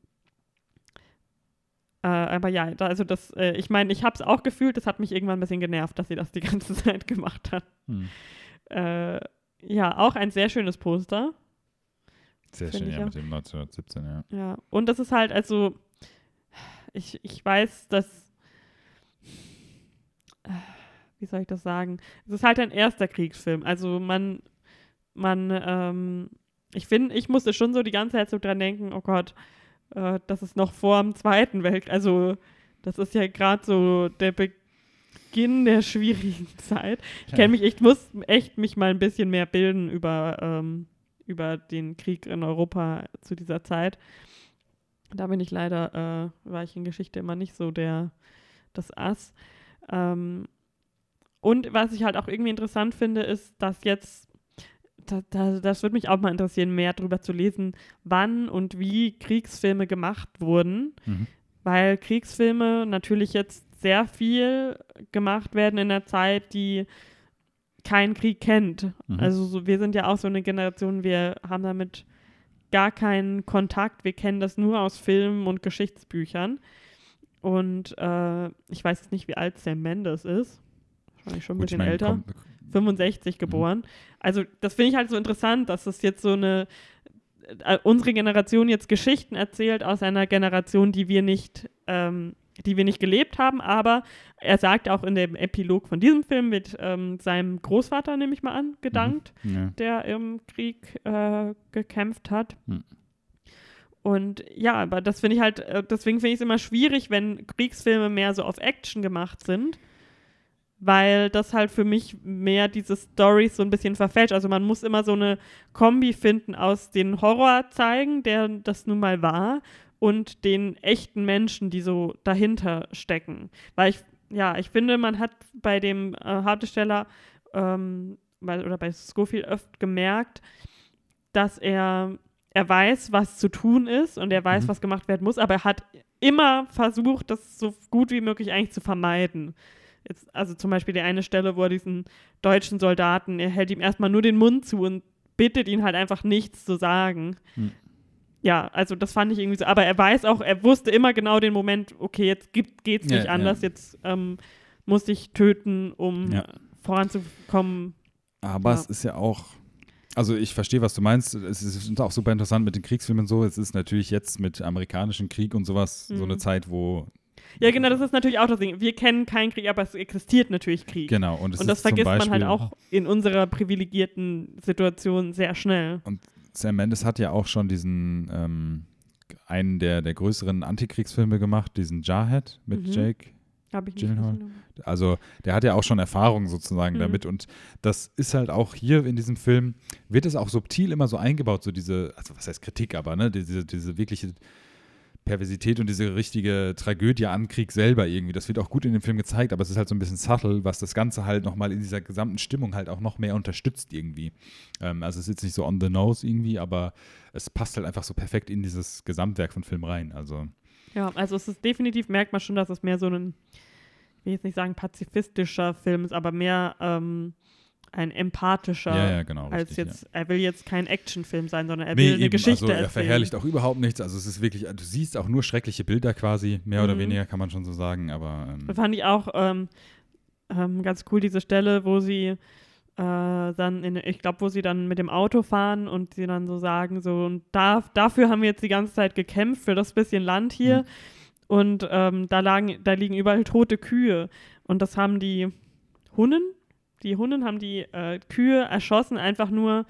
äh, aber ja, da, also das, äh, ich meine, ich habe es auch gefühlt, das hat mich irgendwann ein bisschen genervt, dass sie das die ganze Zeit gemacht hat. Hm. Äh, ja, auch ein sehr schönes Poster. Sehr schön, ja, auch. mit dem 1917, ja. Ja, und das ist halt, also, ich, ich weiß, dass, äh, wie soll ich das sagen? Es ist halt ein erster Kriegsfilm. Also man, man, ähm, ich finde, ich musste schon so die ganze Zeit so dran denken, oh Gott, äh, das ist noch vor dem Zweiten Weltkrieg. Also das ist ja gerade so der Beginn der schwierigen Zeit. Ich kenne mich, ich muss echt mich mal ein bisschen mehr bilden über, ähm, über den Krieg in Europa zu dieser Zeit. Da bin ich leider, äh, war ich in Geschichte immer nicht so der, das Ass. Ähm, Und was ich halt auch irgendwie interessant finde, ist, dass jetzt, da, da, das würde mich auch mal interessieren, mehr darüber zu lesen, wann und wie Kriegsfilme gemacht wurden. Mhm. Weil Kriegsfilme natürlich jetzt sehr viel gemacht werden in der Zeit, die keinen Krieg kennt. Mhm. Also so, wir sind ja auch so eine Generation, wir haben damit gar keinen Kontakt, wir kennen das nur aus Filmen und Geschichtsbüchern. Und äh, ich weiß jetzt nicht, wie alt Sam Mendes ist. Wahrscheinlich schon ein Gut, ich bisschen meine, älter. komm, 65 geboren. Also das finde ich halt so interessant, dass es jetzt so eine, äh, unsere Generation jetzt Geschichten erzählt aus einer Generation, die wir nicht, ähm, die wir nicht gelebt haben, aber er sagt auch in dem Epilog von diesem Film mit ähm, seinem Großvater, nehme ich mal an, gedankt, ja. der im Krieg äh, gekämpft hat. Hm. Und ja, aber das finde ich halt, äh, deswegen finde ich es immer schwierig, wenn Kriegsfilme mehr so auf Action gemacht sind, weil das halt für mich mehr diese Stories so ein bisschen verfälscht. Also man muss immer so eine Kombi finden aus den Horror zeigen, der das nun mal war, und den echten Menschen, die so dahinter stecken. Weil ich, ja, ich finde, man hat bei dem äh, Hauptdarsteller ähm, oder bei Schofield öfter gemerkt, dass er, er weiß, was zu tun ist und er weiß, Mhm. was gemacht werden muss, aber er hat immer versucht, das so gut wie möglich eigentlich zu vermeiden. Jetzt, also zum Beispiel die eine Stelle, wo er diesen deutschen Soldaten, er hält ihm erstmal nur den Mund zu und bittet ihn halt einfach nichts zu sagen. Hm. Ja, also das fand ich irgendwie so. Aber er weiß auch, er wusste immer genau den Moment, okay, jetzt gibt, geht's Ja, nicht ja. anders, jetzt ähm, muss ich töten, um Ja. voranzukommen. Aber Ja. es ist ja auch, also ich verstehe, was du meinst. Es ist auch super interessant mit den Kriegsfilmen so. Es ist natürlich jetzt mit amerikanischem Krieg und sowas so Mhm. eine Zeit, wo Ja, genau, das ist natürlich auch das Ding. Wir kennen keinen Krieg, aber es existiert natürlich Krieg. genau und es und das vergisst man halt auch in unserer privilegierten Situation sehr schnell. Sam Mendes hat ja auch schon diesen ähm, einen der, der größeren Antikriegsfilme gemacht, diesen Jarhead mit Mhm. Jake. Habe ich nicht Gyllenhaal. Also der hat ja auch schon Erfahrung sozusagen Mhm. damit und das ist halt auch hier in diesem Film, wird es auch subtil immer so eingebaut, so diese, also was heißt Kritik, aber ne, diese, diese wirkliche Perversität und diese richtige Tragödie an Krieg selber irgendwie. Das wird auch gut in dem Film gezeigt, aber es ist halt so ein bisschen subtle, was das Ganze halt nochmal in dieser gesamten Stimmung halt auch noch mehr unterstützt irgendwie. Ähm, also es ist jetzt nicht so on the nose irgendwie, aber es passt halt einfach so perfekt in dieses Gesamtwerk von Film rein. Also Ja, also es ist definitiv, merkt man schon, dass es mehr so ein, ich will jetzt nicht sagen pazifistischer Film ist, aber mehr ähm, ein empathischer, ja, ja, genau. als richtig, ja. jetzt, er will jetzt kein Actionfilm sein, sondern er Nee, will eine eben, Geschichte also er erzählen. verherrlicht auch überhaupt nichts. Also es ist wirklich, du siehst auch nur schreckliche Bilder quasi, mehr oder Mhm. weniger kann man schon so sagen, aber ähm, fand ich auch ähm, ähm, ganz cool, diese Stelle, wo sie äh, dann, in, ich glaube, wo sie dann mit dem Auto fahren und sie dann so sagen, so, und da, dafür haben wir jetzt die ganze Zeit gekämpft, für das bisschen Land hier. Mhm. Und ähm, da, lagen, da liegen überall tote Kühe. Und das haben die Hunnen, die Hunnen haben die äh, Kühe erschossen, einfach nur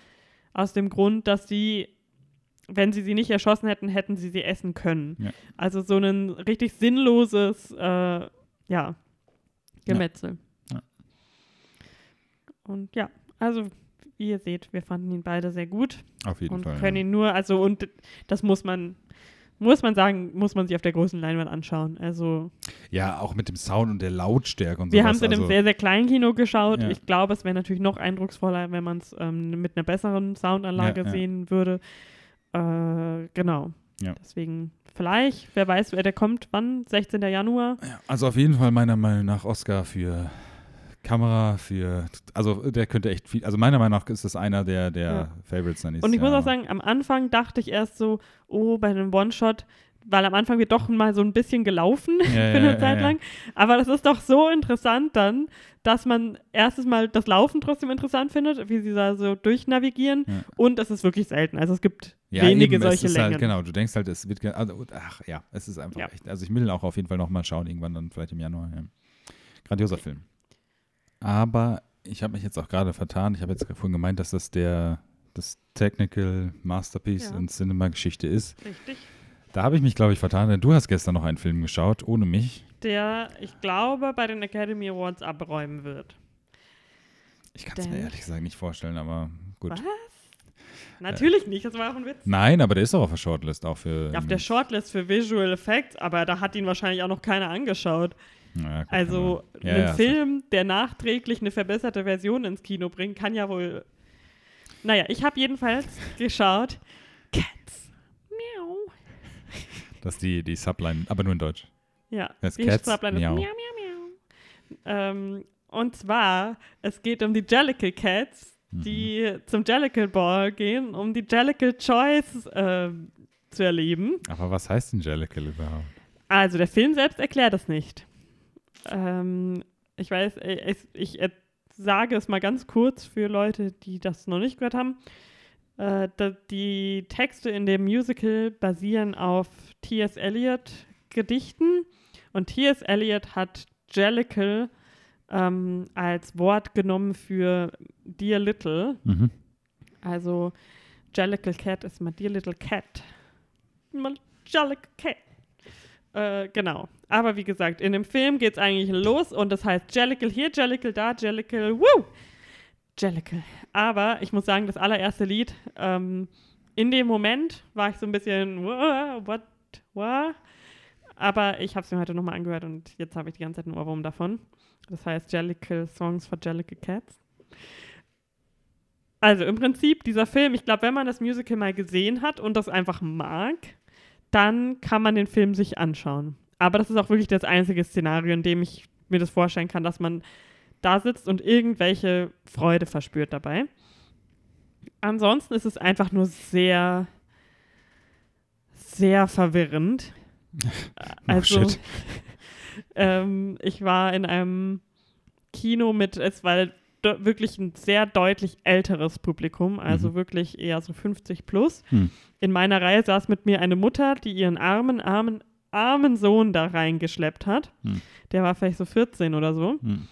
aus dem Grund, dass sie, wenn sie sie nicht erschossen hätten, hätten sie sie essen können. Ja. Also so ein richtig sinnloses, äh, ja, Gemetzel. Ja. Und ja, also wie ihr seht, wir fanden ihn beide sehr gut auf jeden und Fall. können ja. ihn nur, also und das muss man, muss man sagen, muss man sich auf der großen Leinwand anschauen. Also ja, auch mit dem Sound und der Lautstärke und wir sowas. haben es in einem also, sehr, sehr kleinen Kino geschaut. Ja. Ich glaube, es wäre natürlich noch eindrucksvoller, wenn man es ähm, mit einer besseren Soundanlage Ja, ja. sehen würde. Äh, genau. Deswegen vielleicht, wer weiß, wer der kommt, wann? 16. Januar. ja, also auf jeden Fall meiner Meinung nach Oscar für Kamera, für, also der könnte echt viel, also meiner Meinung nach ist das einer der, der Ja. Favorites dann Und ich muss auch sagen, am Anfang dachte ich erst so, oh, bei einem One-Shot, weil am Anfang wird doch mal so ein bisschen gelaufen Ja, für eine ja, Zeit lang. Aber das ist doch so interessant dann, dass man erstes Mal das Laufen trotzdem interessant findet, wie sie da so durchnavigieren. Und es ist wirklich selten. Also es gibt ja, wenige eben, solche ist Längen. Halt, genau, du denkst halt, es wird, also, ach ja, es ist einfach echt, also ich will auch auf jeden Fall nochmal schauen, irgendwann dann vielleicht im Januar. Ja. Grandioser Film. Aber ich habe mich jetzt auch gerade vertan, ich habe jetzt vorhin gemeint, dass das der, das Technical Masterpiece Ja. in Cinema-Geschichte ist. Richtig. Da habe ich mich, glaube ich, vertan, denn du hast gestern noch einen Film geschaut, ohne mich. Der, ich glaube, bei den Academy Awards abräumen wird. Ich kann es mir ehrlich gesagt nicht vorstellen, aber gut. Was? Natürlich nicht, das war auch ein Witz. Nein, aber der ist doch auf der Shortlist auch für. Ja, auf der Shortlist für Visual Effects, aber da hat ihn wahrscheinlich auch noch keiner angeschaut. Ja, Also. Ja, ein ja, Film, der nachträglich eine verbesserte Version ins Kino bringt, kann ja wohl. Naja, ich habe jedenfalls geschaut. Cats. Miau. Das ist die, die Subline, aber nur in Deutsch. Ja, Das die Cats, Subline ist miau. miau, miau, miau. Ähm, und zwar, es geht um die Jellicle Cats, Mhm. die zum Jellicle Ball gehen, um die Jellicle Choice ähm, zu erleben. Aber was heißt denn Jellicle überhaupt? Also, der Film selbst erklärt es nicht. Ähm, ich weiß, äh, ich, ich äh, sage es mal ganz kurz für Leute, die das noch nicht gehört haben. Äh, die Texte in dem Musical basieren auf T.S. Eliot Gedichten und T.S. Eliot hat Jellicle ähm, als Wort genommen für Dear Little. Mhm. Also Jellicle Cat ist my dear little cat. My Jellicle Cat. Äh, genau. Aber wie gesagt, in dem Film geht es eigentlich los und das heißt Jellicle hier, Jellicle da, Jellicle, woo! Jellicle. Aber ich muss sagen, das allererste Lied, ähm, in dem Moment war ich so ein bisschen, "Wha- what, what? Aber ich habe es mir heute nochmal angehört und jetzt habe ich die ganze Zeit einen Ohrwurm davon. Das heißt Jellicle Songs for Jellicle Cats. Also im Prinzip dieser Film, ich glaube, wenn man das Musical mal gesehen hat und das einfach mag, dann kann man den Film sich anschauen. Aber das ist auch wirklich das einzige Szenario, in dem ich mir das vorstellen kann, dass man da sitzt und irgendwelche Freude verspürt dabei. Ansonsten ist es einfach nur sehr, sehr verwirrend. Also, shit. ähm, ich war in einem Kino mit, es war wirklich ein sehr deutlich älteres Publikum, also Mhm. wirklich eher so 50 plus. Hm. In meiner Reihe saß mit mir eine Mutter, die ihren armen, armen, armen Sohn da reingeschleppt hat. Hm. Der war vielleicht so 14 oder so. Hm.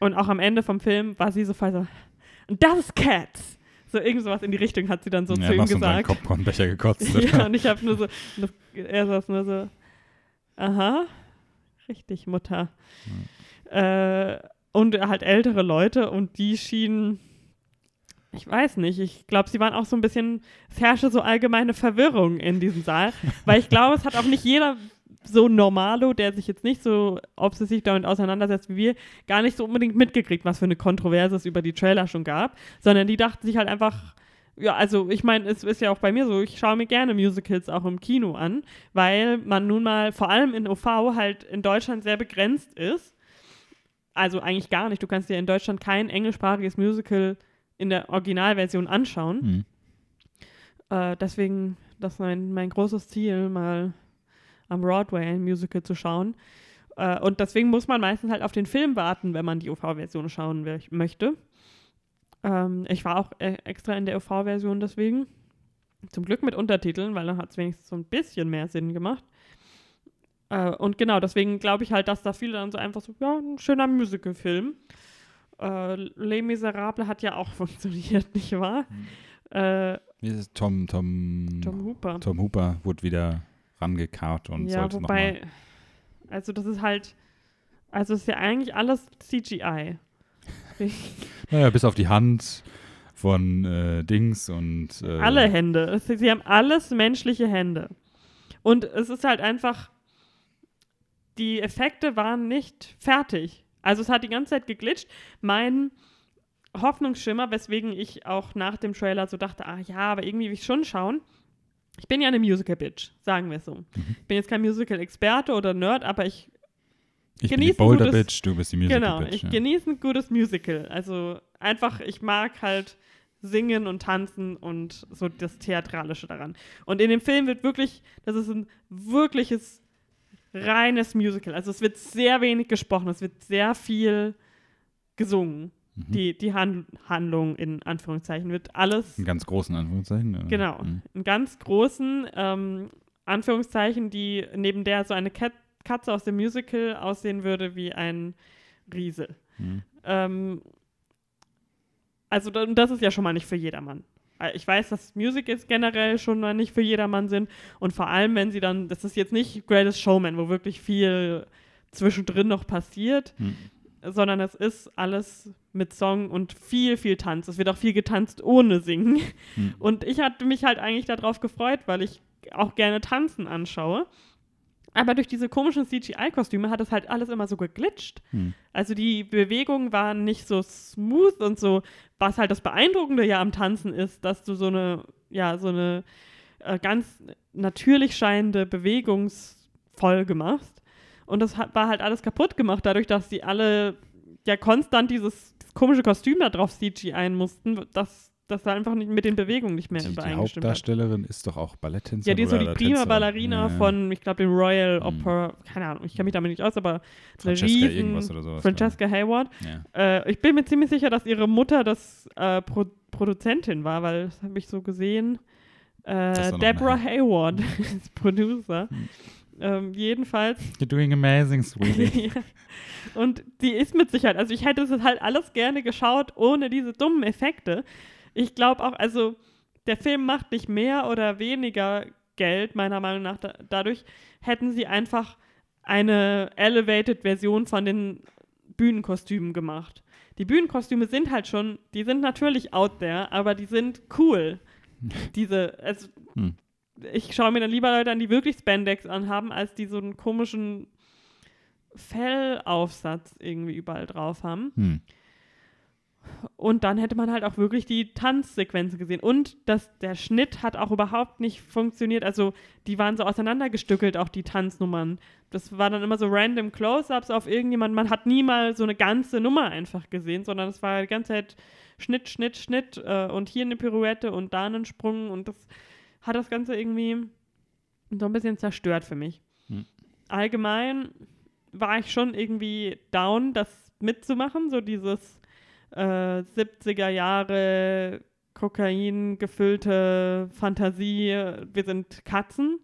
Und auch am Ende vom Film war sie so voll so, "Und das ist Cats. So irgend sowas in die Richtung hat sie dann so ja, zu ihm noch so einen gesagt. Popcornbecher gekotzt. Ja, und ich habe nur so, und das, er saß nur so, aha, richtig, Mutter. Äh, und halt ältere Leute und die schienen, ich weiß nicht, ich glaube, sie waren auch so ein bisschen, es herrschte so allgemeine Verwirrung in diesem Saal, weil ich glaube, es hat auch nicht jeder so Normalo, der sich jetzt nicht so obsessiv damit auseinandersetzt wie wir, gar nicht so unbedingt mitgekriegt, was für eine Kontroverse es über die Trailer schon gab, sondern die dachten sich halt einfach, ja, also ich meine, es ist ja auch bei mir so, ich schaue mir gerne Musicals auch im Kino an, weil man nun mal vor allem in OV halt in Deutschland sehr begrenzt ist. Also eigentlich gar nicht. Du kannst dir in Deutschland kein englischsprachiges Musical in der Originalversion anschauen. Hm. Äh, deswegen, das ist mein, mein großes Ziel, mal am Broadway ein Musical zu schauen. Äh, und deswegen muss man meistens halt auf den Film warten, wenn man die OV-Version schauen will, möchte. Ähm, ich war auch äh, extra in der OV-Version deswegen. Zum Glück mit Untertiteln, weil dann hat es wenigstens so ein bisschen mehr Sinn gemacht. Äh, und genau, deswegen glaube ich halt, dass da viele dann so einfach so, ja, ein schöner Musical-Film. Äh, Les Miserables hat ja auch funktioniert, nicht wahr? Äh, ist es? Tom, Tom, Tom Hooper. Tom Hooper wurde wieder rangekarrt und ja, sollte wobei, also das ist halt, also es ist ja eigentlich alles CGI. Naja, bis auf die Hand von äh, Dings und. Äh, Alle Hände. Es- Sie haben alles menschliche Hände. Und es ist halt einfach, die Effekte waren nicht fertig. Also es hat die ganze Zeit geglitscht. Mein Hoffnungsschimmer, weswegen ich auch nach dem Trailer so dachte, ah ja, aber irgendwie will ich schon schauen. Ich bin ja eine Musical-Bitch, sagen wir es so. Ich bin jetzt kein Musical-Experte oder Nerd, aber ich Ich bin die Boulder gutes- Bitch, du bist die Musical Genau, ich ja. genieße ein gutes Musical. Also einfach, ich mag halt singen und tanzen und so das Theatralische daran. Und in dem Film wird wirklich, das ist ein wirkliches, reines Musical. Also es wird sehr wenig gesprochen, es wird sehr viel gesungen. Mhm. Die, die Han Handlung in Anführungszeichen wird alles In ganz großen Anführungszeichen. äh, Genau. mhm. in ganz großen ähm, Anführungszeichen, die neben der so eine Kat Katze aus dem Musical aussehen würde wie ein Riese. Mhm. Ähm, also da- das ist ja schon mal nicht für jedermann. Äh, Ich weiß, dass Musicals generell schon mal nicht für jedermann sind und vor allem, wenn sie dann, das ist jetzt nicht Greatest Showman, wo wirklich viel zwischendrin noch passiert, Mhm. sondern es ist alles mit Song und viel, viel Tanz. Es wird auch viel getanzt ohne Singen. Mhm. Und ich hatte mich halt eigentlich darauf gefreut, weil ich auch gerne Tanzen anschaue. Aber durch diese komischen CGI-Kostüme hat es halt alles immer so geglitscht. Hm. Also die Bewegungen waren nicht so smooth und so, was halt das Beeindruckende ja am Tanzen ist, dass du so eine, ja, so eine äh, ganz natürlich scheinende Bewegungsfolge machst. Und das hat, war halt alles kaputt gemacht, dadurch, dass sie alle ja konstant dieses, komische Kostüm da drauf CGI mussten, dass das da einfach nicht mit den Bewegungen nicht mehr Die, die übereingestimmt hat. Hauptdarstellerin ist doch auch Balletttänzerin. Ja, die ist so die prima. Ballerina Ja, von, ich glaube, dem Royal Mhm. Opera, keine Ahnung, ich kenne mich damit nicht aus, aber Francesca riesen, irgendwas oder sowas. Francesca Hayward. Ja. Äh, ich bin mir ziemlich sicher, dass ihre Mutter das äh, Pro Produzentin war, weil das habe ich so gesehen. Äh, Deborah Hayward ist Producer. Mhm. Ähm, jedenfalls. You're doing amazing, sweetie. ja. Und die ist mit Sicherheit, also ich hätte es halt alles gerne geschaut, ohne diese dummen Effekte. Ich glaube auch, also der Film macht nicht mehr oder weniger Geld, meiner Meinung nach. Da, dadurch hätten sie einfach eine elevated Version von den Bühnenkostümen gemacht. Die Bühnenkostüme sind halt schon, die sind natürlich out there, aber die sind cool. Diese, also Hm. ich schaue mir dann lieber Leute an, die wirklich Spandex anhaben, als die so einen komischen Fellaufsatz irgendwie überall drauf haben. Hm. Und dann hätte man halt auch wirklich die Tanzsequenzen gesehen. Und das, der Schnitt hat auch überhaupt nicht funktioniert. Also die waren so auseinandergestückelt, auch die Tanznummern. Das war dann immer so random Close-ups auf irgendjemanden. Man hat nie mal so eine ganze Nummer einfach gesehen, sondern es war die ganze Zeit Schnitt, Schnitt, Schnitt äh, und hier eine Pirouette und da einen Sprung. Und das hat das Ganze irgendwie so ein bisschen zerstört für mich. Hm. Allgemein war ich schon irgendwie down, das mitzumachen, so dieses äh, 70er Jahre Kokain gefüllte Fantasie, wir sind Katzen.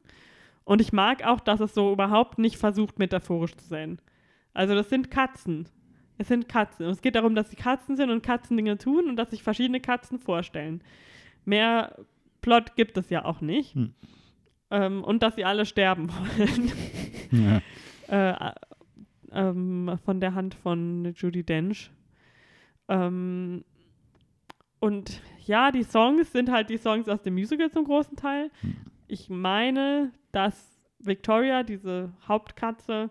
Und ich mag auch, dass es so überhaupt nicht versucht, metaphorisch zu sein. Also das sind Katzen. Es sind Katzen. Und es geht darum, dass sie Katzen sind und Katzen Dinge tun und dass sich verschiedene Katzen vorstellen. Mehr Plot gibt es ja auch nicht. Hm. Ähm, und dass sie alle sterben wollen. Ja. äh, ähm, von der Hand von Judy Dench. Ähm, und ja, die Songs sind halt die Songs aus dem Musical zum großen Teil. Ich meine, dass Victoria, diese Hauptkatze,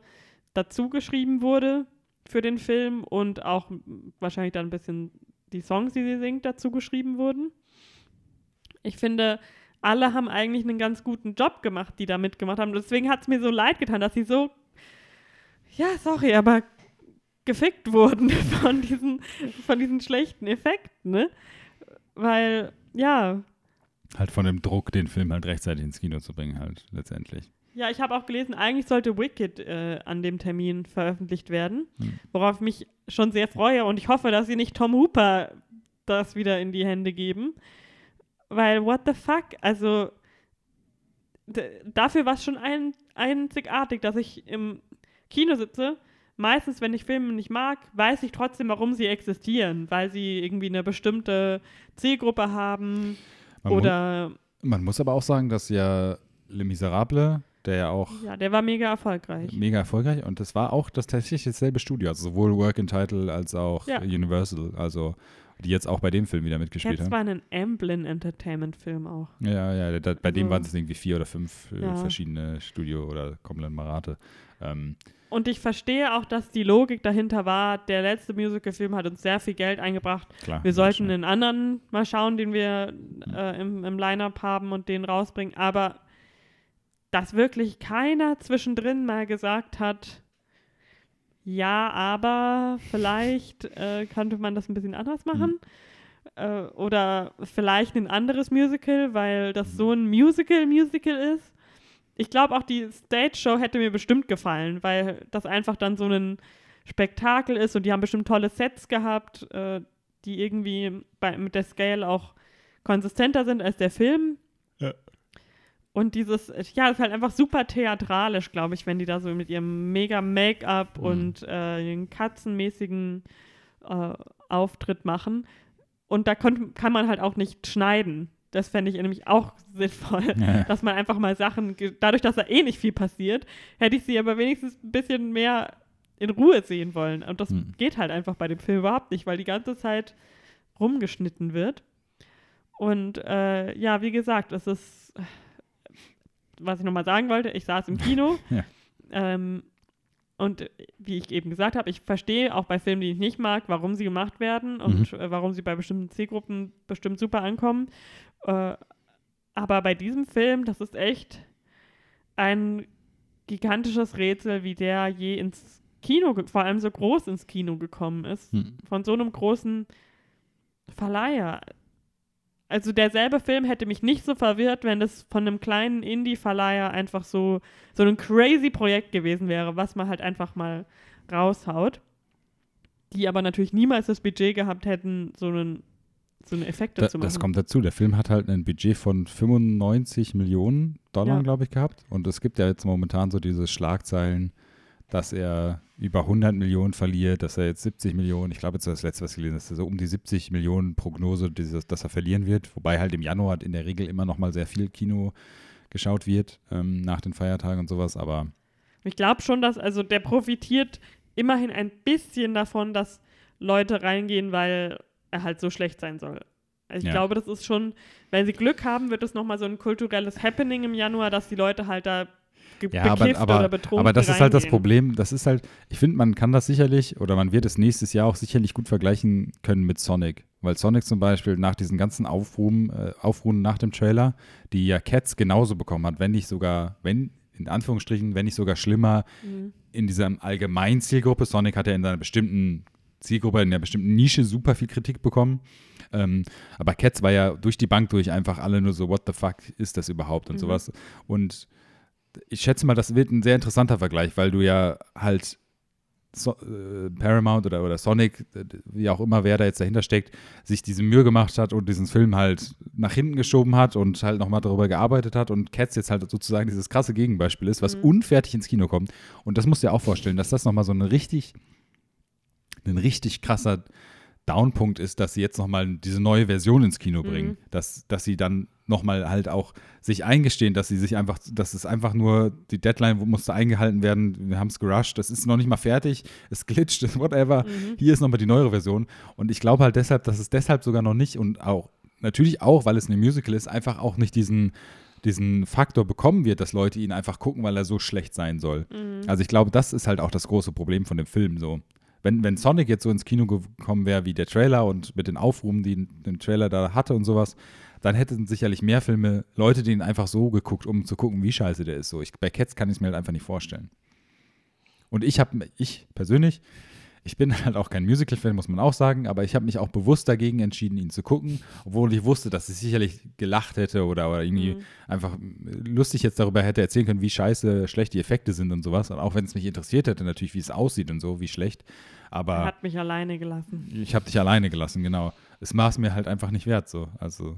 dazu geschrieben wurde für den Film und auch wahrscheinlich dann ein bisschen die Songs, die sie singt, dazu geschrieben wurden. Ich finde, alle haben eigentlich einen ganz guten Job gemacht, die da mitgemacht haben. Deswegen hat es mir so leid getan, dass sie so, ja, sorry, aber gefickt wurden von diesen, von diesen schlechten Effekten, ne? Weil, ja, Halt von dem Druck, den Film halt rechtzeitig ins Kino zu bringen, halt letztendlich. ja, ich habe auch gelesen, eigentlich sollte Wicked äh, an dem Termin veröffentlicht werden, Hm. worauf ich mich schon sehr freue und ich hoffe, dass sie nicht Tom Hooper das wieder in die Hände geben. Weil, what the fuck? Also, dafür war es schon ein, einzigartig, dass ich im Kino sitze. Meistens, wenn ich Filme nicht mag, weiß ich trotzdem, warum sie existieren, weil sie irgendwie eine bestimmte Zielgruppe haben Man, mu oder, man muss aber auch sagen, dass ja Le Miserable, der ja auch ja, der war mega erfolgreich. mega erfolgreich und das war auch das tatsächlich dasselbe Studio, also sowohl Work in Title als auch Ja. Universal, also die jetzt auch bei dem Film wieder mitgespielt Jetzt haben. war ein Amblin Entertainment Film auch. Ja, ja, da, bei dem Also- waren es irgendwie vier oder fünf äh, Ja. verschiedene Studio- oder Konglomerate. Ähm, Und ich verstehe auch, dass die Logik dahinter war, der letzte Musical-Film hat uns sehr viel Geld eingebracht. klar. Wir sollten einen anderen mal schauen, den wir äh, im, im Line-Up haben und den rausbringen. Aber dass wirklich keiner zwischendrin mal gesagt hat, ja, aber vielleicht äh, könnte man das ein bisschen anders machen. Äh, oder vielleicht ein anderes Musical, weil das so ein Musical-Musical ist. Ich glaube auch, die Stage-Show hätte mir bestimmt gefallen, weil das einfach dann so ein Spektakel ist und die haben bestimmt tolle Sets gehabt, äh, die irgendwie bei, mit der Scale auch konsistenter sind als der Film. Ja. Und dieses, ja, ist halt einfach super theatralisch, glaube ich, wenn die da so mit ihrem mega Make-up Mhm. und äh, den katzenmäßigen äh, Auftritt machen. Und da konnt, kann man halt auch nicht schneiden. Das fände ich nämlich auch sinnvoll, Ja. dass man einfach mal Sachen, dadurch, dass da eh nicht viel passiert, hätte ich sie aber wenigstens ein bisschen mehr in Ruhe sehen wollen. Und das Hm. geht halt einfach bei dem Film überhaupt nicht, weil die ganze Zeit rumgeschnitten wird. Und äh, ja, wie gesagt, es ist, was ich nochmal sagen wollte, ich saß im Kino. Ja. Ähm, und wie ich eben gesagt habe, ich verstehe auch bei Filmen, die ich nicht mag, warum sie gemacht werden und Mhm. äh, warum sie bei bestimmten Zielgruppen bestimmt super ankommen. Äh, aber bei diesem Film, das ist echt ein gigantisches Rätsel, wie der je ins Kino, vor allem so groß ins Kino gekommen ist. Hm. Von so einem großen Verleiher. Also derselbe Film hätte mich nicht so verwirrt, wenn das von einem kleinen Indie-Verleiher einfach so, so ein crazy Projekt gewesen wäre, was man halt einfach mal raushaut. Die aber natürlich niemals das Budget gehabt hätten, so einen so eine Effekte Da, zu machen. das kommt dazu. Der Film hat halt ein Budget von 95 Millionen Dollar, Ja. glaube ich, gehabt. Und es gibt ja jetzt momentan so diese Schlagzeilen, dass er über 100 Millionen verliert, dass er jetzt 70 Millionen, ich glaube jetzt das letzte, was ich gelesen habe, ist so um die 70 Millionen Prognose, dieses, dass er verlieren wird. Wobei halt im Januar in der Regel immer noch mal sehr viel Kino geschaut wird, ähm, nach den Feiertagen und sowas. Aber Ich glaube schon, dass, also der profitiert immerhin ein bisschen davon, dass Leute reingehen, weil halt so schlecht sein soll. Also ich Ja. glaube, das ist schon, wenn sie Glück haben, wird es nochmal so ein kulturelles Happening im Januar, dass die Leute halt da Ja, aber, aber, aber das ist halt das. Problem. Das ist halt, ich finde, man kann das sicherlich oder man wird es nächstes Jahr auch sicherlich gut vergleichen können mit Sonic. Weil Sonic zum Beispiel nach diesen ganzen Aufruhen, äh, Aufruhen nach dem Trailer, die ja Cats genauso bekommen hat, wenn nicht sogar, wenn, in Anführungsstrichen, wenn nicht sogar schlimmer Mhm. in dieser allgemeinen Zielgruppe. Sonic hat ja in seiner bestimmten Zielgruppe, in einer bestimmten Nische super viel Kritik bekommen. Ähm, aber Cats war ja durch die Bank durch einfach alle nur so, what the fuck ist das überhaupt und Mhm. sowas. Und ich schätze mal, das wird ein sehr interessanter Vergleich, weil du ja halt so, äh, Paramount oder, oder Sonic, äh, wie auch immer, wer da jetzt dahinter steckt, sich diese Mühe gemacht hat und diesen Film halt nach hinten geschoben hat und halt nochmal darüber gearbeitet hat und Cats jetzt halt sozusagen dieses krasse Gegenbeispiel ist, was Mhm. unfertig ins Kino kommt. Und das musst du dir auch vorstellen, dass das nochmal so ein richtig, ein richtig krasser Downpunkt ist, dass sie jetzt nochmal diese neue Version ins Kino bringen. Mhm. Dass, dass sie dann nochmal halt auch sich eingestehen, dass sie sich einfach, dass es einfach nur, die Deadline musste eingehalten werden, wir haben es gerusht, das ist noch nicht mal fertig, es glitscht, whatever. Mhm. Hier ist nochmal die neuere Version. Und ich glaube halt deshalb, dass es deshalb sogar noch nicht und auch, natürlich auch, weil es eine Musical ist, einfach auch nicht diesen, diesen Faktor bekommen wird, dass Leute ihn einfach gucken, weil er so schlecht sein soll. Mhm. Also ich glaube, das ist halt auch das große Problem von dem Film so. Wenn, wenn Sonic jetzt so ins Kino gekommen wäre wie der Trailer und mit den Aufrufen, die den Trailer da hatte und sowas, dann hätten sicherlich mehr Filme Leute den einfach so geguckt, um zu gucken, wie scheiße der ist. So, ich, bei Cats kann ich es mir halt einfach nicht vorstellen. Und ich habe, ich persönlich, ich bin halt auch kein Musical-Fan, muss man auch sagen, aber ich habe mich auch bewusst dagegen entschieden, ihn zu gucken, obwohl ich wusste, dass ich sicherlich gelacht hätte oder, oder irgendwie Mhm. einfach lustig jetzt darüber hätte erzählen können, wie scheiße schlecht die Effekte sind und sowas. Und auch wenn es mich interessiert hätte, natürlich, wie es aussieht und so, wie schlecht. Er Aber hat mich alleine gelassen. ich habe dich alleine gelassen, genau. Es es mir halt einfach nicht wert, so. Also.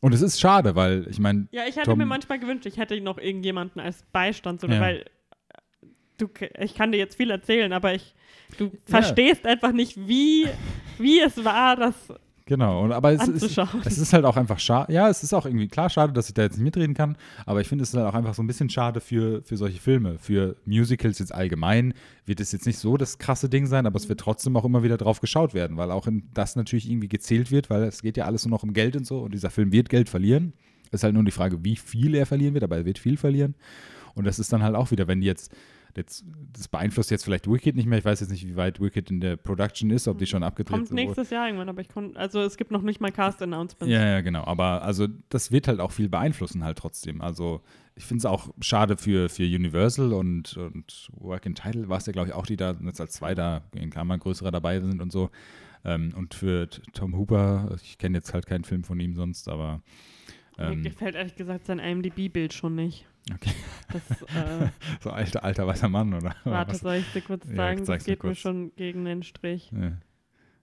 Und es ist schade, weil ich meine, Ja, ich hätte Tom- mir manchmal gewünscht, ich hätte noch irgendjemanden als Beistand, so, Ja. weil äh, du, ich kann dir jetzt viel erzählen, aber ich, du verstehst einfach nicht, wie, wie es war, das genau. Und, aber es ist, es ist halt auch einfach schade. Ja, es ist auch irgendwie klar schade, dass ich da jetzt nicht mitreden kann. Aber ich finde es ist halt auch einfach so ein bisschen schade für, für solche Filme. Für Musicals jetzt allgemein wird es jetzt nicht so das krasse Ding sein, aber es wird trotzdem auch immer wieder drauf geschaut werden, weil auch in das natürlich irgendwie gezählt wird, weil es geht ja alles nur noch um Geld und so. Und dieser Film wird Geld verlieren. Ist halt nur die Frage, wie viel er verlieren wird, aber er wird viel verlieren. Und das ist dann halt auch wieder, wenn jetzt, jetzt das beeinflusst jetzt vielleicht Wicked nicht mehr. Ich weiß jetzt nicht, wie weit Wicked in der Production ist, ob die schon abgedreht Kommt sind. nächstes Jahr irgendwann, aber ich konnte, also es gibt noch nicht mal Cast-Announcements. Ja, ja, genau. Aber also das wird halt auch viel beeinflussen halt trotzdem. Also ich finde es auch schade für, für Universal und, und Work in Title war es ja, glaube ich, auch, die da jetzt als zwei da in Klammern größerer dabei sind und so. Ähm, und für Tom Hooper, ich kenne jetzt halt keinen Film von ihm sonst, aber Mir ähm, gefällt ehrlich gesagt sein IMDb-Bild schon nicht. Okay. Das, äh, so alter, alter weißer Mann, oder? warte, Was? soll ich dir kurz Ja, sagen? zeig's das geht mir kurz. schon gegen den Strich. Ja.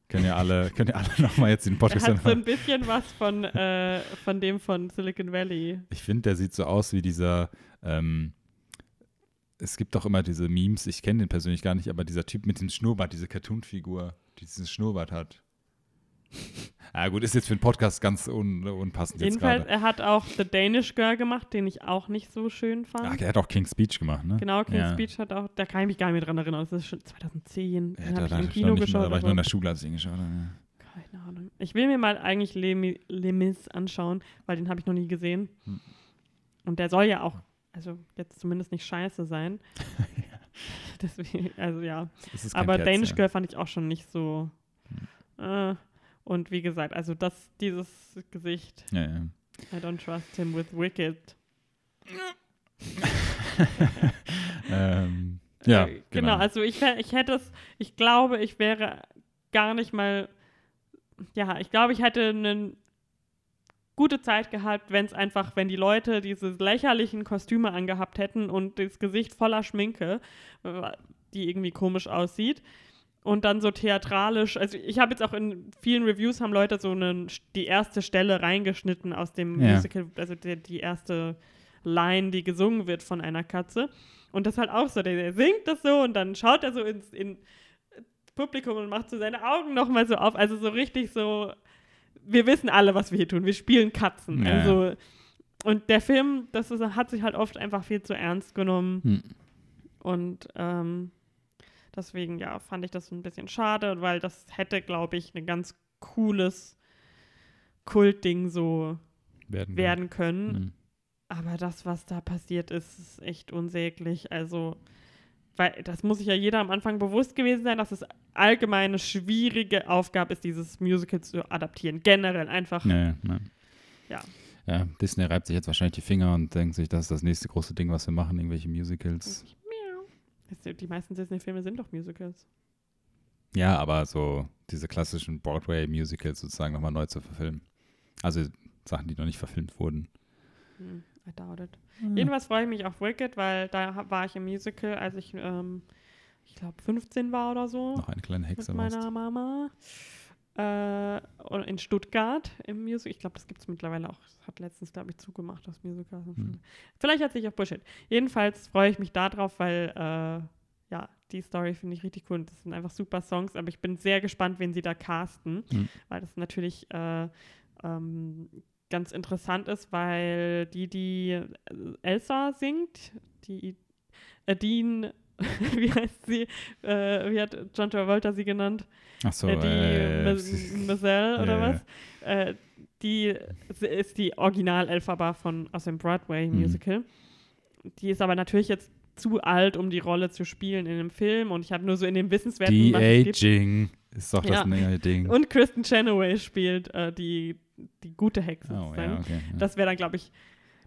Können ja alle, können ja alle nochmal jetzt den Podcast hat so hören. ein bisschen was von, äh, von dem von Silicon Valley. Ich finde, der sieht so aus wie dieser, ähm, es gibt doch immer diese Memes, ich kenne den persönlich gar nicht, aber dieser Typ mit dem Schnurrbart, diese Cartoon-Figur, die diesen Schnurrbart hat. Ah gut, ist jetzt für den Podcast ganz un unpassend Jedenfalls, er hat auch The Danish Girl gemacht, den ich auch nicht so schön fand. Ach, er hat auch King's Speech gemacht, ne? Genau, King's ja. Speech hat auch, da kann ich mich gar nicht mehr dran erinnern, das ist schon 2010, Ja, da, ich da, im Kino geschaut. da war ich nur in der Schule, als ich ihn geschaut habe. ja. keine Ahnung. Ich will mir mal eigentlich Les, Mi- Les Mis anschauen, weil den habe ich noch nie gesehen. Hm. Und der soll ja auch also jetzt zumindest nicht scheiße sein. Deswegen, also ja. Aber Cats, Danish ja. Girl fand ich auch schon nicht so. Äh, und wie gesagt, also das, dieses Gesicht, Ja, ja. I don't trust him with Wicked. ähm, ja, Äh, genau. also ich, ich hätte es, ich glaube, ich wäre gar nicht mal, ja, ich glaube, ich hätte eine gute Zeit gehabt, wenn es einfach, wenn die Leute diese lächerlichen Kostüme angehabt hätten und das Gesicht voller Schminke, äh, die irgendwie komisch aussieht. Und dann so theatralisch, also ich habe jetzt auch in vielen Reviews haben Leute so eine, die erste Stelle reingeschnitten aus dem Ja. Musical, also die, die erste Line, die gesungen wird von einer Katze. Und das halt auch so, der, der singt das so und dann schaut er so ins in Publikum und macht so seine Augen nochmal so auf. Also so richtig so, wir wissen alle, was wir hier tun. Wir spielen Katzen. Ja. Also, und der Film, das ist, hat sich halt oft einfach viel zu ernst genommen. Hm. Und ähm, deswegen, ja, fand ich das ein bisschen schade, weil das hätte, glaube ich, ein ganz cooles Kultding so werden. werden können. Hm. Aber das, was da passiert ist, ist echt unsäglich. Also, weil das muss sich ja jeder am Anfang bewusst gewesen sein, dass es allgemein eine schwierige Aufgabe ist, dieses Musical zu adaptieren. Generell einfach. Ja, ja, ja. Ja. Disney reibt sich jetzt wahrscheinlich die Finger und denkt sich, das ist das nächste große Ding, was wir machen, irgendwelche Musicals. Miau. Die meisten Disney-Filme sind doch Musicals. Ja, aber so diese klassischen Broadway-Musicals sozusagen nochmal neu zu verfilmen. Also Sachen, die noch nicht verfilmt wurden. Hm, I doubt it. Jedenfalls freue ich mich auf Wicked, weil da war ich im Musical, als ich, ähm, ich glaube, 15 war oder so. Noch eine kleine Hexe mit warst. meiner Mama. Äh, in Stuttgart im Musical. Ich glaube, das gibt es mittlerweile auch. Das hat letztens, glaube ich, zugemacht, das Musical. Hm. Vielleicht hat sich auch Bullshit. Jedenfalls freue ich mich darauf, weil äh, ja, die Story finde ich richtig cool. Und das sind einfach super Songs, aber ich bin sehr gespannt, wen sie da casten, Hm. weil das natürlich äh, ähm, ganz interessant ist, weil die, die Elsa singt, die Adine, wie heißt sie? Äh, wie hat John Travolta sie genannt? Ach so, äh, die äh, Maisel oder was? Äh, die ist die Original Elphaba von aus dem Broadway Mhm. Musical. Die ist aber natürlich jetzt zu alt, um die Rolle zu spielen in einem Film und ich habe nur so in dem Wissenswerten gibt. De-Aging ist doch das Ja. neue Ding. Und Kristen Chenoweth spielt äh, die, die gute Hexe oh, ja, okay. Ja. Das wäre dann, glaube ich,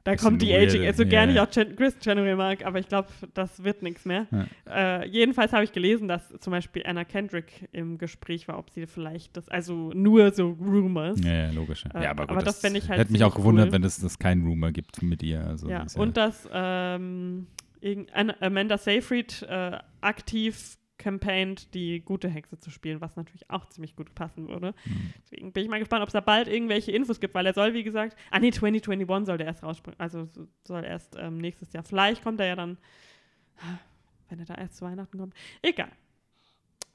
da kommt die weird, Aging. Also ja, gerne ich ja. auch Chen Kristen Chenoweth mag, aber ich glaube, das wird nichts mehr. Äh, jedenfalls habe ich gelesen, dass zum Beispiel Anna Kendrick im Gespräch war, ob sie vielleicht das, also nur so Rumors. ja, ja, logisch. Ja, Äh, ja aber, gut, aber das fänd ich halt Hätte mich auch gewundert, cool. wenn es das kein Rumor gibt mit ihr. Also, ja, und dass ähm, Amanda Seyfried äh, aktiv campaigned, die gute Hexe zu spielen, was natürlich auch ziemlich gut passen würde. Hm. Deswegen bin ich mal gespannt, ob es da bald irgendwelche Infos gibt, weil er soll, wie gesagt, ah nee, 2021 soll der erst rausspringen, also so- soll erst ähm, nächstes Jahr. Vielleicht kommt er ja dann, wenn er da erst zu Weihnachten kommt. Egal.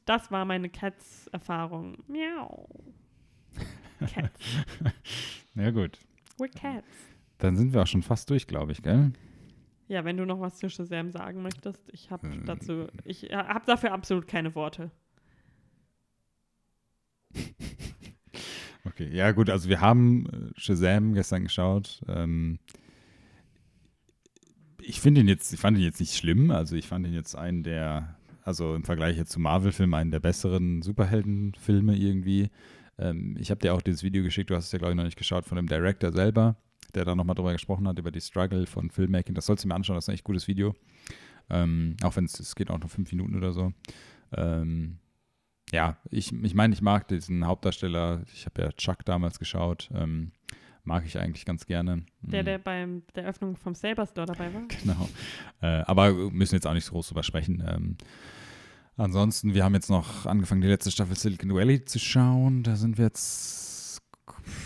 Das war meine Cats-Erfahrung. Miau. Cats. Ja, gut. We're cats. Dann sind wir auch schon fast durch, glaube ich, gell? Ja, wenn du noch was zu Shazam sagen möchtest, ich habe Ähm. dazu, ich äh, habe dafür absolut keine Worte. Okay, ja gut, also wir haben äh, Shazam gestern geschaut. Ähm, ich finde ihn jetzt, ich fand ihn jetzt nicht schlimm. Also ich fand ihn jetzt einen der, also im Vergleich jetzt zu Marvel-Filmen, einen der besseren Superheldenfilme irgendwie. Ähm, ich habe dir auch dieses Video geschickt, du hast es ja glaube ich noch nicht geschaut, von dem Director selber, der da nochmal drüber gesprochen hat, über die Struggle von Filmmaking. Das sollst du mir anschauen, das ist ein echt gutes Video. Ähm, auch wenn es, geht auch noch fünf Minuten oder so. Ähm, ja, ich, ich meine, ich mag diesen Hauptdarsteller. Ich habe ja Chuck damals geschaut. Ähm, mag ich eigentlich ganz gerne. Der, Mm, der beim der Öffnung vom Saber Store dabei war. Genau. Äh, aber müssen jetzt auch nicht so groß drüber sprechen. Ähm, ansonsten, wir haben jetzt noch angefangen, die letzte Staffel Silicon Valley zu schauen. Da sind wir jetzt,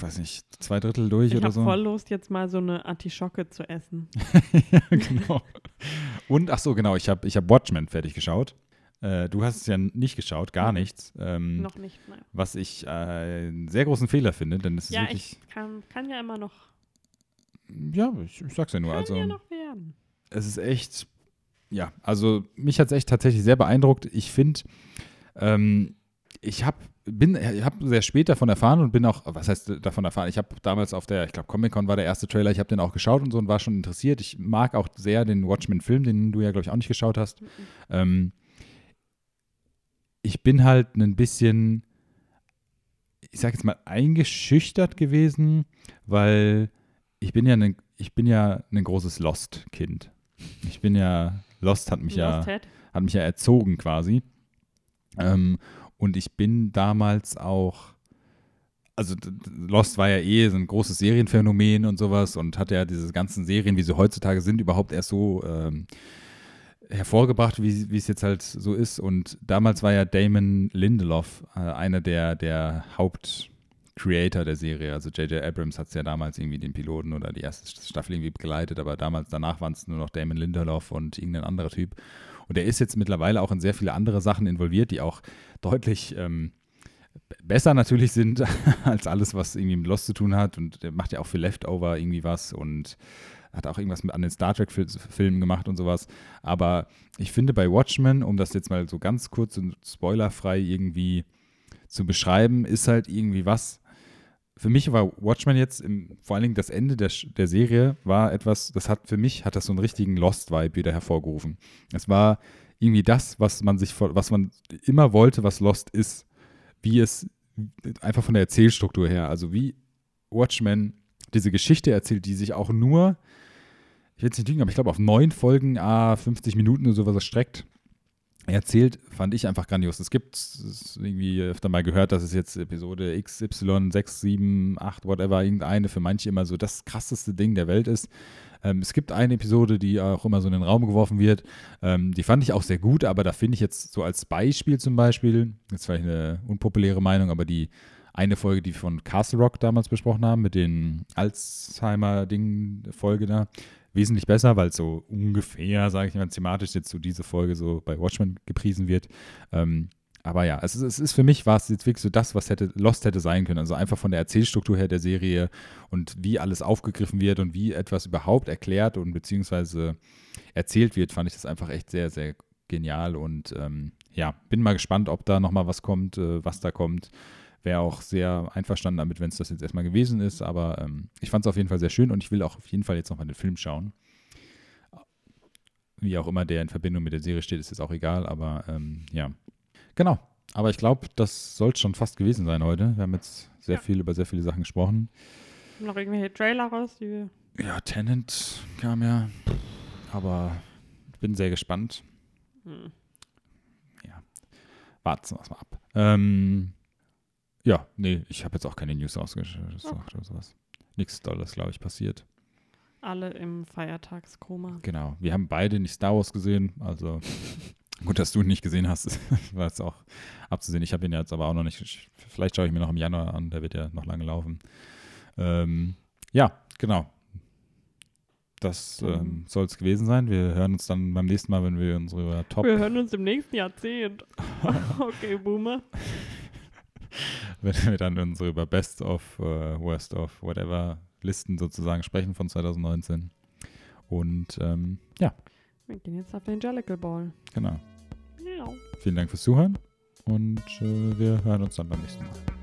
weiß nicht, zwei Drittel durch Ich oder habe so. voll Lust, jetzt mal so eine Artischocke zu essen. ja, genau. Und, ach so, genau, ich habe ich hab Watchmen fertig geschaut. Äh, du hast es ja nicht geschaut, gar nichts. Ähm, Noch nicht, nein. Was ich äh, einen sehr großen Fehler finde, denn es ist Ja, wirklich. ich kann, kann ja immer noch, Ja, ich, ich sag's ja nur. kann Also, ja noch werden. es ist echt. Ja, also mich hat es echt tatsächlich sehr beeindruckt. Ich finde, ähm, ich habe bin habe sehr spät davon erfahren und bin auch was heißt davon erfahren? Ich habe damals auf der ich glaube Comic Con war der erste Trailer ich habe den auch geschaut und so und war schon interessiert. Ich mag auch sehr den Watchmen Film den du ja glaube ich auch nicht geschaut hast. Mhm. ähm, ich bin halt ein bisschen ich sage jetzt mal eingeschüchtert gewesen weil ich bin ja ein ich bin ja ein großes Lost Kind ich bin ja Lost hat mich Lost ja hat mich ja erzogen quasi. Ähm, und ich bin damals auch, also Lost war ja eh so ein großes Serienphänomen und sowas und hat ja diese ganzen Serien, wie sie heutzutage sind, überhaupt erst so ähm, hervorgebracht, wie, es jetzt halt so ist. Und damals war ja Damon Lindelof äh, einer der, der Hauptcreator der Serie. Also J.J. Abrams hat es ja damals irgendwie den Piloten oder die erste Staffel irgendwie begleitet, aber damals, danach waren es nur noch Damon Lindelof und irgendein anderer Typ. Und er ist jetzt mittlerweile auch in sehr viele andere Sachen involviert, die auch deutlich ähm, besser natürlich sind als alles, was irgendwie mit Lost zu tun hat. Und er macht ja auch für Leftover irgendwie was und hat auch irgendwas mit an den Star Trek-Filmen gemacht und sowas. Aber ich finde bei Watchmen, um das jetzt mal so ganz kurz und spoilerfrei irgendwie zu beschreiben, ist halt irgendwie was, für mich war Watchmen jetzt, im, vor allen Dingen das Ende der, der Serie, war etwas, das hat für mich, hat das so einen richtigen Lost-Vibe wieder hervorgerufen. Es war irgendwie das, was man sich, was man immer wollte, was Lost ist, wie es einfach von der Erzählstruktur her, also wie Watchmen diese Geschichte erzählt, die sich auch nur, ich will es nicht lügen, aber ich glaube auf neun Folgen, a 50 Minuten oder sowas streckt erzählt, fand ich einfach grandios. Es gibt irgendwie öfter mal gehört, dass es jetzt Episode XY, 6, 7, 8, whatever, irgendeine für manche immer so das krasseste Ding der Welt ist. Ähm, es gibt eine Episode, die auch immer so in den Raum geworfen wird. Ähm, die fand ich auch sehr gut, aber da finde ich jetzt so als Beispiel zum Beispiel, jetzt vielleicht eine unpopuläre Meinung, aber die eine Folge, die wir von Castle Rock damals besprochen haben, mit den Alzheimer-Ding-Folge da, wesentlich besser, weil es so ungefähr, sage ich mal, thematisch jetzt so diese Folge so bei Watchmen gepriesen wird. Ähm, aber ja, es ist, es ist für mich war es jetzt wirklich so das, was hätte Lost hätte sein können. Also einfach von der Erzählstruktur her der Serie und wie alles aufgegriffen wird und wie etwas überhaupt erklärt und beziehungsweise erzählt wird, fand ich das einfach echt sehr, sehr genial. Und ähm, ja, bin mal gespannt, ob da nochmal was kommt, äh, was da kommt wäre auch sehr einverstanden damit, wenn es das jetzt erstmal gewesen ist. Aber ähm, ich fand es auf jeden Fall sehr schön und ich will auch auf jeden Fall jetzt nochmal den Film schauen. Wie auch immer der in Verbindung mit der Serie steht, ist jetzt auch egal, aber ähm, ja. Genau. Aber ich glaube, das sollte schon fast gewesen sein heute. Wir haben jetzt sehr ja. viel über sehr viele Sachen gesprochen. Noch irgendwelche Trailer raus, die wir. Ja, Tenant kam ja. Aber ich bin sehr gespannt. Hm. Ja. Warten wir mal ab. Ähm, ja, nee, ich habe jetzt auch keine News ausgesucht okay. oder sowas. Nichts Tolles, glaube ich, passiert. Alle im Feiertagskoma. Genau. Wir haben beide nicht Star Wars gesehen, also gut, dass du ihn nicht gesehen hast, war es auch abzusehen. Ich habe ihn jetzt aber auch noch nicht. Vielleicht schaue ich mir noch im Januar an, der wird ja noch lange laufen. Ähm, ja, genau. Das ähm, soll es gewesen sein. Wir hören uns dann beim nächsten Mal, wenn wir unsere Top. Wir hören uns im nächsten Jahrzehnt. okay, Boomer. wenn wir dann unsere über Best of, uh, Worst of, whatever Listen sozusagen sprechen von 2019. Und ähm, ja. Wir gehen jetzt auf den Jellicle Ball. Genau. Ja. Vielen Dank fürs Zuhören und äh, wir hören uns dann beim nächsten Mal.